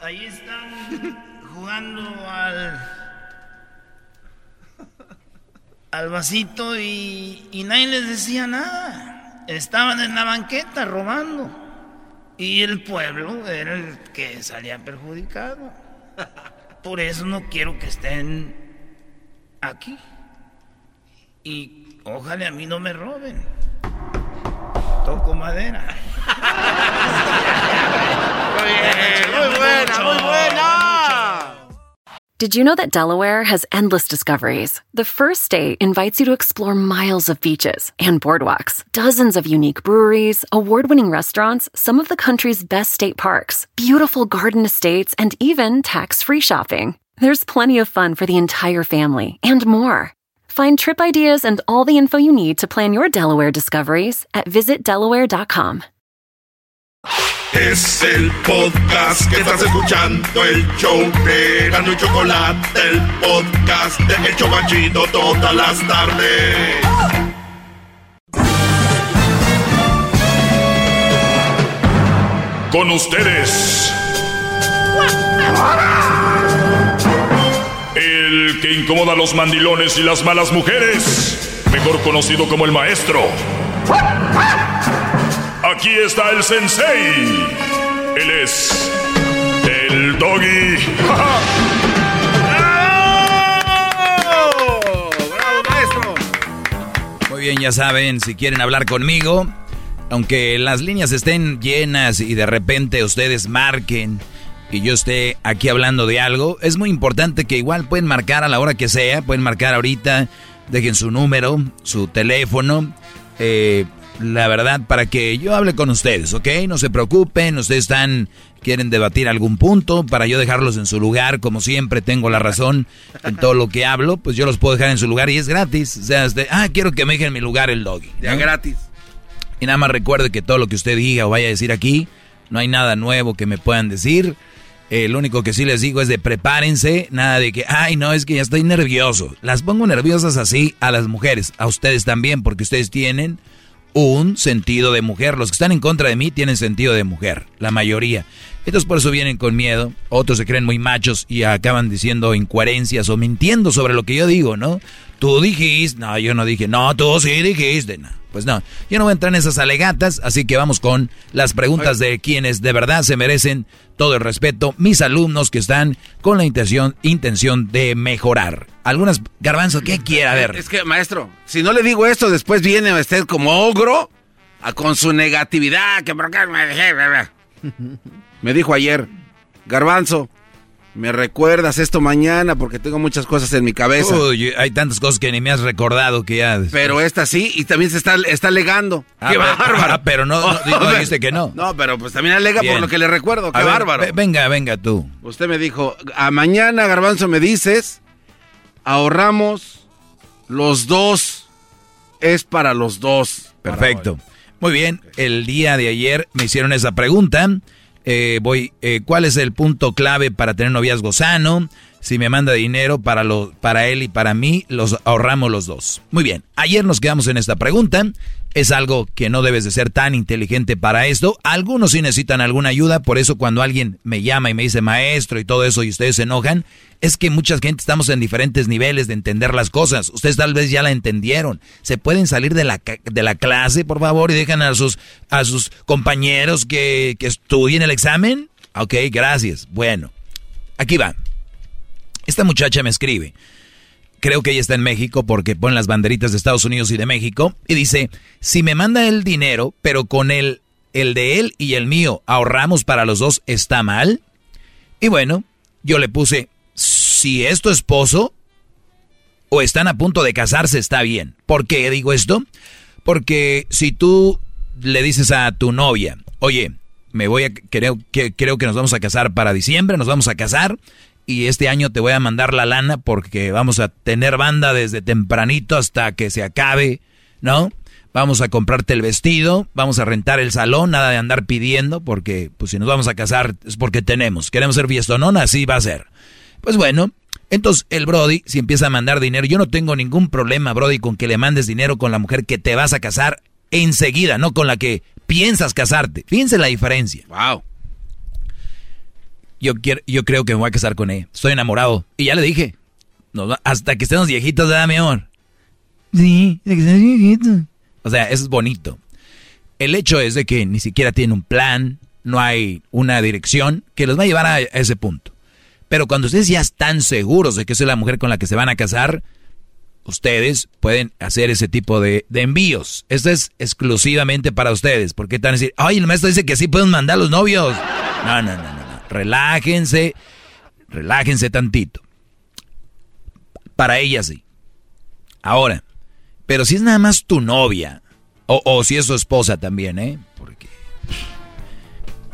Ahí están jugando al al vasito y, y nadie les decía nada. Estaban en la banqueta robando. Y el pueblo era el que salía perjudicado. Por eso no quiero que estén aquí. Y ojalá a mí no me roben. Toco madera. muy buena, muy buena. Did you know that Delaware has endless discoveries? The first state invites you to explore miles of beaches and boardwalks, dozens of unique breweries, award winning restaurants, some of the country's best state parks, beautiful garden estates, and even tax free shopping. There's plenty of fun for the entire family and more. Find trip ideas and all the info you need to plan your Delaware discoveries at visitdelaware.com. Es el podcast que estás escuchando, el show de Gano y Chocolate, el podcast de El Chocachito todas las tardes. Con ustedes. Que incomoda a los mandilones y las malas mujeres, mejor conocido como el maestro. Aquí está el sensei. Él es el doggy. Muy bien, ya saben, si quieren hablar conmigo, aunque las líneas estén llenas y de repente ustedes marquen y yo esté aquí hablando de algo, es muy importante que igual pueden marcar a la hora que sea, pueden marcar ahorita, dejen su número, su teléfono, eh, la verdad, para que yo hable con ustedes, ¿ok? No se preocupen, ustedes están, quieren debatir algún punto, para yo dejarlos en su lugar, como siempre tengo la razón en todo lo que hablo, pues yo los puedo dejar en su lugar y es gratis. O sea, este, ah, quiero que me dejen en mi lugar el doggy. Ya gratis. Y nada más recuerde que todo lo que usted diga o vaya a decir aquí, no hay nada nuevo que me puedan decir. Eh, lo único que sí les digo es de prepárense, nada de que, ay, no, es que ya estoy nervioso. Las pongo nerviosas así a las mujeres, a ustedes también, porque ustedes tienen un sentido de mujer. Los que están en contra de mí tienen sentido de mujer, la mayoría. Entonces por eso vienen con miedo, otros se creen muy machos y acaban diciendo incoherencias o mintiendo sobre lo que yo digo, ¿no? Tú dijiste, no, yo no dije, no, tú sí dijiste, no. Pues no, yo no voy a entrar en esas alegatas, así que vamos con las preguntas de quienes de verdad se merecen todo el respeto, mis alumnos que están con la intención, intención de mejorar. Algunas, garbanzo, ¿qué quiere? A ver. Es que, maestro, si no le digo esto, después viene usted como ogro a, con su negatividad, que por qué me dejé. Me dijo ayer, garbanzo, me recuerdas esto mañana porque tengo muchas cosas en mi cabeza. Uy, hay tantas cosas que ni me has recordado que ya. Pero esta sí, y también se está, está alegando. Ah, ¡Qué pero- bárbaro! ah, pero no- no- no dijiste que no. No, pero pues también alega Bien. por lo que le recuerdo. ¡Qué A bárbaro! ve- venga, venga tú. Usted me dijo, a mañana, Garbanzo, me dices, ahorramos los dos. Es para los dos. Perfecto. Muy bien, el día de ayer me hicieron esa pregunta. Eh, voy, eh, ¿cuál es el punto clave para tener noviazgo sano? Si me manda dinero para, lo, para él y para mí, los ahorramos los dos. Muy bien, ayer nos quedamos en esta pregunta. Es algo que no debes de ser tan inteligente para esto. Algunos sí necesitan alguna ayuda, por eso cuando alguien me llama y me dice maestro y todo eso y ustedes se enojan, es que mucha gente estamos en diferentes niveles de entender las cosas. Ustedes tal vez ya la entendieron. Se pueden salir de la, de la clase, por favor, y dejan a sus, a sus compañeros que, que estudien el examen. Ok, gracias. Bueno, aquí va. Esta muchacha me escribe. Creo que ella está en México porque pone las banderitas de Estados Unidos y de México. Y dice, si me manda el dinero, pero con el, el de él y el mío ahorramos para los dos, ¿está mal? Y bueno, yo le puse, si es tu esposo o están a punto de casarse, está bien. ¿Por qué digo esto? Porque si tú le dices a tu novia, oye, me voy a, creo que, creo que nos vamos a casar para diciembre, nos vamos a casar y este año te voy a mandar la lana porque vamos a tener banda desde tempranito hasta que se acabe, ¿no? Vamos a comprarte el vestido, vamos a rentar el salón, nada de andar pidiendo, porque pues si nos vamos a casar es porque tenemos. Queremos ser fiestonona, así va a ser. Pues bueno, entonces el Brody, si empieza a mandar dinero, yo no tengo ningún problema, Brody, con que le mandes dinero con la mujer que te vas a casar enseguida, no con la que piensas casarte. Fíjense la diferencia. Wow. Yo, quiero, yo creo que me voy a casar con ella. Estoy enamorado. Y ya le dije. hasta que estemos viejitos, ¿verdad, mi amor? Sí, hasta que estemos viejitos. O sea, eso es bonito. El hecho es de que ni siquiera tiene un plan, no hay una dirección que los va a llevar a ese punto. Pero cuando ustedes ya están seguros de que es la mujer con la que se van a casar, ustedes pueden hacer ese tipo de, envíos. Esto es exclusivamente para ustedes. Porque están a decir, ay, el maestro dice que sí pueden mandar los novios. No, no, no, no, no. Relájense, relájense tantito. Para ella sí. Ahora, pero si es nada más tu novia, o, si es su esposa también, ¿eh? Porque,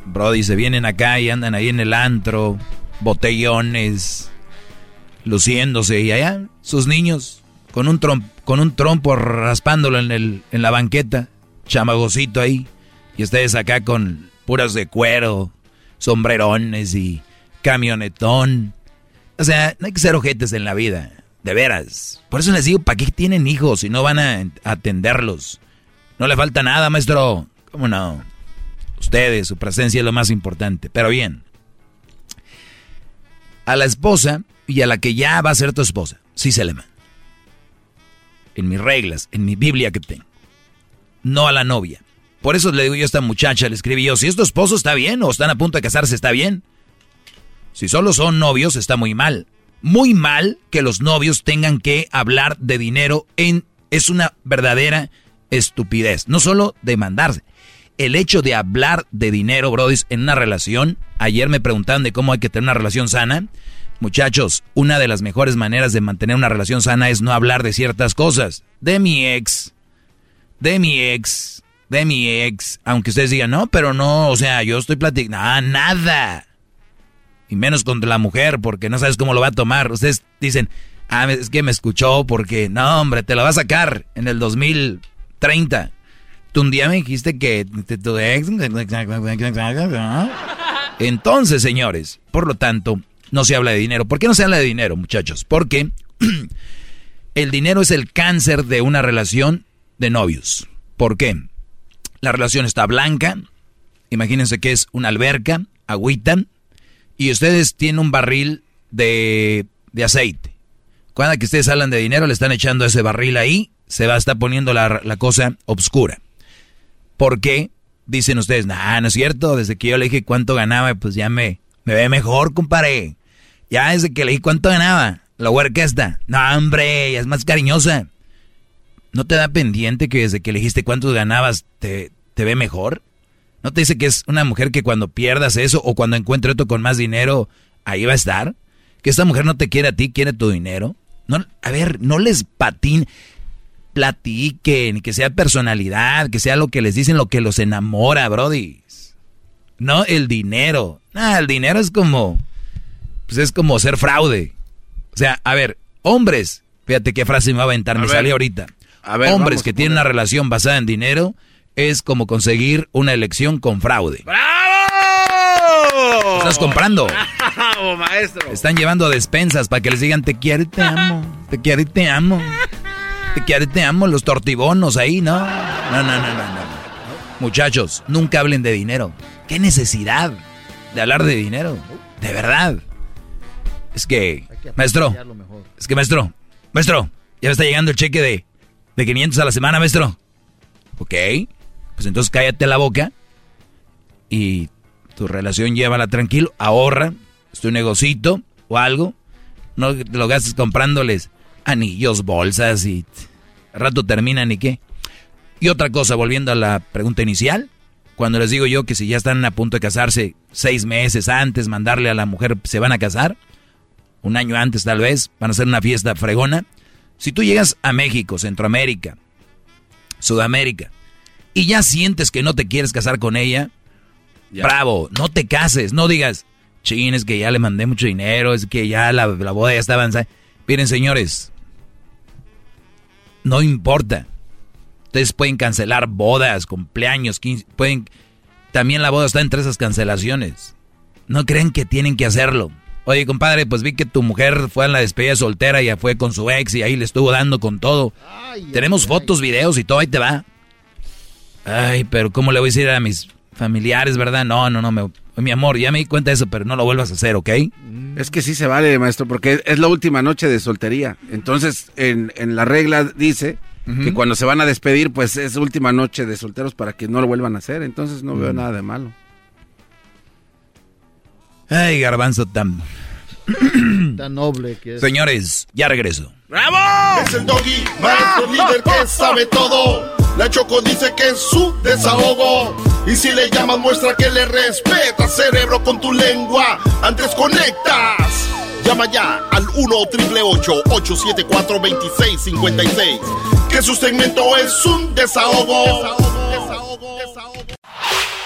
Brody, se vienen acá y andan ahí en el antro, botellones, luciéndose, y allá sus niños con un, con un trompo raspándolo en, el, en la banqueta, chamagocito ahí, y ustedes acá con puras de cuero, sombrerones y camionetón. O sea, no hay que ser ojetes en la vida. De veras. Por eso les digo, ¿para qué tienen hijos si no van a atenderlos? No le falta nada, maestro. ¿Cómo no? Ustedes, su presencia es lo más importante. Pero bien. A la esposa y a la que ya va a ser tu esposa, sí se le manda. En mis reglas, en mi Biblia que tengo. No a la novia. Por eso le digo yo a esta muchacha, le escribí yo, si es tu esposo está bien o están a punto de casarse está bien. Si solo son novios está muy mal muy mal que los novios tengan que hablar de dinero en es una verdadera estupidez, no solo demandarse. El hecho de hablar de dinero, brodis, en una relación, ayer me preguntaban de cómo hay que tener una relación sana. Muchachos, una de las mejores maneras de mantener una relación sana es no hablar de ciertas cosas. De mi ex, de mi ex, de mi ex. Aunque ustedes digan, no, pero no, o sea, yo estoy platicando. nada. Y menos contra la mujer, porque no sabes cómo lo va a tomar. Ustedes dicen, ah, es que me escuchó porque, no, hombre, te lo va a sacar en el 2030. Tú un día me dijiste que tu ex... Entonces, señores, por lo tanto, no se habla de dinero. ¿Por qué no se habla de dinero, muchachos? Porque el dinero es el cáncer de una relación de novios. ¿Por qué? La relación está blanca. Imagínense que es una alberca, agüita, y ustedes tienen un barril de, aceite. Cuando que ustedes hablan de dinero, le están echando ese barril ahí, se va a estar poniendo la, cosa obscura. ¿Por qué? Dicen ustedes, nah, no es cierto, desde que yo le dije cuánto ganaba, pues ya me, me ve mejor, compadre. Ya desde que le dije cuánto ganaba, la huerca está. No, hombre, ya es más cariñosa. ¿No te da pendiente que desde que le dijiste cuánto ganabas te, te ve mejor? ¿No te dice que es una mujer que cuando pierdas eso o cuando encuentre otro con más dinero, ahí va a estar? Que esta mujer no te quiere a ti, quiere tu dinero. No, a ver, no les patín, platiquen, que sea personalidad, que sea lo que les dicen, lo que los enamora, brody. No el dinero. Ah, el dinero es como, pues es como ser fraude. O sea, a ver, hombres, fíjate qué frase me va a aventar, me salió ahorita. A ver, hombres que tienen una relación basada en dinero es como conseguir una elección con fraude. ¡Bravo! Estás comprando. ¡Bravo, maestro! Están llevando despensas para que les digan te quiero y te amo. Te quiero y te amo. Te quiero y te amo. Los tortibonos ahí, ¿no? No, no, no, no, no. Muchachos, nunca hablen de dinero. ¿Qué necesidad de hablar de dinero? De verdad. Es que, maestro, es que maestro, maestro, ya me está llegando el cheque de, de 500 a la semana, maestro. ¿Ok? pues entonces cállate la boca y tu relación llévala tranquilo, ahorra, es tu negocito o algo, no lo gastes comprándoles anillos, bolsas y rato terminan y qué. Y otra cosa, volviendo a la pregunta inicial, cuando les digo yo que si ya están a punto de casarse seis meses antes, mandarle a la mujer, se van a casar, un año antes tal vez, van a hacer una fiesta fregona. Si tú llegas a México, Centroamérica, Sudamérica, y ya sientes que no te quieres casar con ella, Bravo, no te cases, no digas, chin, es que ya le mandé mucho dinero, es que ya la, la boda ya está avanzada. Miren, señores, no importa. Ustedes pueden cancelar bodas, cumpleaños, 15, pueden... También la boda está entre esas cancelaciones. No creen que tienen que hacerlo. Oye, compadre, pues vi que tu mujer fue a la despedida soltera, ya fue con su ex y ahí le estuvo dando con todo. Tenemos fotos, videos y todo, ahí te va. Ay, pero ¿cómo le voy a decir a mis familiares, verdad? No, no, no, me, mi amor, ya me di cuenta de eso, pero no lo vuelvas a hacer, ¿ok? Es que sí se vale, maestro, porque es la última noche de soltería. Entonces, en, en la regla dice que cuando se van a despedir, pues es última noche de solteros para que no lo vuelvan a hacer. Entonces no veo nada de malo. Ay, garbanzo tan... tan noble que es. Señores, ya regreso. ¡Bravo! Es el doggy, maestro líder que sabe todo. La Choco dice que es su desahogo. Y si le llamas, muestra que le respeta, cerebro, con tu lengua. Antes conectas. Llama ya al 1-888-874-2656. Que su segmento es un desahogo. desahogo, desahogo, desahogo.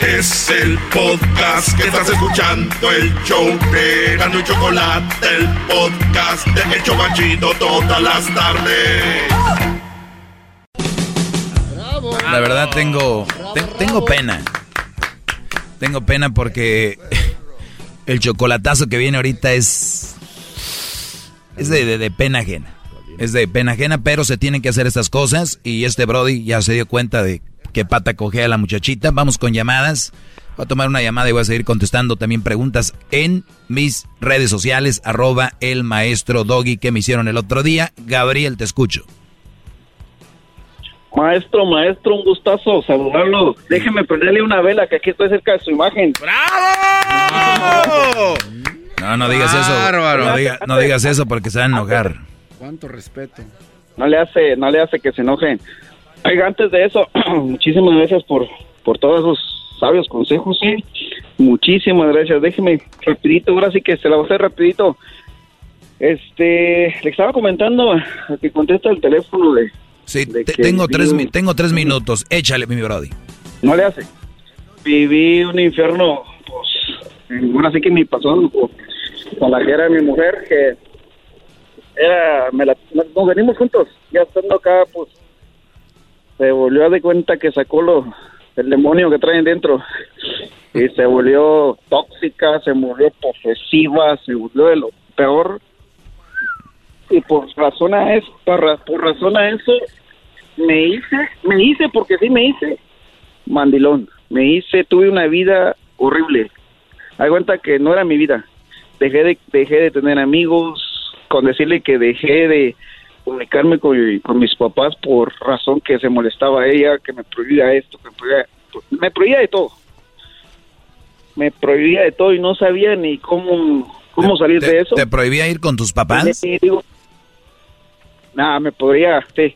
Es el podcast que estás escuchando, el show de y Chocolate, el podcast de El Chocachito todas las tardes. La verdad tengo, te- tengo pena. Tengo pena porque el chocolatazo que viene ahorita es, es de- de pena ajena. Es de pena ajena, pero se tienen que hacer estas cosas y este Brody ya se dio cuenta de que pata cogea a la muchachita. Vamos con llamadas. Voy a tomar una llamada y voy a seguir contestando también preguntas en mis redes sociales, arroba el maestro Doggy que me hicieron el otro día. Gabriel, te escucho. Maestro, maestro, un gustazo saludarlo. Déjeme prenderle una vela que aquí estoy cerca de su imagen. ¡Bravo! No, no digas eso. Bárbaro. No, diga- no digas eso porque se van a enojar. Cuánto respeto. No le hace, no le hace que se enojen. Oiga, antes de eso, muchísimas gracias por, por todos esos sabios consejos, ¿eh? Muchísimas gracias. Déjeme rapidito, ahora sí que se la voy a hacer rapidito. Este, le estaba comentando a que contesta el teléfono de... Sí, de te- que tengo, tres, vivo- mi- tengo tres minutos. Échale, mi Brody. No le hace. Viví un infierno, pues, en- ahora sí que me pasó con, con la que era mi mujer, que era, me la, nos nos venimos juntos, ya estando acá, pues, se volvió a de cuenta que sacó lo, el demonio que traen dentro y se volvió tóxica, se volvió posesiva, se volvió de lo peor y por razón a eso, por, por razón a eso me hice, me hice porque sí me hice mandilón. Me hice, tuve una vida horrible. Hay cuenta que no era mi vida. Dejé de, dejé de tener amigos, con decirle que dejé de comunicarme con, con mis papás por razón que se molestaba ella, que me prohibía esto, que me prohibía, me prohibía de todo. Me prohibía de todo y no sabía ni cómo, cómo salir ¿Te, de eso. te prohibía ir con tus papás? Nada, me podría, sí.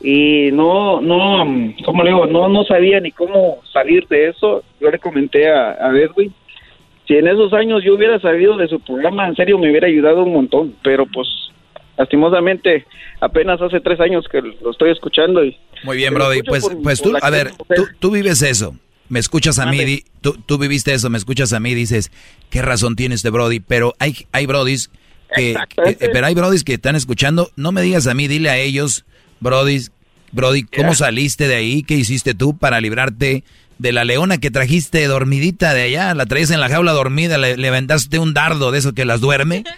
Y no, no, ¿cómo le digo? No, no sabía ni cómo salir de eso. Yo le comenté a, a Edwin, si en esos años yo hubiera sabido de su programa, en serio me hubiera ayudado un montón. Pero pues, lastimosamente, apenas hace tres años que lo estoy escuchando y... Muy bien, Brody. Pues, por- pues tú, a ver, tú, tú vives eso. Me escuchas a mí, Mande. di- tú, tú viviste eso, me escuchas a mí, dices, ¿qué razón tiene este Brody? Pero hay, hay Brodis que, que- pero hay Brodis que están escuchando, no me digas a mí, dile a ellos, Brodis, Brody, ¿cómo saliste de ahí? ¿Qué hiciste tú para librarte de la leona que trajiste dormidita de allá? La traes en la jaula dormida, le, le aventaste un dardo de eso que las duerme.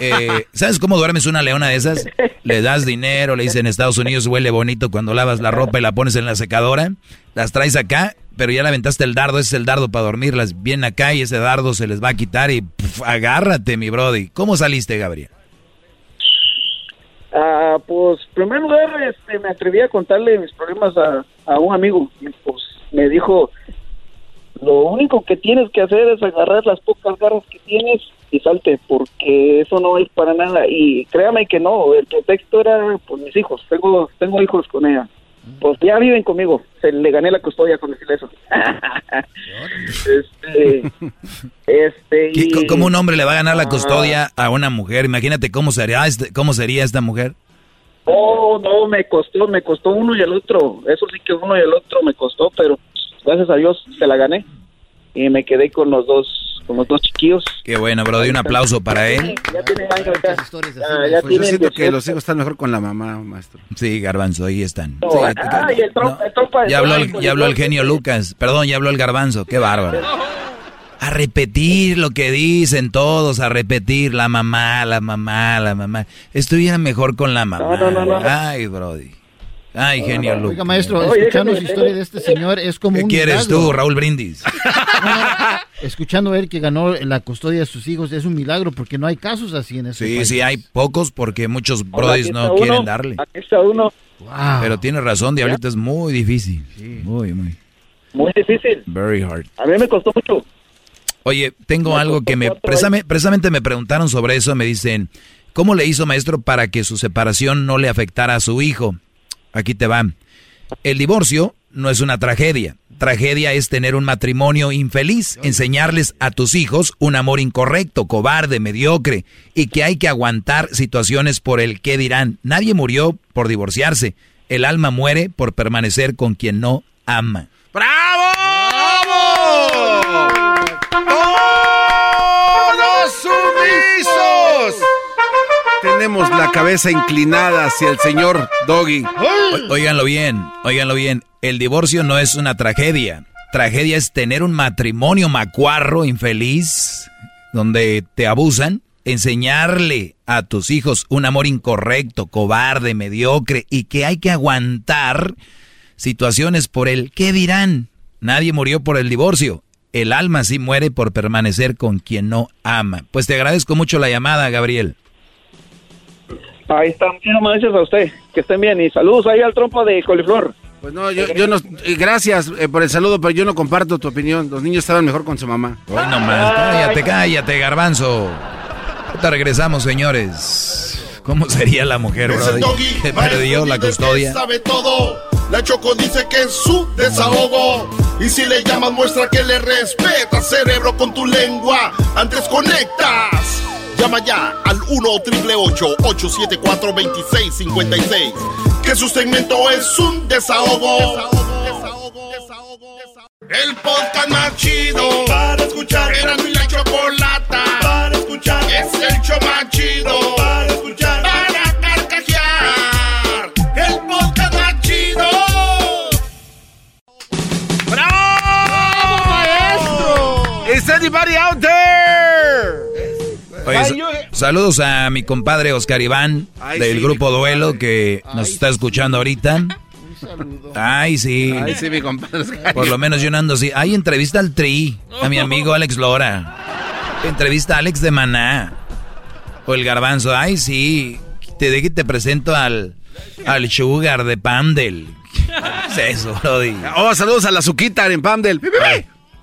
Eh, ¿Sabes cómo duermes una leona de esas? Le das dinero, le dicen en Estados Unidos huele bonito cuando lavas la ropa y la pones en la secadora. Las traes acá, pero ya le aventaste el dardo, ese es el dardo para dormirlas. Viene acá y ese dardo se les va a quitar y pf, agárrate, mi Brody. ¿Cómo saliste, Gabriel? Ah, pues, en primer lugar, este, me atreví a contarle mis problemas a, a un amigo. Pues me dijo, lo único que tienes que hacer es agarrar las pocas garras que tienes y salte, porque eso no es para nada. Y créame que no, el pretexto era por mis hijos. Tengo, tengo hijos con ella. Pues ya viven conmigo. Se le gané la custodia con decirle eso. este, este, ¿Qué- y- ¿Cómo un hombre le va a ganar la Ah. custodia a una mujer? Imagínate cómo sería, este- cómo sería esta mujer. Oh, no, me costó, me costó uno y el otro. Eso sí que uno y el otro me costó, pero gracias a Dios se la gané. y me quedé con los dos, con los dos chiquillos. Qué bueno, Brody, un aplauso para él. Ya tienen años ya. Ah, ya Pues yo siento que 18. los hijos están mejor con la mamá, maestro. Sí, Garbanzo, ahí están. No, Sí, ah, y el trompa- el trompa Ya habló, el, ya habló el genio Lucas. Perdón, ya habló el garbanzo. Qué bárbaro. A repetir lo que dicen todos, a repetir la mamá, la mamá, la mamá. Estuviera mejor con la mamá. No, no, no, no. Ay, Brody. Ay, genio Lucas. Oiga, maestro, escuchando su historia de este señor es como ¿Qué un quieres milagro. tú, Raúl Brindis? Escuchando a él que ganó la custodia de sus hijos es un milagro porque no hay casos así en ese Sí, país. sí, hay pocos porque muchos brodis no uno, quieren darle. Aquí está uno. Pero tiene razón, Diablito, es muy difícil. Muy, muy. Muy difícil. Very hard. A mí me costó mucho. Oye, tengo algo que me precisamente me preguntaron sobre eso, me dicen, ¿cómo le hizo maestro para que su separación no le afectara a su hijo? Aquí te va. El divorcio no es una tragedia. Tragedia es tener un matrimonio infeliz, enseñarles a tus hijos un amor incorrecto, cobarde, mediocre y que hay que aguantar situaciones por el qué dirán. Nadie murió por divorciarse. El alma muere por permanecer con quien no ama. ¡Todos sumisos! Tenemos la cabeza inclinada hacia el señor Doggy. O- Óiganlo bien, óiganlo bien. El divorcio no es una tragedia. Tragedia es tener un matrimonio macuarro, infeliz, donde te abusan, enseñarle a tus hijos un amor incorrecto, cobarde, mediocre y que hay que aguantar situaciones por el ¿qué dirán? Nadie murió por el divorcio. El alma sí muere por permanecer con quien no ama. Pues te agradezco mucho la llamada, Gabriel. Ahí está. Muchísimas gracias a usted. Que estén bien. Y saludos ahí al trompa de coliflor. Pues no, yo, yo no. Gracias eh, por el saludo, pero yo no comparto tu opinión. Los niños estaban mejor con su mamá. Hoy nomás, cállate, cállate, garbanzo. Ahorita regresamos, señores. ¿Cómo sería la mujer, Brody? doggy, Que perdió la custodia. sabe todo. La Choco dice que es su desahogo. Y si le llamas, muestra que le respeta, cerebro, con tu lengua. Antes conectas. Llama ya al 1-888-874-2656. Que su segmento es un desahogo. El podcast más chido para escuchar. Era mi la chocolata para escuchar. Es el show más chido para escuchar. Anybody out there? Oye, saludos a mi compadre Oscar Iván Ay, del sí, grupo Duelo que nos está escuchando ahorita. Ay, sí. Ay, sí, mi compadre. Oscar. Por lo menos yo no ando así. Ay, entrevista al Tri, a mi amigo Alex Lora. Entrevista a Alex de Maná. O el Garbanzo. Ay, sí. Te de que te presento al, al Sugar de Pandel. ¿Qué es eso, Brody? Oh, saludos a la Zuquita en Pamdel.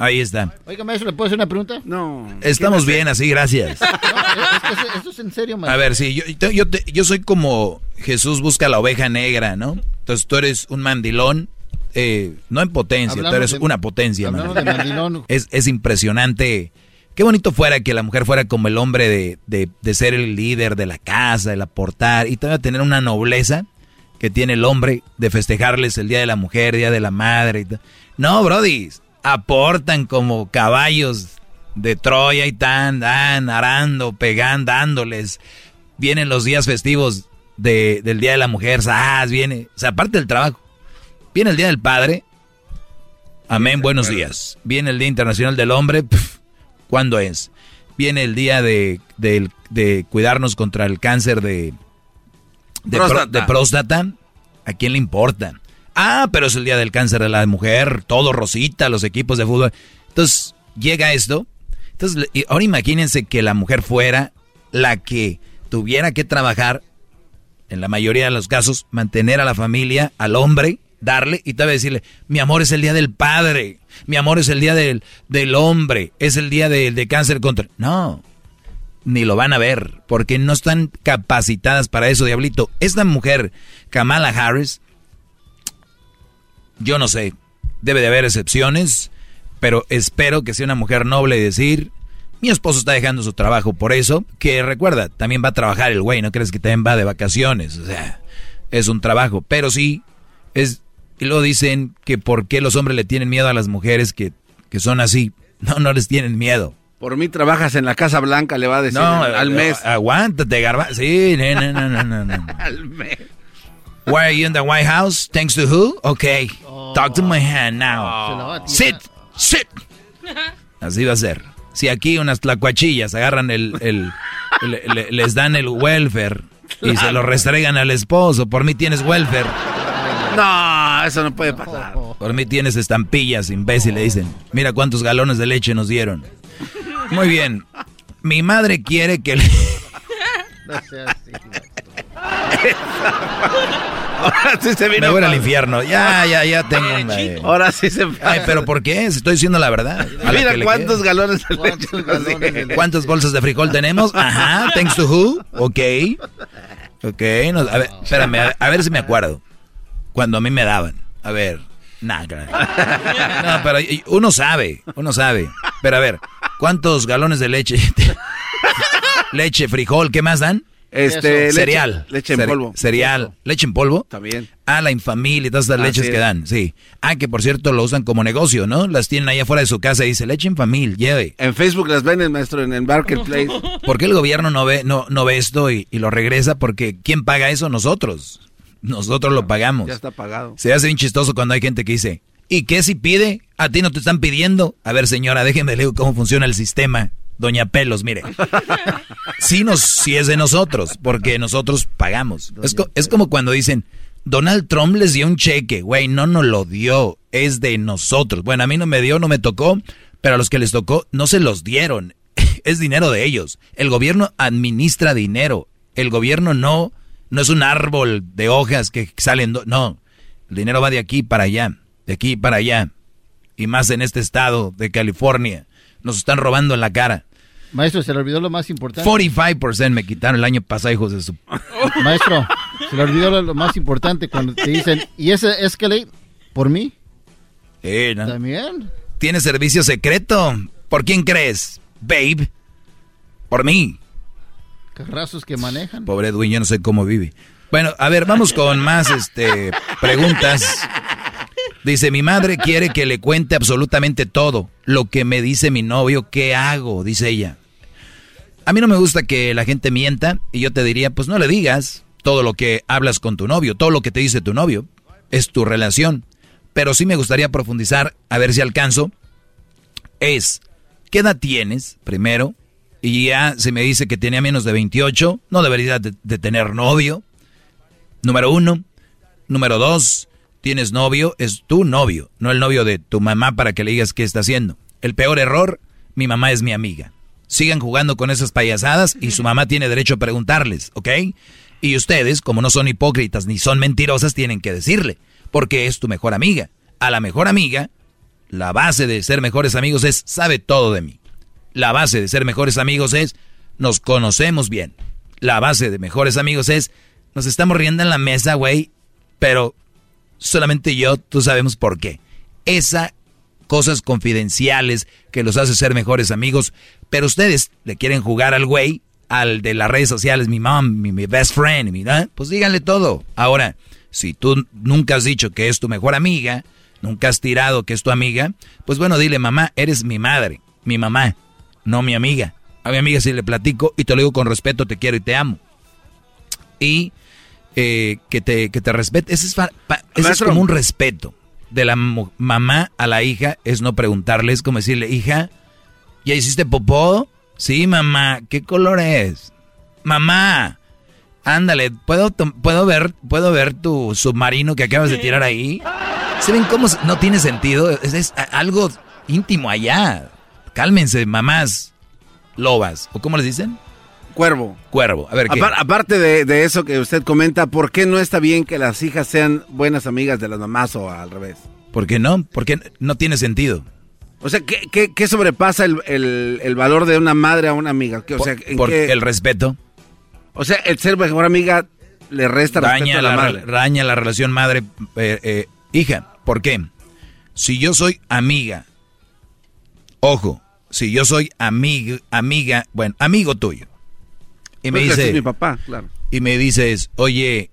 Ahí está. Oiga, maestro, ¿le puedo hacer una pregunta? No. Estamos bien así, gracias. No, es que esto, es en serio, maestro. A ver, sí, yo, yo, yo te- yo soy como Jesús busca la oveja negra, ¿no? Entonces tú eres un mandilón, eh, no en potencia, tú eres de- una potencia, hablando man. de mandilón. Es, es impresionante. Qué bonito fuera que la mujer fuera como el hombre de, de, de ser el líder de la casa, el aportar, y todavía tener una nobleza que tiene el hombre de festejarles el Día de la Mujer, Día de la Madre. Y no, Brody, aportan como caballos de Troya y tan, dan, arando, pegan, dándoles. Vienen los días festivos de, del Día de la Mujer, ¡zas! viene, o sea, aparte del trabajo, viene el Día del Padre, amén, buenos días. Viene el Día Internacional del Hombre, pf, ¿cuándo es? Viene el día de, de cuidarnos contra el cáncer de, de, pro- Próstata. de próstata. ¿A quién le importa? Ah, pero es el día del cáncer de la mujer, todo rosita, los equipos de fútbol. Entonces, llega esto. Entonces, ahora imagínense que la mujer fuera la que tuviera que trabajar, en la mayoría de los casos, mantener a la familia, al hombre, darle y tal vez decirle, mi amor es el día del padre, mi amor es el día del, del hombre, es el día de, de cáncer contra... No, ni lo van a ver, porque no están capacitadas para eso, diablito. Esta mujer, Kamala Harris, yo no sé, debe de haber excepciones, pero espero que sea una mujer noble y decir, mi esposo está dejando su trabajo por eso, que recuerda, también va a trabajar el güey, no crees que también va de vacaciones, o sea, es un trabajo, pero sí, es, y luego dicen que por qué los hombres le tienen miedo a las mujeres que, que son así, No, no les tienen miedo. Por mí trabajas en la Casa Blanca, le va a decir No, al mes. Aguántate, garbanzo. Sí, no, no, no, no. al mes. Why are you in the White House? Thanks to who? Okay. Talk to my hand now. Sit, sit. Así va a ser. Si aquí unas tlacuachillas agarran el, el- le- le- les dan el welfare y se lo restregan al esposo, por mí tienes welfare. No, eso no puede pasar. Por mí tienes estampillas, imbécil, le dicen. Mira cuántos galones de leche nos dieron. Muy bien. Mi madre quiere que le... No sea así. Ahora sí se vino. Me voy al infierno. Ya, ya, ya tengo una... Ahora sí se Ay, pero ¿por qué? Si Estoy diciendo la verdad. A Mira cuántos galones de leche. nos ¿Cuántas bolsas de frijol tenemos? Ajá, thanks to who? Ok. Ok, no, a ver, espérame, a, a ver si me acuerdo. Cuando a mí me daban. A ver, nah, caray. No, pero uno sabe, uno sabe. Pero a ver, ¿cuántos galones de leche? leche, frijol, ¿qué más dan? Este, leche- cereal. leche en Cere- polvo. Cereal. ¿Leche en polvo? También. Ah, la infamilia y todas estas Así leches que dan, sí. Ah, que por cierto lo usan como negocio, ¿no? Las tienen ahí afuera de su casa y dice, leche en familia, lleve. En Facebook las venden, maestro, en el marketplace. ¿Por qué el gobierno no ve, no, no ve esto y, y lo regresa? Porque ¿quién paga eso? Nosotros. Nosotros lo pagamos. Ya está pagado. Se hace bien chistoso cuando hay gente que dice, ¿y qué si pide? A ti no te están pidiendo. A ver, señora, déjeme leer cómo funciona el sistema. Doña Pelos, mire. Sí, nos, sí es de nosotros, porque nosotros pagamos. Es, co- es como cuando dicen, Donald Trump les dio un cheque. Güey, no nos lo dio, es de nosotros. Bueno, a mí no me dio, no me tocó, pero a los que les tocó no se los dieron. Es dinero de ellos. El gobierno administra dinero. El gobierno no, no es un árbol de hojas que salen. No, el dinero va de aquí para allá, de aquí para allá. Y más en este estado de California. Nos están robando en la cara. Maestro, se le olvidó lo más importante. 45% me quitaron el año pasado, hijos de su... Maestro, se le olvidó lo, lo más importante cuando te dicen, ¿y ese Escalade por mí? Eh, ¿no? También. ¿Tiene servicio secreto? ¿Por quién crees? Babe. Por mí. Carrazos que manejan. Pobre Edwin, yo no sé cómo vive. Bueno, a ver, vamos con más este, preguntas. Dice, mi madre quiere que le cuente absolutamente todo. Lo que me dice mi novio, ¿qué hago? Dice ella. A mí no me gusta que la gente mienta y yo te diría, pues no le digas todo lo que hablas con tu novio, todo lo que te dice tu novio. Es tu relación. Pero sí me gustaría profundizar, a ver si alcanzo. Es, ¿qué edad tienes? Primero. Y ya se me dice que tenía menos de 28, no debería de, de tener novio. Número uno. Número dos, tienes novio, es tu novio, no el novio de tu mamá para que le digas qué está haciendo. El peor error, mi mamá es mi amiga. Sigan jugando con esas payasadas y su mamá tiene derecho a preguntarles, ¿ok? Y ustedes, como no son hipócritas ni son mentirosas, tienen que decirle, porque es tu mejor amiga. A la mejor amiga, la base de ser mejores amigos es, sabe todo de mí. La base de ser mejores amigos es, nos conocemos bien. La base de mejores amigos es, nos estamos riendo en la mesa, güey, pero solamente yo, tú sabemos por qué. Esa cosas confidenciales que los hace ser mejores amigos, pero ustedes le quieren jugar al güey, al de las redes sociales, mi mom, mi, best friend, mi, ¿ah? pues díganle todo. Ahora, si tú nunca has dicho que es tu mejor amiga, nunca has tirado que es tu amiga, pues bueno, dile, mamá, eres mi madre, mi mamá, no mi amiga. A mi amiga si le platico y te lo digo con respeto, te quiero y te amo. Y eh, que, te, que te respete. Ese es, fa- pa- ese es Maestro. como un respeto de la mamá a la hija, es no preguntarle, es como decirle, hija, ¿ya hiciste popó? Sí, mamá, ¿qué color es? Mamá, ándale, ¿puedo, puedo, ver, ¿puedo ver tu submarino que acabas de tirar ahí? ¿Se ven cómo no tiene sentido? Es, es algo íntimo allá. Cálmense, mamás lobas, ¿o cómo les dicen? Cuervo. Cuervo, a ver qué. Apar- aparte de, de eso que usted comenta, ¿por qué no está bien que las hijas sean buenas amigas de las mamás o al revés? ¿Por qué no? Porque no tiene sentido. O sea, ¿qué, qué- qué sobrepasa el, el- el valor de una madre a una amiga? ¿Qué- o sea, ¿en Porque qué- el respeto o sea, el ser mejor amiga le resta respeto daña a la, la, madre. daña la relación madre eh, eh, hija. ¿Por qué? Si yo soy amiga, ojo, si yo soy amiga, amiga, bueno, amigo tuyo, y me dice, mi papá, claro. y me dices, oye,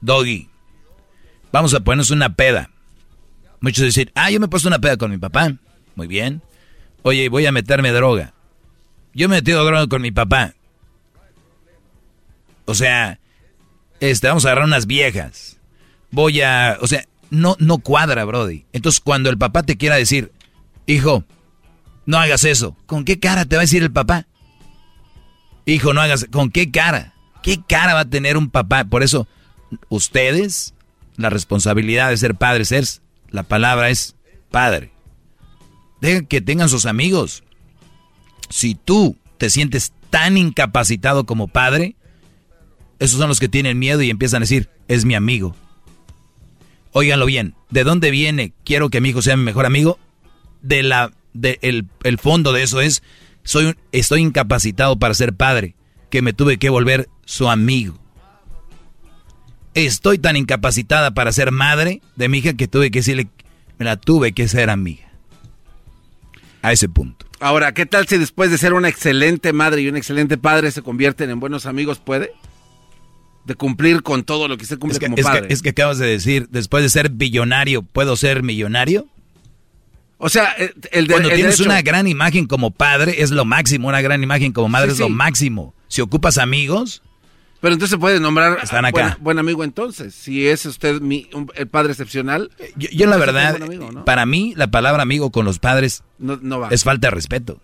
Doggy, vamos a ponernos una peda. Muchos dicen, ah, yo me he puesto una peda con mi papá. Muy bien. Oye, voy a meterme droga. Yo me he metido droga con mi papá. O sea, este, vamos a agarrar unas viejas. Voy a, o sea, no, no cuadra, Brody. Entonces, cuando el papá te quiera decir, hijo, no hagas eso, ¿con qué cara te va a decir el papá? Hijo, no hagas, ¿con qué cara? ¿Qué cara va a tener un papá? Por eso, ustedes, la responsabilidad de ser padres es, la palabra es padre. Deja que tengan sus amigos. Si tú te sientes tan incapacitado como padre, esos son los que tienen miedo y empiezan a decir, es mi amigo. Óiganlo bien, ¿de dónde viene quiero que mi hijo sea mi mejor amigo? De la, de el, el fondo de eso es, soy, estoy incapacitado para ser padre, que me tuve que volver su amigo. Estoy tan incapacitada para ser madre de mi hija que tuve que decirle, me la tuve que ser amiga. A ese punto. Ahora, ¿qué tal si después de ser una excelente madre y un excelente padre se convierten en buenos amigos? ¿Puede? de cumplir con todo lo que se cumple como padre. es que acabas de decir, después de ser billonario, ¿puedo ser millonario? O sea, eh, el de, Cuando tienes una gran imagen como padre, es lo máximo. Una gran imagen como madre es lo máximo. Si ocupas amigos... Pero entonces se puede nombrar están acá. Buen, amigo entonces. Si es usted el padre excepcional. Yo, la verdad, para mí la palabra amigo con los padres no, es falta de respeto.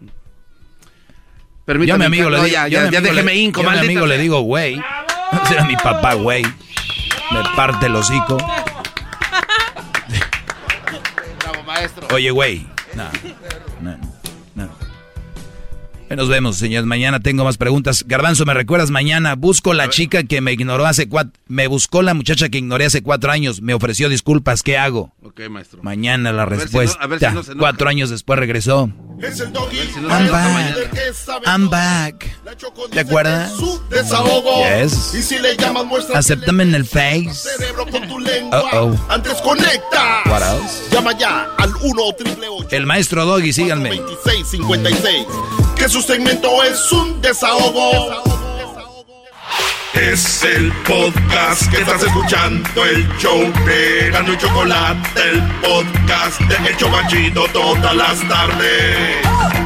Permítame, yo a mi amigo le digo, ya, ya, ya déjeme yo a mi amigo le digo, güey. Será mi papá, güey. Me parte el hocico. Maestro. Oye, güey. No. Nos vemos, señores. Mañana tengo más preguntas. Garbanzo, ¿me recuerdas mañana? Busco la chica que me ignoró hace cuatro... Me buscó la muchacha que ignoré hace cuatro años. Me ofreció disculpas. ¿Qué hago? Ok, maestro. Mañana la respuesta. cuatro años después regresó. Es el doggy. I'm back. I'm back. ¿Te acuerdas? Yes. Y si le llamas, muestra Acéptame en el face. Cerebro con tu lengua. Uh -oh. Antes conecta. What else? Llama ya al 1 triple El maestro Doggy, síganme. 2656. Que su segmento es un desahogo. Es el podcast que estás escuchando, el show de Gano y Chocolate, el podcast de El Chobachito todas las tardes.